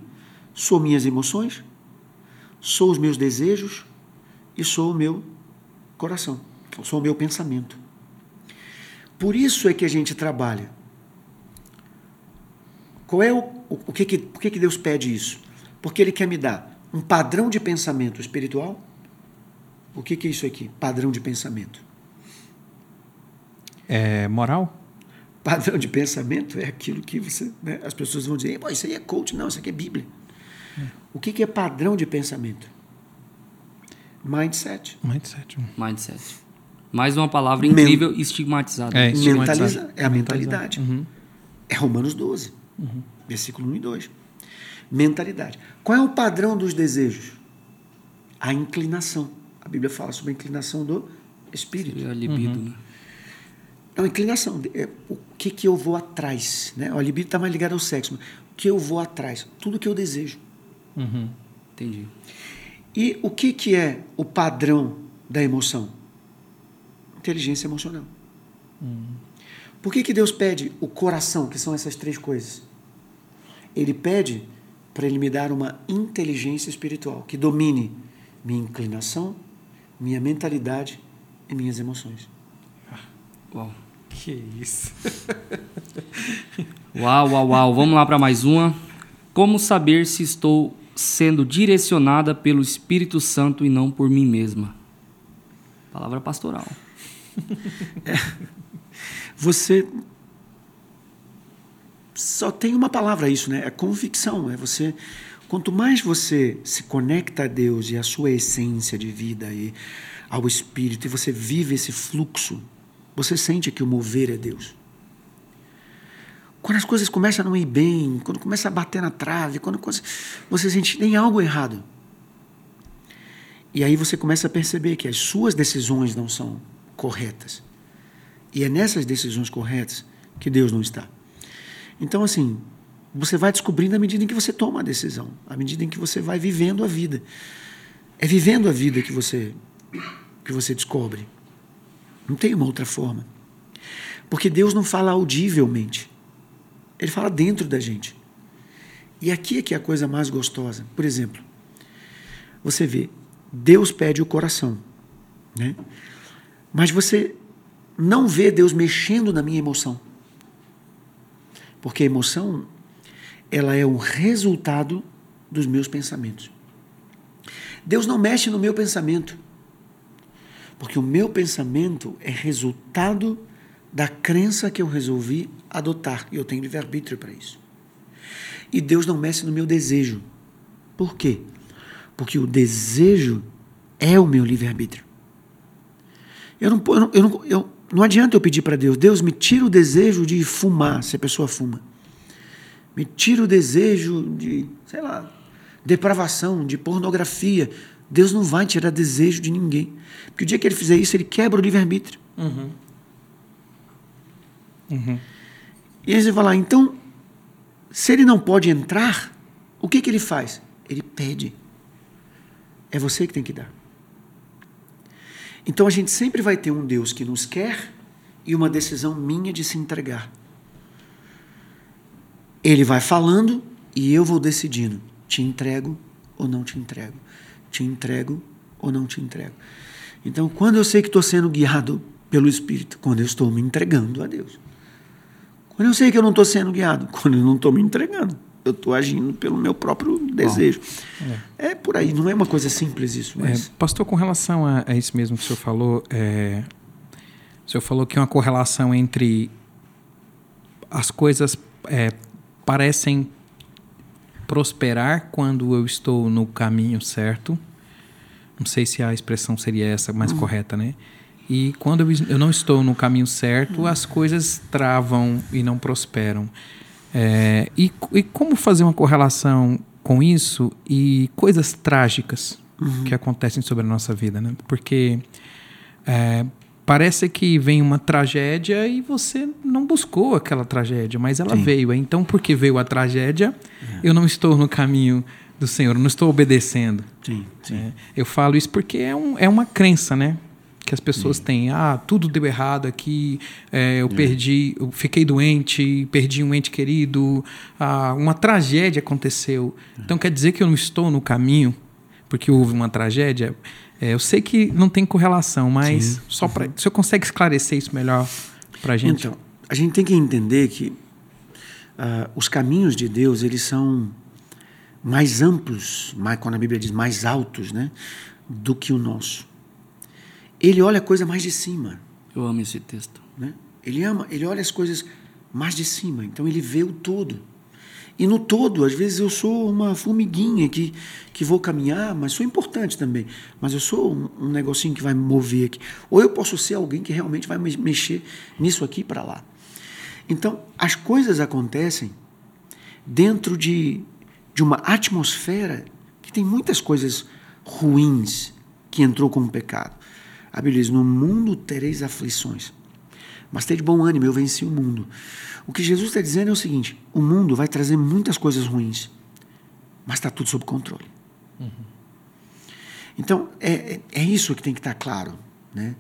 Sou minhas emoções, sou os meus desejos e sou o meu coração, sou o meu pensamento. Por isso é que a gente trabalha. Qual é o, o, o que, que, por que, que Deus pede isso? Porque Ele quer me dar um padrão de pensamento espiritual. O que, que é isso aqui? Padrão de pensamento. É moral? Padrão de pensamento é aquilo que você. Né, as pessoas vão dizer, isso aí é coach. Não, isso aqui é Bíblia. O que, que é padrão de pensamento? Mindset. Mindset. Mindset. Mais uma palavra incrível, Men estigmatizada. É, Mentaliza é a mentalidade. Uhum. É Romanos 12, uhum. versículo 1 e 2. Mentalidade. Qual é o padrão dos desejos? A inclinação. A Bíblia fala sobre a inclinação do espírito. Seria a libido, uhum. né? É uma inclinação. É, o que, que eu vou atrás? Né? O libido está mais ligado ao sexo. O que eu vou atrás? Tudo que eu desejo. Uhum. Entendi. E o que, que é o padrão da emoção? Inteligência emocional. Uhum. Por que, que Deus pede o coração, que são essas três coisas? Ele pede para ele me dar uma inteligência espiritual que domine minha inclinação, minha mentalidade e minhas emoções. Uau. Que isso. uau, uau, uau. Vamos lá para mais uma. Como saber se estou sendo direcionada pelo Espírito Santo e não por mim mesma. Palavra pastoral. É. Você só tem uma palavra isso, né? É convicção. É você. Quanto mais você se conecta a Deus e a sua essência de vida e ao Espírito e você vive esse fluxo, você sente que o mover é Deus. Quando as coisas começam a não ir bem, quando começa a bater na trave, quando você sente tem algo errado. E aí você começa a perceber que as suas decisões não são corretas. E é nessas decisões corretas que Deus não está. Então, assim, você vai descobrindo à medida em que você toma a decisão, à medida em que você vai vivendo a vida. É vivendo a vida que você que você descobre. Não tem uma outra forma. Porque Deus não fala audivelmente. Ele fala dentro da gente. E aqui é que é a coisa mais gostosa. Por exemplo, você vê, Deus pede o coração, né? Mas você não vê Deus mexendo na minha emoção. Porque a emoção ela é o resultado dos meus pensamentos. Deus não mexe no meu pensamento. Porque o meu pensamento é resultado da crença que eu resolvi adotar. E eu tenho livre-arbítrio para isso. E Deus não mexe no meu desejo. Por quê? Porque o desejo é o meu livre-arbítrio. Eu não, eu, não, eu, não, eu não adianta eu pedir para Deus, Deus me tira o desejo de fumar, se a pessoa fuma. Me tira o desejo de, sei lá, depravação, de pornografia. Deus não vai tirar desejo de ninguém. Porque o dia que ele fizer isso, ele quebra o livre-arbítrio. Uhum. Uhum. E aí você vai falar, então, se ele não pode entrar, o que, que ele faz? Ele pede. É você que tem que dar. Então a gente sempre vai ter um Deus que nos quer e uma decisão minha de se entregar. Ele vai falando e eu vou decidindo: te entrego ou não te entrego, te entrego ou não te entrego. Então, quando eu sei que estou sendo guiado pelo Espírito, quando eu estou me entregando a Deus. Quando eu sei que eu não estou sendo guiado, quando eu não estou me entregando, eu estou agindo pelo meu próprio desejo. é. é. por aí, não é uma coisa simples isso. Mas... É, pastor, com relação a, a, isso mesmo que o senhor falou, é, o senhor falou que é uma correlação entre as coisas é, parecem prosperar quando eu estou no caminho certo. Não sei se a expressão seria essa mais hum. correta, né? E quando eu não estou no caminho certo, as coisas travam e não prosperam. É, e, e, como fazer uma correlação com isso e coisas trágicas uhum. que acontecem sobre a nossa vida, né? Porque é, parece que vem uma tragédia e você não buscou aquela tragédia, mas ela sim. veio. Então, porque veio a tragédia, é. eu não estou no caminho do Senhor, não estou obedecendo. Sim, sim. É, eu falo isso porque é, um, é uma crença, né? Que as pessoas têm. Ah, tudo deu errado aqui, é, eu perdi, eu fiquei doente, perdi um ente querido, ah, uma tragédia aconteceu. Então quer dizer que eu não estou no caminho porque houve uma tragédia? É, eu sei que não tem correlação, mas Sim. só para. Uhum. O senhor consegue esclarecer isso melhor para a gente? Então, a gente tem que entender que uh, os caminhos de Deus eles são mais amplos, mais, quando a Bíblia diz mais altos, né, do que o nosso ele olha a coisa mais de cima. Eu amo esse texto. Né? Ele ama, ele olha as coisas mais de cima. Então ele vê o todo. E no todo, às vezes eu sou uma formiguinha que, que vou caminhar, mas sou importante também. Mas eu sou um, um negocinho que vai me mover aqui. Ou eu posso ser alguém que realmente vai mexer nisso aqui para lá. Então, as coisas acontecem dentro de, de uma atmosfera que tem muitas coisas ruins que entrou com o pecado. A Bíblia diz: No mundo tereis aflições, mas ter de bom ânimo, eu venci o mundo. O que Jesus está dizendo é o seguinte: o mundo vai trazer muitas coisas ruins, mas está tudo sob controle. Uhum. Então, é, é, é isso que tem que estar tá claro. Né?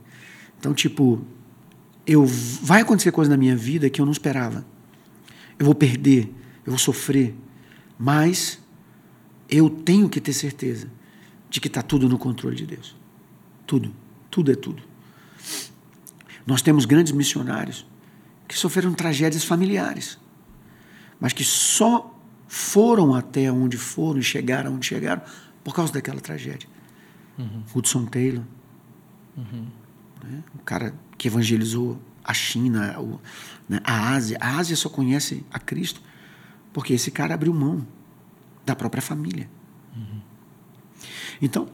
Então, tipo, eu, vai acontecer coisa na minha vida que eu não esperava. Eu vou perder, eu vou sofrer, mas eu tenho que ter certeza de que está tudo no controle de Deus. Tudo. Tudo é tudo. Nós temos grandes missionários que sofreram tragédias familiares, mas que só foram até onde foram e chegaram onde chegaram por causa daquela tragédia. Uhum. Hudson Taylor, uhum. né? o cara que evangelizou a China, o, né? a Ásia. A Ásia só conhece a Cristo porque esse cara abriu mão da própria família. Uhum. Então,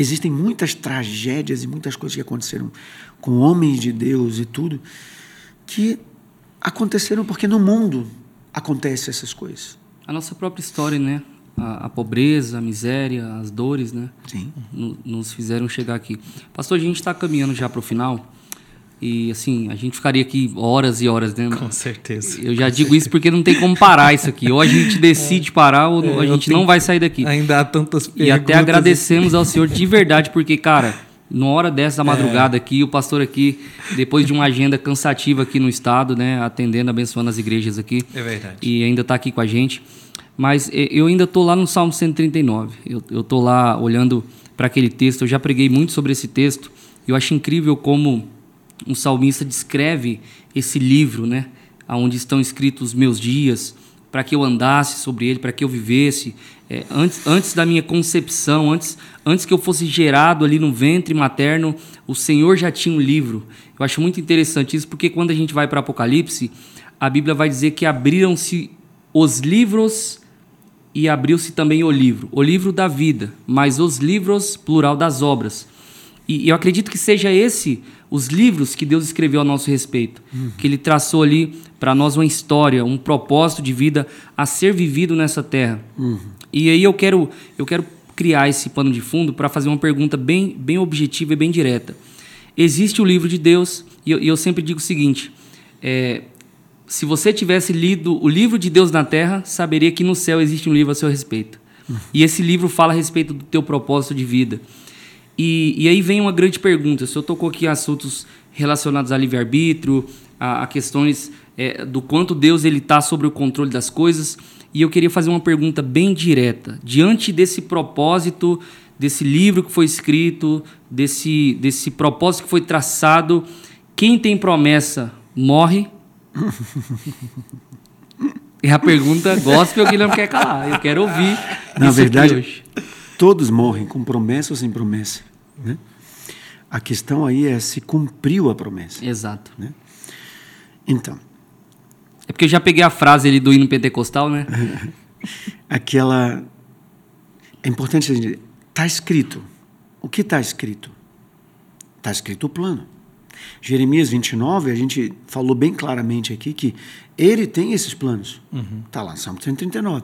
Existem muitas tragédias e muitas coisas que aconteceram com homens de Deus e tudo, que aconteceram porque no mundo acontecem essas coisas. A nossa própria história, né? A, a pobreza, a miséria, as dores, né? Sim. No- nos fizeram chegar aqui. Pastor, a gente está caminhando já para o final. E, assim, a gente ficaria aqui horas e horas, né? Com certeza. Eu já digo isso porque não tem como parar isso aqui. Ou a gente decide parar ou É, a gente não vai sair daqui. Ainda há tantas perguntas. E até agradecemos ao Senhor de verdade, porque, cara, numa hora dessa da madrugada aqui, o pastor aqui, depois de uma agenda cansativa aqui no estado, né, atendendo, abençoando as igrejas aqui. É verdade. E ainda está aqui com a gente. Mas eu ainda tô lá no Salmo 139. Eu, tô lá olhando para aquele texto. Eu já preguei muito sobre esse texto. Eu acho incrível como um salmista descreve esse livro, né, onde estão escritos os meus dias, para que eu andasse sobre ele, para que eu vivesse. É, antes, antes da minha concepção, antes, antes que eu fosse gerado ali no ventre materno, o Senhor já tinha um livro. Eu acho muito interessante isso, porque quando a gente vai para Apocalipse, a Bíblia vai dizer que abriram-se os livros e abriu-se também o livro, o livro da vida, mas os livros, plural das obras. E, eu acredito que seja esse os livros que Deus escreveu a nosso respeito, que Ele traçou ali para nós uma história, um propósito de vida a ser vivido nessa terra. E aí eu quero eu quero criar esse pano de fundo para fazer uma pergunta bem bem objetiva e bem direta. Existe o livro de Deus e eu, e eu sempre digo o seguinte: é, se você tivesse lido o livro de Deus na terra, saberia que no céu existe um livro a seu respeito. E esse livro fala a respeito do teu propósito de vida. E, e aí vem uma grande pergunta. Se eu tocou aqui assuntos relacionados a livre-arbítrio, a, a questões é, do quanto Deus ele está sobre o controle das coisas, e eu queria fazer uma pergunta bem direta. Diante desse propósito, desse livro que foi escrito, desse, desse propósito que foi traçado, quem tem promessa morre e a pergunta gospel que ele não quer calar. Eu quero ouvir. Na verdade, hoje. Todos morrem com promessa ou sem promessa. Né? A questão aí é se cumpriu a promessa. Exato. Então, É porque eu já peguei a frase ali do hino pentecostal, né? aquela. É importante a gente. Está escrito. O que está escrito? Está escrito o plano. Jeremias 29, a gente falou bem claramente aqui que ele tem esses planos. Está lá, Salmo 139.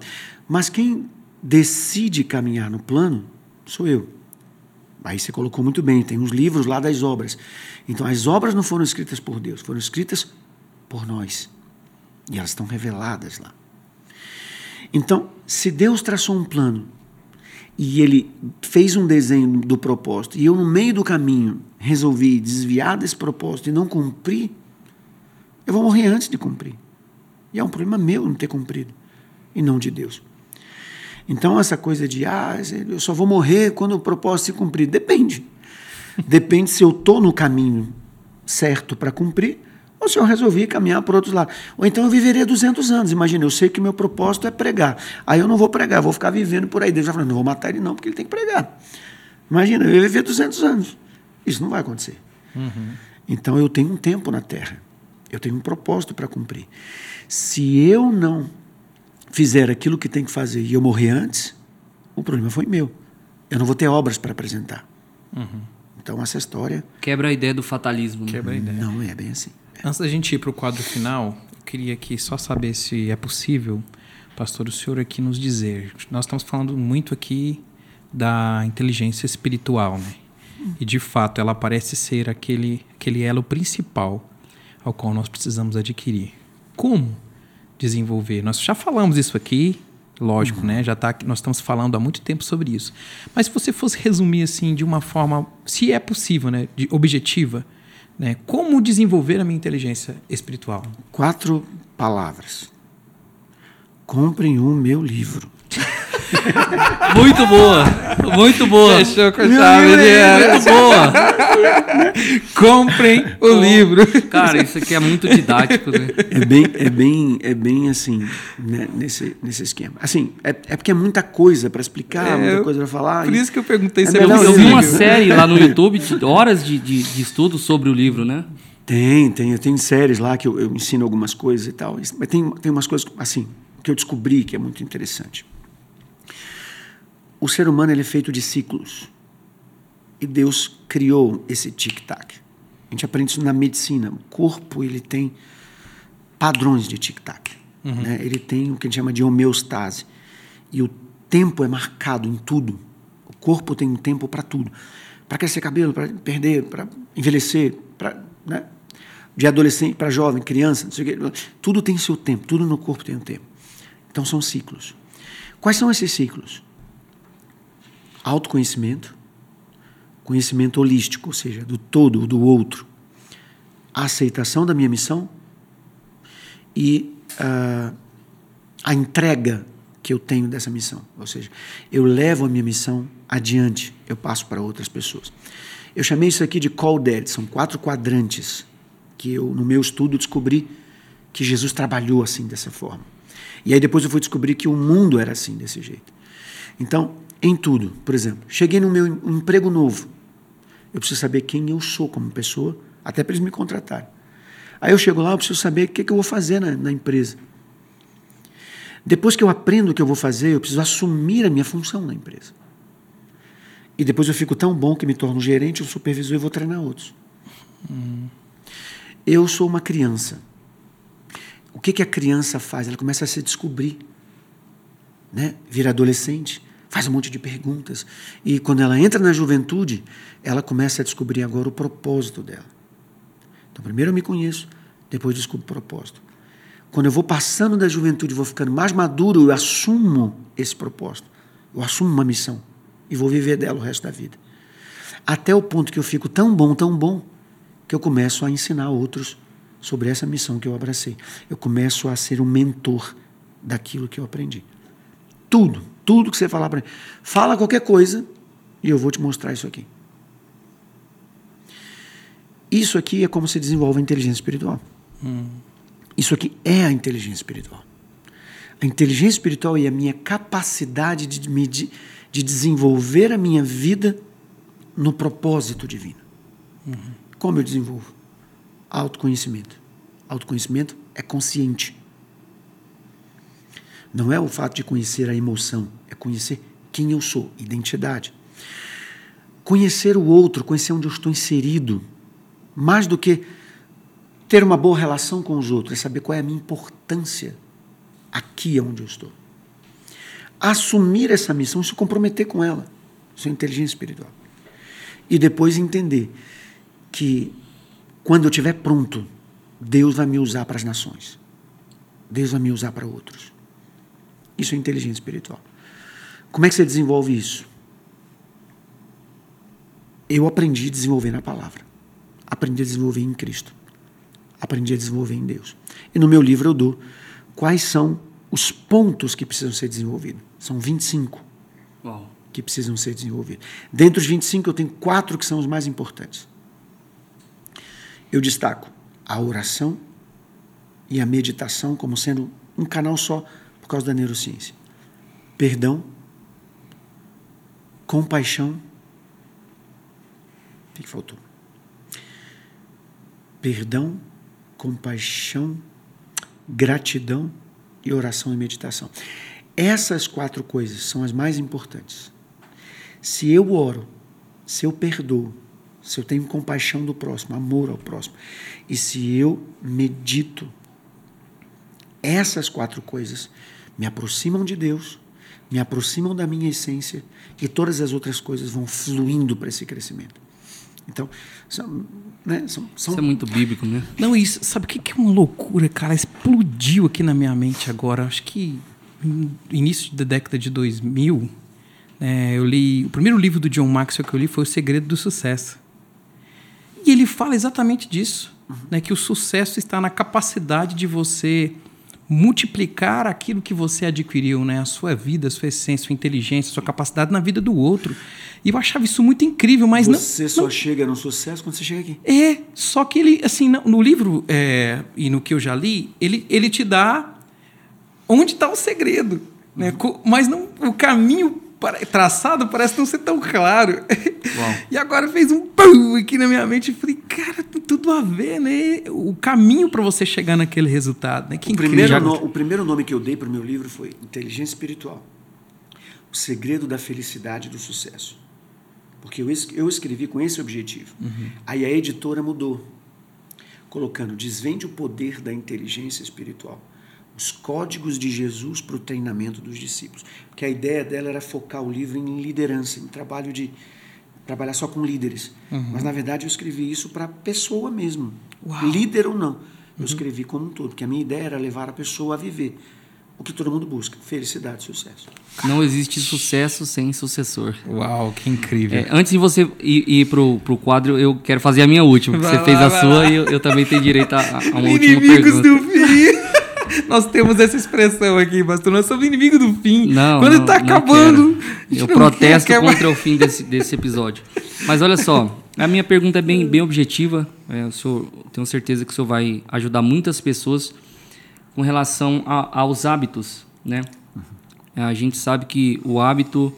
Mas quem decide caminhar no plano sou eu. Aí você colocou muito bem, tem uns livros lá das obras. Então, as obras não foram escritas por Deus, foram escritas por nós. E elas estão reveladas lá. Então, se Deus traçou um plano e ele fez um desenho do propósito e eu, no meio do caminho, resolvi desviar desse propósito e não cumprir, eu vou morrer antes de cumprir. E é um problema meu não ter cumprido e não de Deus. Então, essa coisa de, ah, eu só vou morrer quando o propósito se cumprir. Depende. Depende se eu estou no caminho certo para cumprir ou se eu resolvi caminhar por outros lados. Ou então eu viveria 200 anos. Imagina, eu sei que o meu propósito é pregar. Aí eu não vou pregar, vou ficar vivendo por aí. Deus vai falar, não vou matar ele não, porque ele tem que pregar. Imagina, eu ia viver 200 anos. Isso não vai acontecer. Então eu tenho um tempo na Terra. Eu tenho um propósito para cumprir. Se eu não fizer aquilo que tem que fazer e eu morrer antes, o problema foi meu. Eu não vou ter obras para apresentar. Então essa história Quebra a ideia do fatalismo. Né? Quebra a ideia. não é bem assim. Antes da gente ir para o quadro final, eu queria aqui só saber se é possível, pastor, o senhor aqui nos dizer. Nós estamos falando muito aqui da inteligência espiritual, né? E de fato, ela parece ser aquele, aquele elo principal ao qual nós precisamos adquirir. Como desenvolver? Nós já falamos isso aqui, lógico, né? Já tá, nós estamos falando há muito tempo sobre isso. Mas se você fosse resumir assim de uma forma, se é possível, né, de objetiva, né? Como desenvolver a minha inteligência espiritual? Quatro palavras. Comprem um meu livro. Muito boa! Muito boa! Fechou com chave livro de é Muito boa! Comprem o livro. Cara, isso aqui é muito didático, né? É bem, é bem, é bem assim, né, nesse, nesse esquema. Assim, é, é porque é muita coisa para explicar, É, muita coisa para falar. Por e- isso que eu perguntei É se é Eu, vi uma série lá no YouTube de horas de, de, de estudo sobre o livro, né? Tem, tem. Eu tenho séries lá que eu, eu ensino algumas coisas e tal. Mas tem, tem umas coisas, assim, que eu descobri que é muito interessante. O ser humano ele é feito de ciclos. E Deus criou esse tic-tac. A gente aprende isso na medicina. O corpo ele tem padrões de tic-tac. Né? Ele tem o que a gente chama de homeostase. E o tempo é marcado em tudo. O corpo tem um tempo para tudo. Para crescer cabelo, para perder, para envelhecer, para né? de adolescente para jovem, criança, não sei o quê. tudo tem seu tempo, tudo no corpo tem um tempo. Então são ciclos. Quais são esses ciclos? Autoconhecimento, conhecimento holístico, ou seja, do todo, do outro, a aceitação da minha missão e uh, a entrega que eu tenho dessa missão. Ou seja, eu levo a minha missão adiante, eu passo para outras pessoas. Eu chamei isso aqui de call dead, são quatro quadrantes que eu, no meu estudo, descobri que Jesus trabalhou assim, dessa forma. E aí depois eu fui descobrir que o mundo era assim, desse jeito. Então, em tudo, por exemplo, cheguei no meu emprego novo, eu preciso saber quem eu sou como pessoa, até para eles me contratarem. Aí eu chego lá, eu preciso saber o que, é que eu vou fazer na, na empresa. Depois que eu aprendo o que eu vou fazer, eu preciso assumir a minha função na empresa. E depois eu fico tão bom que me torno gerente, ou supervisor e vou treinar outros. Hum. Eu sou uma criança. O que, que a criança faz? Ela começa a se descobrir. Né? Vira adolescente, faz um monte de perguntas. E quando ela entra na juventude, ela começa a descobrir agora o propósito dela. Então, primeiro eu me conheço, depois descubro o propósito. Quando eu vou passando da juventude, vou ficando mais maduro, eu assumo esse propósito. Eu assumo uma missão e vou viver dela o resto da vida. Até o ponto que eu fico tão bom, tão bom, que eu começo a ensinar outros sobre essa missão que eu abracei. Eu começo a ser um mentor daquilo que eu aprendi. Tudo, tudo que você falar para mim. Fala qualquer coisa e eu vou te mostrar isso aqui. Isso aqui é como se desenvolve a inteligência espiritual. Hum. Isso aqui é a inteligência espiritual. A inteligência espiritual é a minha capacidade de me de desenvolver a minha vida no propósito divino. Uhum. Como eu desenvolvo? Autoconhecimento. Autoconhecimento é consciente. Não é o fato de conhecer a emoção, é conhecer quem eu sou, identidade. Conhecer o outro, conhecer onde eu estou inserido, mais do que ter uma boa relação com os outros, é saber qual é a minha importância aqui onde eu estou assumir essa missão e se comprometer com ela. Isso é inteligência espiritual. E depois entender que quando eu estiver pronto, Deus vai me usar para as nações. Deus vai me usar para outros. Isso é inteligência espiritual. Como é que você desenvolve isso? Eu aprendi a desenvolver na palavra. Aprendi a desenvolver em Cristo. Aprendi a desenvolver em Deus. E no meu livro eu dou quais são os pontos que precisam ser desenvolvidos. São 25 Uau. que precisam ser desenvolvidos. Dentre os 25, eu tenho quatro que são os mais importantes. Eu destaco a oração e a meditação como sendo um canal só por causa da neurociência. Perdão, compaixão. O que faltou? Perdão, compaixão, gratidão e oração e meditação. Essas quatro coisas são as mais importantes. Se eu oro, se eu perdoo, se eu tenho compaixão do próximo, amor ao próximo, e se eu medito, essas quatro coisas me aproximam de Deus, me aproximam da minha essência e todas as outras coisas vão fluindo para esse crescimento. Então, são, né, são, são... Isso é muito bíblico, né? Não, isso, sabe o que é uma loucura, cara? Explodiu aqui na minha mente agora. Acho que no início da década de 2000, é, eu li. O primeiro livro do John Maxwell que eu li foi O Segredo do Sucesso. E ele fala exatamente disso, né, que o sucesso está na capacidade de você multiplicar aquilo que você adquiriu, né? A sua vida, a sua essência, a sua inteligência, a sua capacidade na vida do outro. E eu achava isso muito incrível, mas você não... Você só não, chega no sucesso quando você chega aqui. É, só que ele, assim, no livro é, e no que eu já li, ele, ele te dá onde está o segredo, né? Uhum. Mas não, o caminho traçado parece não ser tão claro. e agora fez um pum aqui na minha mente e falei, cara, tem tudo a ver, né? O caminho para você chegar naquele resultado, né? Que o, primeiro no, o primeiro nome que eu dei para o meu livro foi Inteligência Espiritual. O segredo da felicidade e do sucesso. Porque eu, eu escrevi com esse objetivo. Uhum. Aí a editora mudou. colocando desvende o poder da inteligência espiritual. Os códigos de Jesus para o treinamento dos discípulos. Porque a ideia dela era focar o livro em liderança, em trabalho de trabalhar só com líderes. Uhum. Mas na verdade eu escrevi isso para a pessoa mesmo, Uau. líder ou não. Eu uhum. escrevi como um todo, porque a minha ideia era levar a pessoa a viver o que todo mundo busca: felicidade, sucesso. Não existe sucesso sem sucessor. Uau, que incrível. É, antes de você ir, ir pro, pro quadro, eu quero fazer a minha última. Vai você lá, fez a sua lá. e eu, eu, também tenho direito a, a uma Inimigos última pergunta. do fim. Nós temos essa expressão aqui, pastor. Nós somos inimigo do fim. Não, Quando está acabando. Eu protesto quer, contra o fim desse, desse episódio. Mas olha só, a minha pergunta é bem, bem objetiva. É, o senhor, tenho certeza que o senhor vai ajudar muitas pessoas com relação a, aos hábitos, né? A gente sabe que o hábito,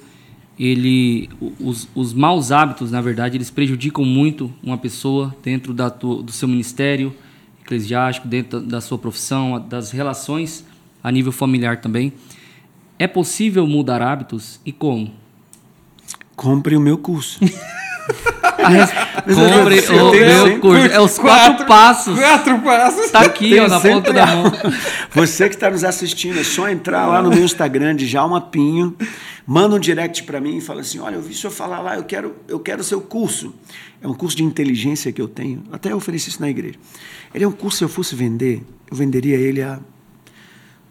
ele, os, os maus hábitos, na verdade, eles prejudicam muito uma pessoa dentro da do seu ministério eclesiástico, dentro da sua profissão, das relações a nível familiar também. É possível mudar hábitos e como? Compre o meu curso. Res... Compre o meu curso. É os quatro, quatro, passos. Quatro passos. Tá aqui, ó, na ponta da mão. Você que está nos assistindo, é só entrar lá no meu Instagram de Jalma Pinho, manda um direct para mim e fala assim: olha, eu vi o senhor falar lá, eu quero, eu quero seu curso. É um curso de inteligência que eu tenho. Até eu ofereci isso na igreja. Ele é um curso, se eu fosse vender, eu venderia ele a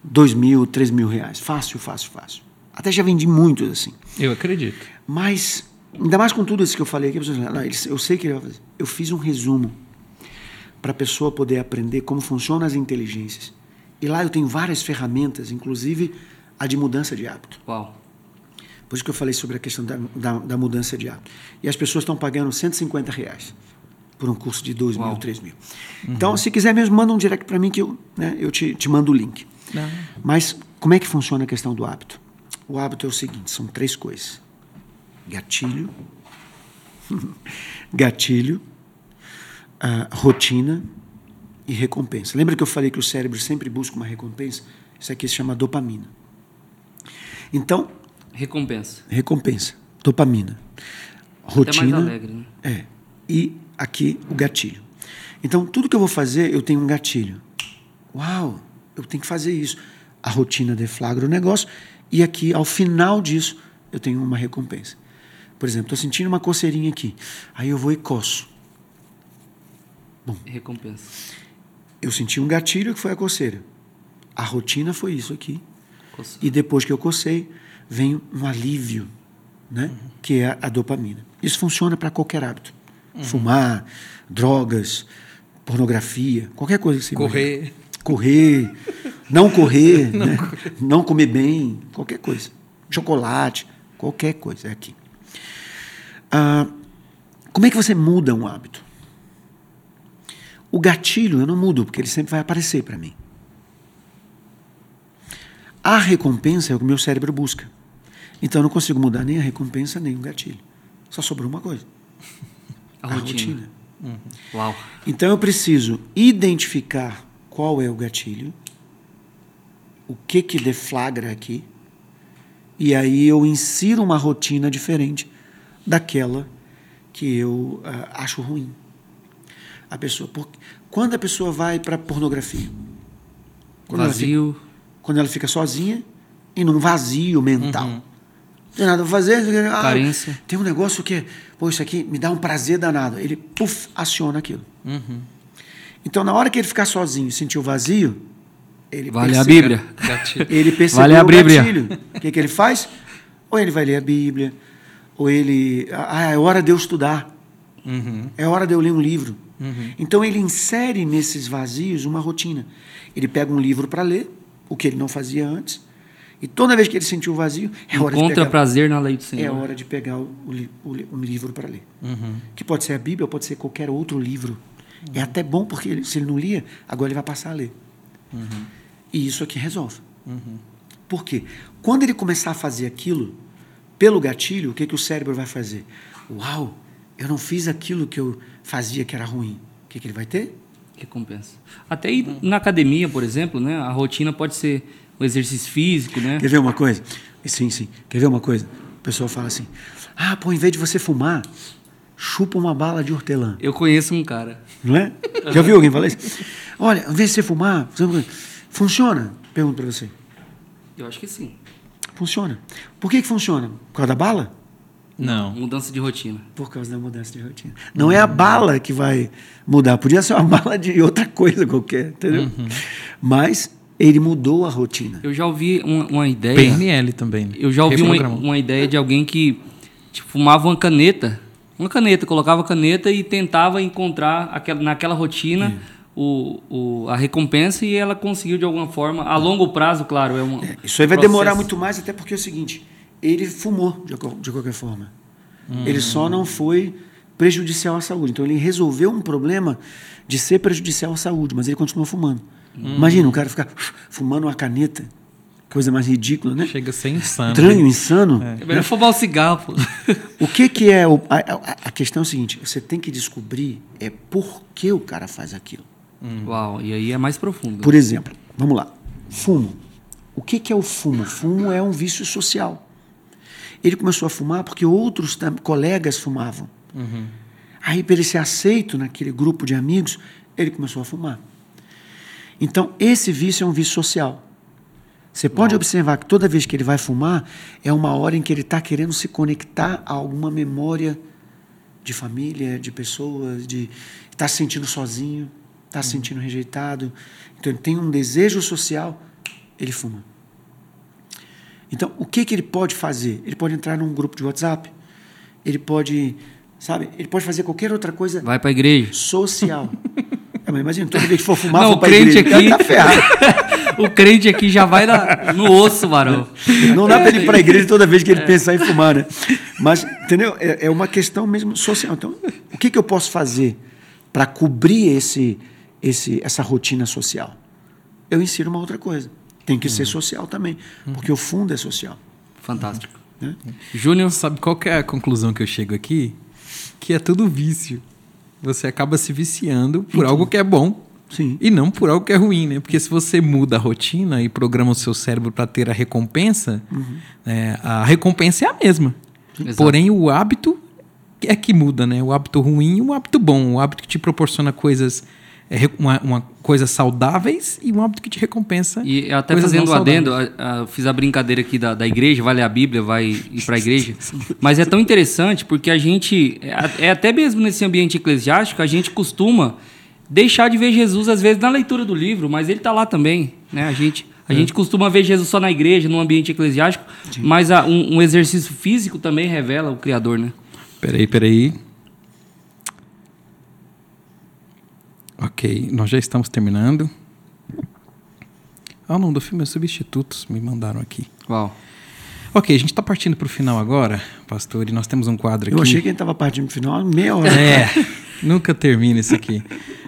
dois mil, três mil reais. Fácil, fácil, fácil. Até já vendi muitos assim. Eu acredito. Mas Ainda mais com tudo isso que eu falei aqui, eu sei que ele vai fazer. Eu fiz um resumo para a pessoa poder aprender como funcionam as inteligências. E lá eu tenho várias ferramentas, inclusive a de mudança de hábito. Uau. Por isso que eu falei sobre a questão da, da, da mudança de hábito. E as pessoas estão pagando 150 reais por um curso de 2 mil, 3 mil. Uhum. Então, se quiser mesmo, manda um direct para mim que eu, né, eu te, te mando o link. Uhum. Mas como é que funciona a questão do hábito? O hábito é o seguinte, são três coisas gatilho, gatilho, rotina e recompensa. Lembra que eu falei que o cérebro sempre busca uma recompensa? Isso aqui se chama dopamina. Então. Recompensa. Recompensa. Dopamina. Rotina. Até mais alegre, né? É. E aqui o gatilho. Então, tudo que eu vou fazer, eu tenho um gatilho. Uau, eu tenho que fazer isso. A rotina deflagra o negócio. E aqui, ao final disso, eu tenho uma recompensa. Por exemplo, estou sentindo uma coceirinha aqui. Aí eu vou e coço. Bom. Recompensa. Eu senti um gatilho que foi a coceira. A rotina foi isso aqui. E depois que eu cocei, vem um alívio, né? Uhum. Que é a dopamina. Isso funciona para qualquer hábito. Uhum. Fumar, drogas, pornografia, qualquer coisa que você Correr. Imagine. Correr, não correr, não, né? correr. não comer bem, qualquer coisa. Chocolate, qualquer coisa é aqui. Ah, como é que você muda um hábito? O gatilho eu não mudo, porque ele sempre vai aparecer para mim. A recompensa é o que o meu cérebro busca. Então eu não consigo mudar nem a recompensa, nem o gatilho. Só sobrou uma coisa: a, a rotina. rotina. Uhum. Uau. Então eu preciso identificar qual é o gatilho, o que que deflagra aqui, e aí eu insiro uma rotina diferente daquela que eu uh, acho ruim. A pessoa, por, quando a pessoa vai para pornografia, quando vazio, ela fica, quando ela fica sozinha e num vazio mental. Uhum. Não tem nada a fazer. Ah, Carência. Tem um negócio que, pô, isso aqui me dá um prazer danado. Ele, puf, aciona aquilo. Uhum. Então, na hora que ele ficar sozinho e sentir o vazio, ele vale percebe, a Bíblia. Ele percebeu vale a Bíblia. o gatilho. O que, que ele faz? Ou ele vai ler a Bíblia, ou ele. Ah, é hora de eu estudar. Uhum. É hora de eu ler um livro. Uhum. Então ele insere nesses vazios uma rotina. Ele pega um livro para ler, o que ele não fazia antes, e toda vez que ele sentiu o vazio, é hora Encontra de pegar. prazer na lei do Senhor. É hora de pegar o, o, o livro para ler. Uhum. Que pode ser a Bíblia, ou pode ser qualquer outro livro. É até bom, porque ele, se ele não lia, agora ele vai passar a ler. Uhum. E isso aqui resolve. Uhum. Por quê? Quando ele começar a fazer aquilo, pelo gatilho, o que, que o cérebro vai fazer? Uau, eu não fiz aquilo que eu fazia que era ruim. O que, que ele vai ter? Recompensa. Até ir na academia, por exemplo, né? A rotina pode ser o exercício físico, né? Quer ver uma coisa? Sim, sim. Quer ver uma coisa? O pessoal fala assim: ah, pô, em vez de você fumar, chupa uma bala de hortelã. Eu conheço um cara. Não é? Já viu alguém falar isso? Olha, ao invés de você fumar, funciona? Pergunto para você. Eu acho que sim. Funciona. Por que, que funciona? Por causa da bala? Não. Mudança de rotina. Por causa da mudança de rotina. Não é a bala que vai mudar. Podia ser uma bala de outra coisa qualquer, entendeu? Mas ele mudou a rotina. Eu já ouvi uma, uma ideia. PNL também. Eu já ouvi uma, uma ideia de alguém que tipo, fumava uma caneta. Uma caneta, colocava a caneta e tentava encontrar aquela, naquela rotina o, o, a recompensa e ela conseguiu de alguma forma. A longo prazo, claro. É uma, Isso aí vai processo. demorar muito mais, até porque é o seguinte: ele fumou de, de qualquer forma. Ele só não foi prejudicial à saúde. Então ele resolveu um problema de ser prejudicial à saúde, mas ele continuou fumando. Imagina um cara ficar fumando uma caneta, coisa mais ridícula, né? Chega a ser insano. Estranho, insano. É melhor fumar o cigarro. pô. O que, que é. O, a, a- a questão é o seguinte: você tem que descobrir é por que o cara faz aquilo. Uau, e aí é mais profundo. Por exemplo, vamos lá, fumo. O que, que é o fumo? Fumo é um vício social. Ele começou a fumar porque outros colegas fumavam. Aí, para ele ser aceito naquele grupo de amigos, ele começou a fumar. Então, esse vício é um vício social. Você pode observar que toda vez que ele vai fumar, é uma hora em que ele está querendo se conectar a alguma memória de família, de pessoas, de está se sentindo sozinho, está se sentindo rejeitado. Então ele tem um desejo social, ele fuma. Então, o que, que ele pode fazer? Ele pode entrar num grupo de WhatsApp, ele pode, sabe, ele pode fazer qualquer outra coisa Vai pra igreja. social. É, mas imagina, toda vez que for fumar, Não, for o crente igreja, aqui- tá ferrado. o crente aqui já vai na- no osso, varão. Não dá para ele ir para a igreja toda vez que ele pensar em fumar, né? Mas, entendeu? É, é uma questão mesmo social. Então, o que, que eu posso fazer para cobrir esse, esse, essa rotina social? Eu insiro uma outra coisa. Tem que ser social também, porque o fundo é social. Fantástico. Né? Júnior, Sabe qual que é a conclusão que eu chego aqui? Que é tudo vício. Você acaba se viciando por algo que é bom Sim. e não por algo que é ruim, né? Porque se você muda a rotina e programa o seu cérebro para ter a recompensa, né, a recompensa é a mesma. Exato. Porém, o hábito é que muda, né? O hábito ruim e o hábito bom. O hábito que te proporciona coisas, é, uma, uma coisas saudáveis e um hábito que te recompensa. E até fazendo um adendo, a- a- eu fiz a brincadeira aqui da, da igreja, vai ler a Bíblia, vai ir para a igreja. Mas é tão interessante porque a gente, é é até mesmo nesse ambiente eclesiástico, a gente costuma deixar de ver Jesus, às vezes, na leitura do livro, mas ele está lá também. Né? A, gente, a É. gente costuma ver Jesus só na igreja, no ambiente eclesiástico, mas a- um, um exercício físico também revela o Criador. Né? Peraí, peraí. Ok, nós já estamos terminando. Ah, não, do filme é Substitutos, me mandaram aqui. Uau. Ok, a gente está partindo para o final agora, pastor, e nós temos um quadro aqui. Eu achei que ele estava partindo no final, meia hora. É, nunca termina isso aqui.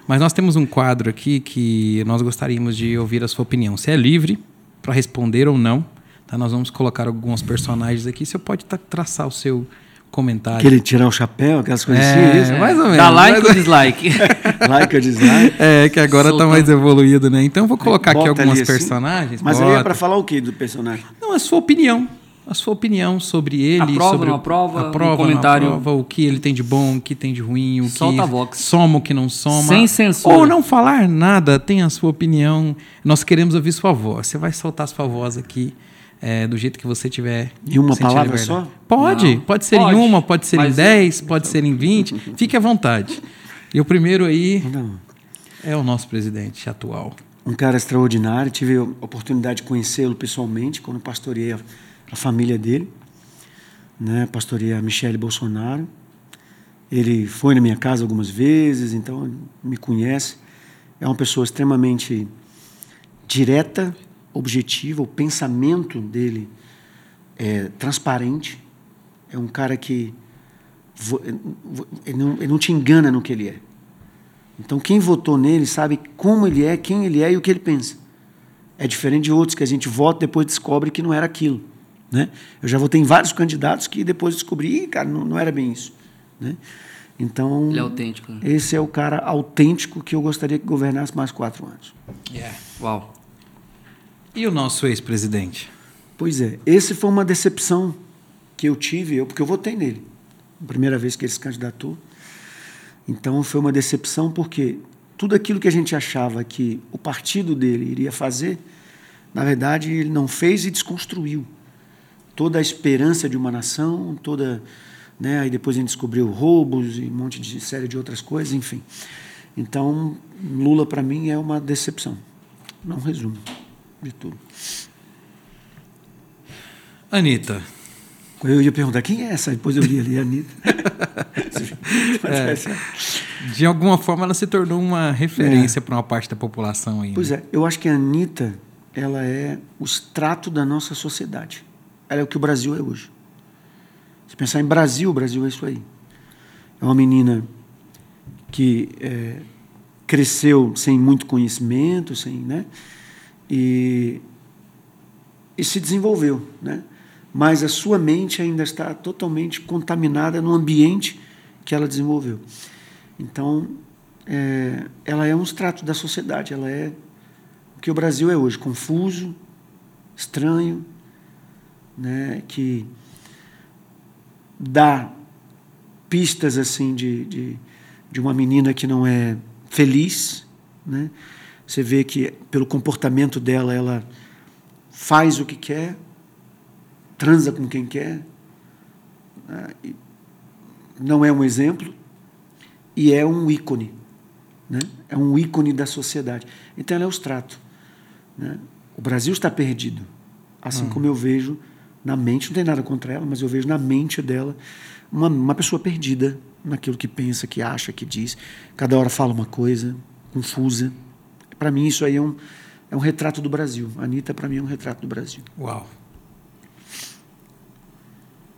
Mas nós temos um quadro aqui que nós gostaríamos de ouvir a sua opinião. Você é livre para responder ou não. Tá? Nós vamos colocar alguns personagens aqui. Você pode tá- traçar o seu comentário. Aquele tirar o chapéu, aquelas coisas É, assim, isso? mais ou menos. Dá like ou dislike? Like ou dislike. É, que agora tá Soltando. mais evoluído, né? Então eu vou colocar aqui Bota algumas ali assim. personagens. Mas aí é bota. para falar o que do personagem? Não, a sua opinião. A sua opinião sobre ele. Aprova, sobre não aprova, um aprova, comentário. Não aprova, o que ele tem de bom, o que tem de ruim, o Solta que vox. soma, o que não soma. Sem censura. Ou não falar nada, tem a sua opinião. Nós queremos ouvir sua voz. Você vai soltar sua voz aqui é, do jeito que você tiver. Em uma palavra liberdade. só? Pode. Não. Pode ser Pode. em uma, pode ser em Mas eu- 10, pode ser em 20. Fique à vontade. E o primeiro aí Não. é o nosso presidente atual. um cara extraordinário. Tive a oportunidade de conhecê-lo pessoalmente quando pastoreei a, a família dele. Né? Pastoreei a Michele Bolsonaro. Ele foi na minha casa algumas vezes, então me conhece. É uma pessoa extremamente direta, objetiva. O pensamento dele é transparente. É um cara que vo- ele não, ele não te engana no que ele é. Então, quem votou nele sabe como ele é, quem ele é e o que ele pensa. É diferente de outros que a gente vota e depois descobre que não era aquilo. Né? Eu já votei em vários candidatos que depois descobri, cara, não, não era bem isso. Né? Então, Ele é autêntico. né? esse é o cara autêntico que eu gostaria que governasse mais quatro anos. Uau. E o nosso ex-presidente? Pois é, esse foi uma decepção que eu tive, eu, porque eu votei nele. primeira vez que ele se candidatou. Então foi uma decepção porque tudo aquilo que a gente achava que o partido dele iria fazer, na verdade ele não fez e desconstruiu toda a esperança de uma nação, toda, né, aí depois a gente descobriu roubos e um monte de série de outras coisas, enfim. Então Lula para mim é uma decepção. Não resumo de tudo. Anitta. Eu ia perguntar quem é essa, depois eu li ali, a Anitta. é, de alguma forma ela se tornou uma referência é. para uma parte da população aí. Pois né? é, eu acho que a Anitta ela é o extrato da nossa sociedade. Ela é o que o Brasil é hoje. Se pensar em Brasil, o Brasil é isso aí. É uma menina que é, cresceu sem muito conhecimento, sem, né? E, e se desenvolveu, né? mas a sua mente ainda está totalmente contaminada no ambiente que ela desenvolveu. Então, é, ela é um extrato da sociedade, ela é o que o Brasil é hoje, confuso, estranho, né, que dá pistas assim de, de, de uma menina que não é feliz, né? Você vê que pelo comportamento dela ela faz o que quer, transa com quem quer, né? não é um exemplo e é um ícone, né? é um ícone da sociedade. Então ela é o extrato. Né? O Brasil está perdido, assim hum. como eu vejo na mente, não tem nada contra ela, mas eu vejo na mente dela uma, uma pessoa perdida naquilo que pensa, que acha, que diz. Cada hora fala uma coisa, confusa. Para mim, isso aí é um, é um retrato do Brasil. A Anitta, para mim, é um retrato do Brasil. Uau!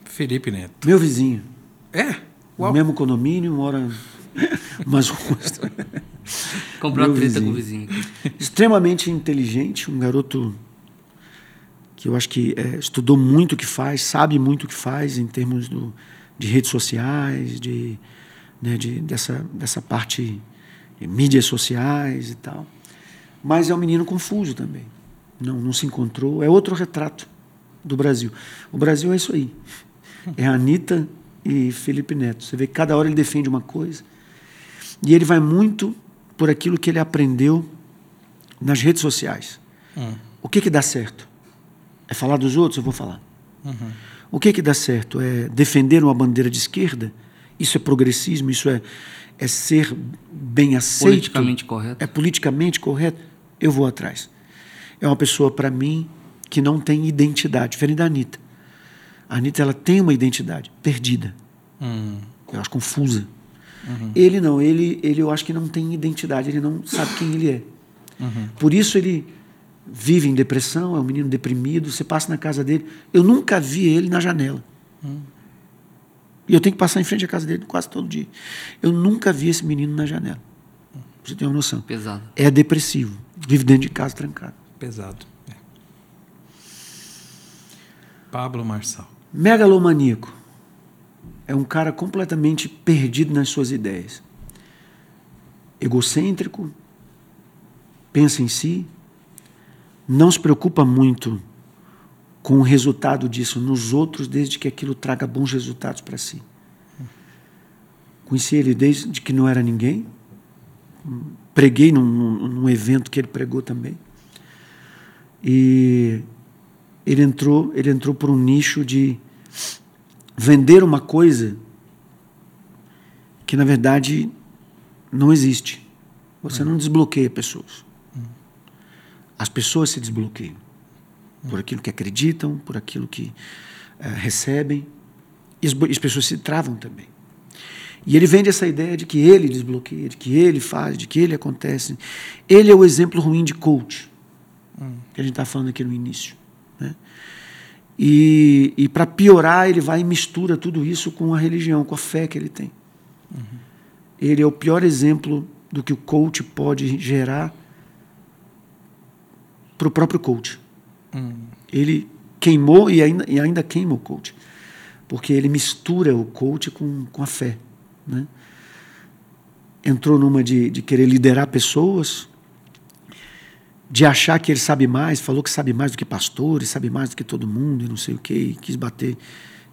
Felipe Neto. Meu vizinho. É? Uau. Mesmo condomínio, mora umas ruas. Comprou a treta com o vizinho. Extremamente inteligente, um garoto que eu acho que é, estudou muito o que faz, sabe muito o que faz em termos do, de redes sociais, de, né, de, dessa, dessa parte de mídias sociais e tal. Mas é um menino confuso também. Não, não se encontrou. É outro retrato do Brasil. O Brasil é isso aí. É a Anitta e Felipe Neto. Você vê que cada hora ele defende uma coisa. E ele vai muito por aquilo que ele aprendeu nas redes sociais. Hum. O que que dá certo? É falar dos outros? Eu vou falar. Uhum. O que que dá certo? É defender uma bandeira de esquerda? Isso é progressismo? Isso é, é ser bem aceito? Politicamente correto. É politicamente correto? Eu vou atrás. É uma pessoa, para mim, que não tem identidade, diferente da Anitta. A Anitta ela tem uma identidade perdida. Hum. Eu acho confusa. Uhum. Ele não, ele, ele eu acho que não tem identidade, ele não sabe quem ele é. Uhum. Por isso ele vive em depressão, é um menino deprimido. Você passa na casa dele, eu nunca vi ele na janela. Uhum. E eu tenho que passar em frente à casa dele quase todo dia. Eu nunca vi esse menino na janela. Você tem uma noção? Pesado. É depressivo. Vive dentro de casa trancado. Pesado. É. Pablo Marçal. Megalomaníaco. É um cara completamente perdido nas suas ideias. Egocêntrico, pensa em si, não se preocupa muito com o resultado disso nos outros, desde que aquilo traga bons resultados para si. Conheci ele desde que não era ninguém. Preguei num, num evento que ele pregou também. E ele entrou, ele entrou por um nicho de vender uma coisa que na verdade não existe. Você não desbloqueia pessoas. As pessoas se desbloqueiam por aquilo que acreditam, por aquilo que uh, recebem. E as, as pessoas se travam também. E ele vende essa ideia de que ele desbloqueia, de que ele faz, de que ele acontece. Ele é o exemplo ruim de coach, hum. que a gente está falando aqui no início. Né? E, e para piorar, ele vai e mistura tudo isso com a religião, com a fé que ele tem. Uhum. Ele é o pior exemplo do que o coach pode gerar para o próprio coach. Uhum. Ele queimou e ainda, e ainda queima o coach, porque ele mistura o coach com, com a fé. Né? Entrou numa de, de querer liderar pessoas, de achar que ele sabe mais, falou que sabe mais do que pastor, sabe mais do que todo mundo e não sei o quê, e quis bater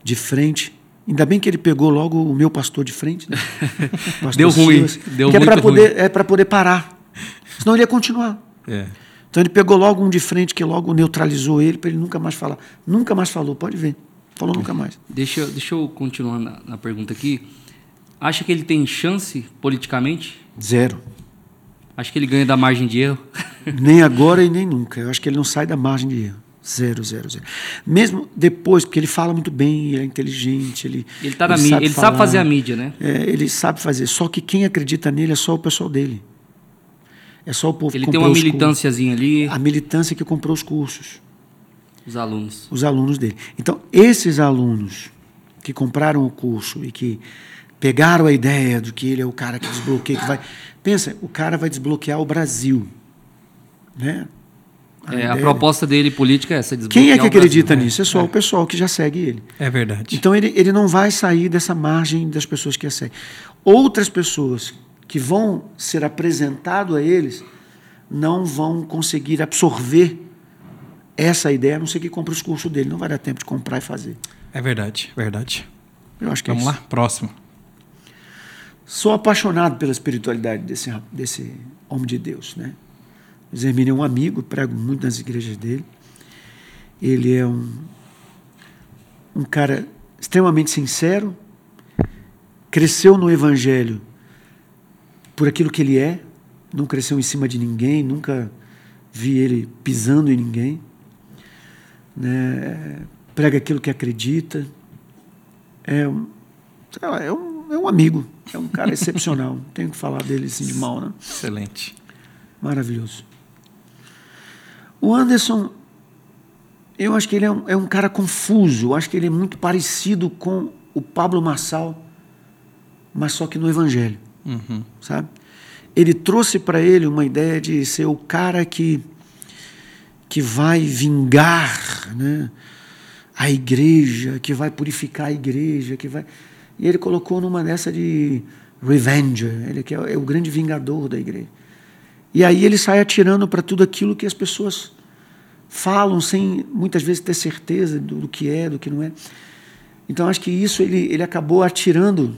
de frente Ainda bem que ele pegou logo o meu pastor de frente. Né? Pastor Deu ruim, Silas, deu que é para poder, é poder parar. Senão ele ia continuar. É. Então ele pegou logo um de frente que logo neutralizou ele para ele nunca mais falar. Nunca mais falou, pode ver. Falou nunca mais. Deixa, eu- deixa eu continuar na, na pergunta aqui. Acha que ele tem chance politicamente? Zero. Acha que ele ganha da margem de erro? Nem agora e nem nunca. Eu acho que ele não sai da margem de erro. Zero, zero, zero. Mesmo depois, porque ele fala muito bem, ele é inteligente, ele. Ele tá na mídia, ele sabe fazer a mídia, né? É, ele sabe fazer. Só que quem acredita nele é só o pessoal dele. É só o povo que Ele tem comprou uma militânciazinha ali, A militância que comprou os cursos. os alunos. os alunos dele. Então, esses alunos que compraram o curso e que pegaram a ideia de que ele é o cara que desbloqueia, que vai. Pensa, o cara vai desbloquear o Brasil. Né? É, a proposta dele política é essa. Quem é que acredita Brasil. nisso? É só o pessoal que já segue ele. É verdade. Então ele, ele não vai sair dessa margem das pessoas que a seguem. Outras pessoas que vão ser apresentado a eles não vão conseguir absorver essa ideia, a não ser que compre os cursos dele. Não vai dar tempo de comprar e fazer. É verdade, verdade. Eu acho que Vamos é lá, isso. próximo. Sou apaixonado pela espiritualidade desse, desse homem de Deus. Né? O é um amigo, prego muito nas igrejas dele. Ele é um, um cara extremamente sincero, cresceu no Evangelho por aquilo que ele é, não cresceu em cima de ninguém, nunca vi ele pisando em ninguém. Né? Prega aquilo que acredita. É um, lá, é um, é um amigo, é um cara excepcional. Não tenho que falar dele assim de mal, né? Excelente. Maravilhoso. O Anderson, eu acho que ele é um, é um cara confuso. Eu acho que ele é muito parecido com o Pablo Marçal, mas só que no Evangelho, Uhum. sabe? Ele trouxe para ele uma ideia de ser o cara que que vai vingar, né? A igreja, que vai purificar a igreja, que vai e ele colocou numa dessa de revenger, ele que é o grande vingador da igreja. E aí ele sai atirando para tudo aquilo que as pessoas falam sem muitas vezes ter certeza do, do que é, do que não é. Então acho que isso ele, ele acabou atirando,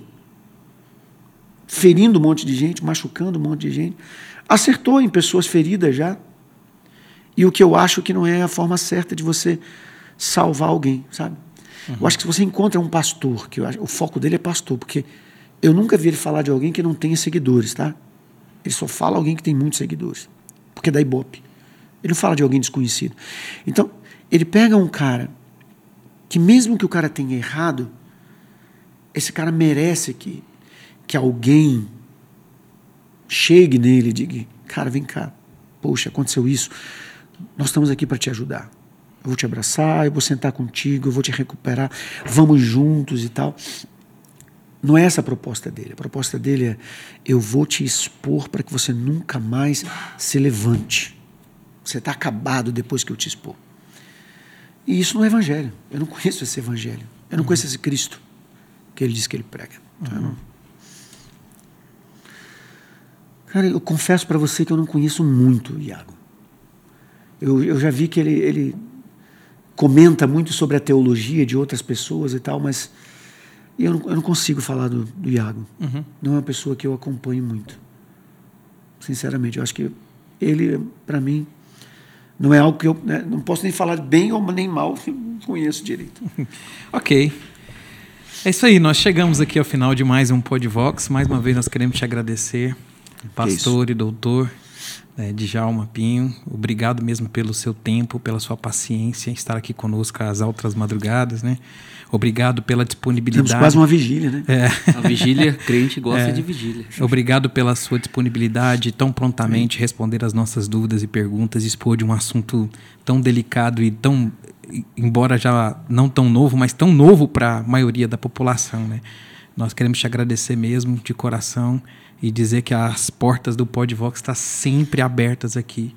ferindo um monte de gente, machucando um monte de gente. Acertou em pessoas feridas já. E o que eu acho que não é a forma certa de você salvar alguém, sabe? Eu acho que se você encontra um pastor, que acho, o foco dele é pastor, porque eu nunca vi ele falar de alguém que não tenha seguidores, tá? Ele só fala alguém que tem muitos seguidores, porque dá ibope. Ele não fala de alguém desconhecido. Então, ele pega um cara que, mesmo que o cara tenha errado, esse cara merece que, que alguém chegue nele e diga: Cara, vem cá, poxa, aconteceu isso, nós estamos aqui para te ajudar. Eu vou te abraçar, eu vou sentar contigo, eu vou te recuperar, vamos juntos e tal. Não é essa a proposta dele. A proposta dele é: eu vou te expor para que você nunca mais se levante. Você está acabado depois que eu te expor. E isso não é evangelho. Eu não conheço esse evangelho. Eu não conheço esse Cristo que ele diz que ele prega. Então, eu não- Cara, eu confesso para você que eu não conheço muito o Iago. Eu, eu já vi que ele, ele comenta muito sobre a teologia de outras pessoas e tal, mas eu não, eu não consigo falar do, do Iago. Não é uma pessoa que eu acompanho muito. Sinceramente, eu acho que ele, para mim, não é algo que eu né, não posso nem falar bem ou nem mal, não conheço direito. Ok. É isso aí, nós chegamos aqui ao final de mais um Podvox. Mais uma vez nós queremos te agradecer, pastor e doutor né, Djalma Pinho. Obrigado mesmo pelo seu tempo, pela sua paciência em estar aqui conosco às altas madrugadas, né? Obrigado pela disponibilidade. Temos quase uma vigília, né? É. A vigília, crente gosta É. de vigília. Obrigado pela sua disponibilidade, tão prontamente responder as nossas dúvidas e perguntas, expor de um assunto tão delicado e tão, embora já não tão novo, mas tão novo para a maioria da população, né? Nós queremos te agradecer mesmo de coração e dizer que as portas do Podvox estão sempre abertas aqui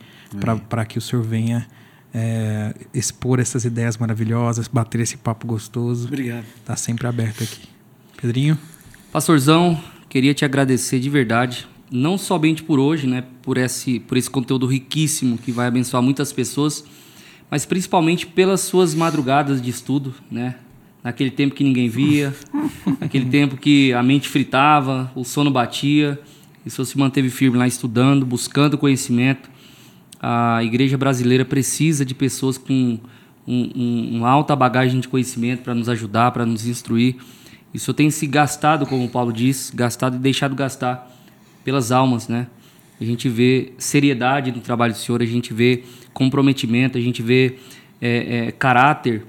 para que o senhor venha é, expor essas ideias maravilhosas, bater esse papo gostoso. Obrigado. Está sempre aberto aqui. Pedrinho? Pastorzão, queria te agradecer de verdade, não somente por hoje, né, por esse, por esse conteúdo riquíssimo que vai abençoar muitas pessoas, mas principalmente pelas suas madrugadas de estudo, né? Naquele tempo que ninguém via, naquele tempo que a mente fritava, o sono batia, e o senhor se manteve firme lá estudando, buscando conhecimento. A igreja brasileira precisa de pessoas com um, um, uma alta bagagem de conhecimento para nos ajudar, para nos instruir. E o senhor tem se gastado, como o Paulo diz, gastado e deixado gastar pelas almas, né? A gente vê seriedade no trabalho do senhor, a gente vê comprometimento, a gente vê é, é, caráter.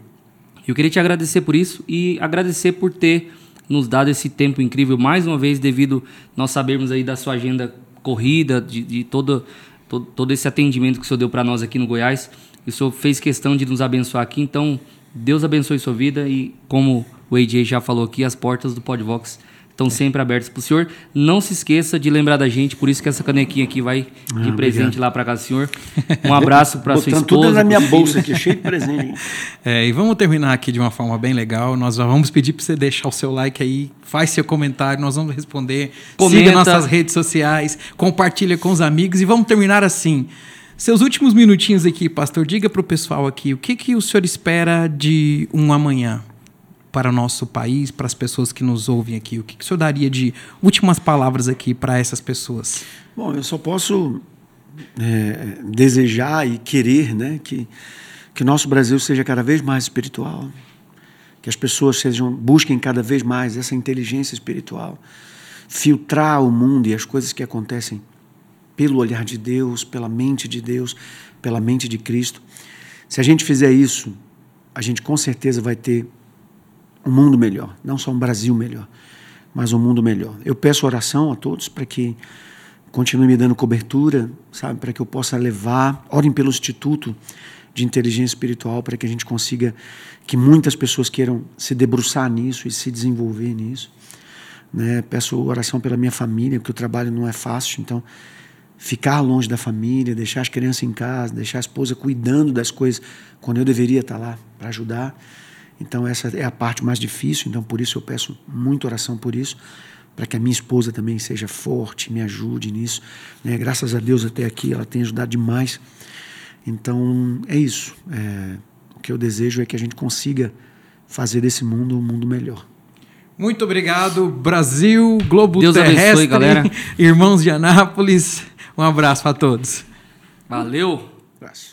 Eu queria te agradecer por isso e agradecer por ter nos dado esse tempo incrível mais uma vez, devido nós sabermos aí da sua agenda corrida, de, de todo, todo, todo esse atendimento que o senhor deu para nós aqui no Goiás. E o senhor fez questão de nos abençoar aqui, então Deus abençoe sua vida e como o AJ já falou aqui, as portas do Podvox estão sempre abertas para o senhor. Não se esqueça de lembrar da gente, por isso que essa canequinha aqui vai de Ah, presente obrigado. lá para casa do senhor. Um abraço para sua esposa. tudo na minha bolsa aqui, cheio de presente. hein? É, e vamos terminar aqui de uma forma bem legal. Nós já vamos pedir para você deixar o seu like aí, faz seu comentário, nós vamos responder. Comenta. Siga nossas redes sociais, compartilha com os amigos e vamos terminar assim. Seus últimos minutinhos aqui, pastor, diga para o pessoal aqui o que, que o senhor espera de um amanhã para o nosso país, para as pessoas que nos ouvem aqui. O que, que o senhor daria de últimas palavras aqui para essas pessoas? Bom, eu só posso é, desejar e querer né, que que nosso Brasil seja cada vez mais espiritual, que as pessoas sejam busquem cada vez mais essa inteligência espiritual, filtrar o mundo e as coisas que acontecem pelo olhar de Deus, pela mente de Deus, pela mente de Cristo. Se a gente fizer isso, a gente com certeza vai ter um mundo melhor, não só um Brasil melhor, mas um mundo melhor. Eu peço oração a todos para que continue me dando cobertura, sabe, para que eu possa levar, orem pelo Instituto de Inteligência Espiritual para que a gente consiga que muitas pessoas queiram se debruçar nisso e se desenvolver nisso. Né? Peço oração pela minha família, porque o trabalho não é fácil, então ficar longe da família, deixar as crianças em casa, deixar a esposa cuidando das coisas quando eu deveria estar lá para ajudar. Então essa é a parte mais difícil, então por isso eu peço muita oração por isso, para que a minha esposa também seja forte, me ajude nisso. Né? Graças a Deus até aqui ela tem ajudado demais. Então é isso. É, o que eu desejo é que a gente consiga fazer desse mundo um mundo melhor. Muito obrigado, Brasil, Globo Deus abençoe, Terrestre, galera. irmãos de Anápolis. Um abraço para todos. Valeu! Abraço.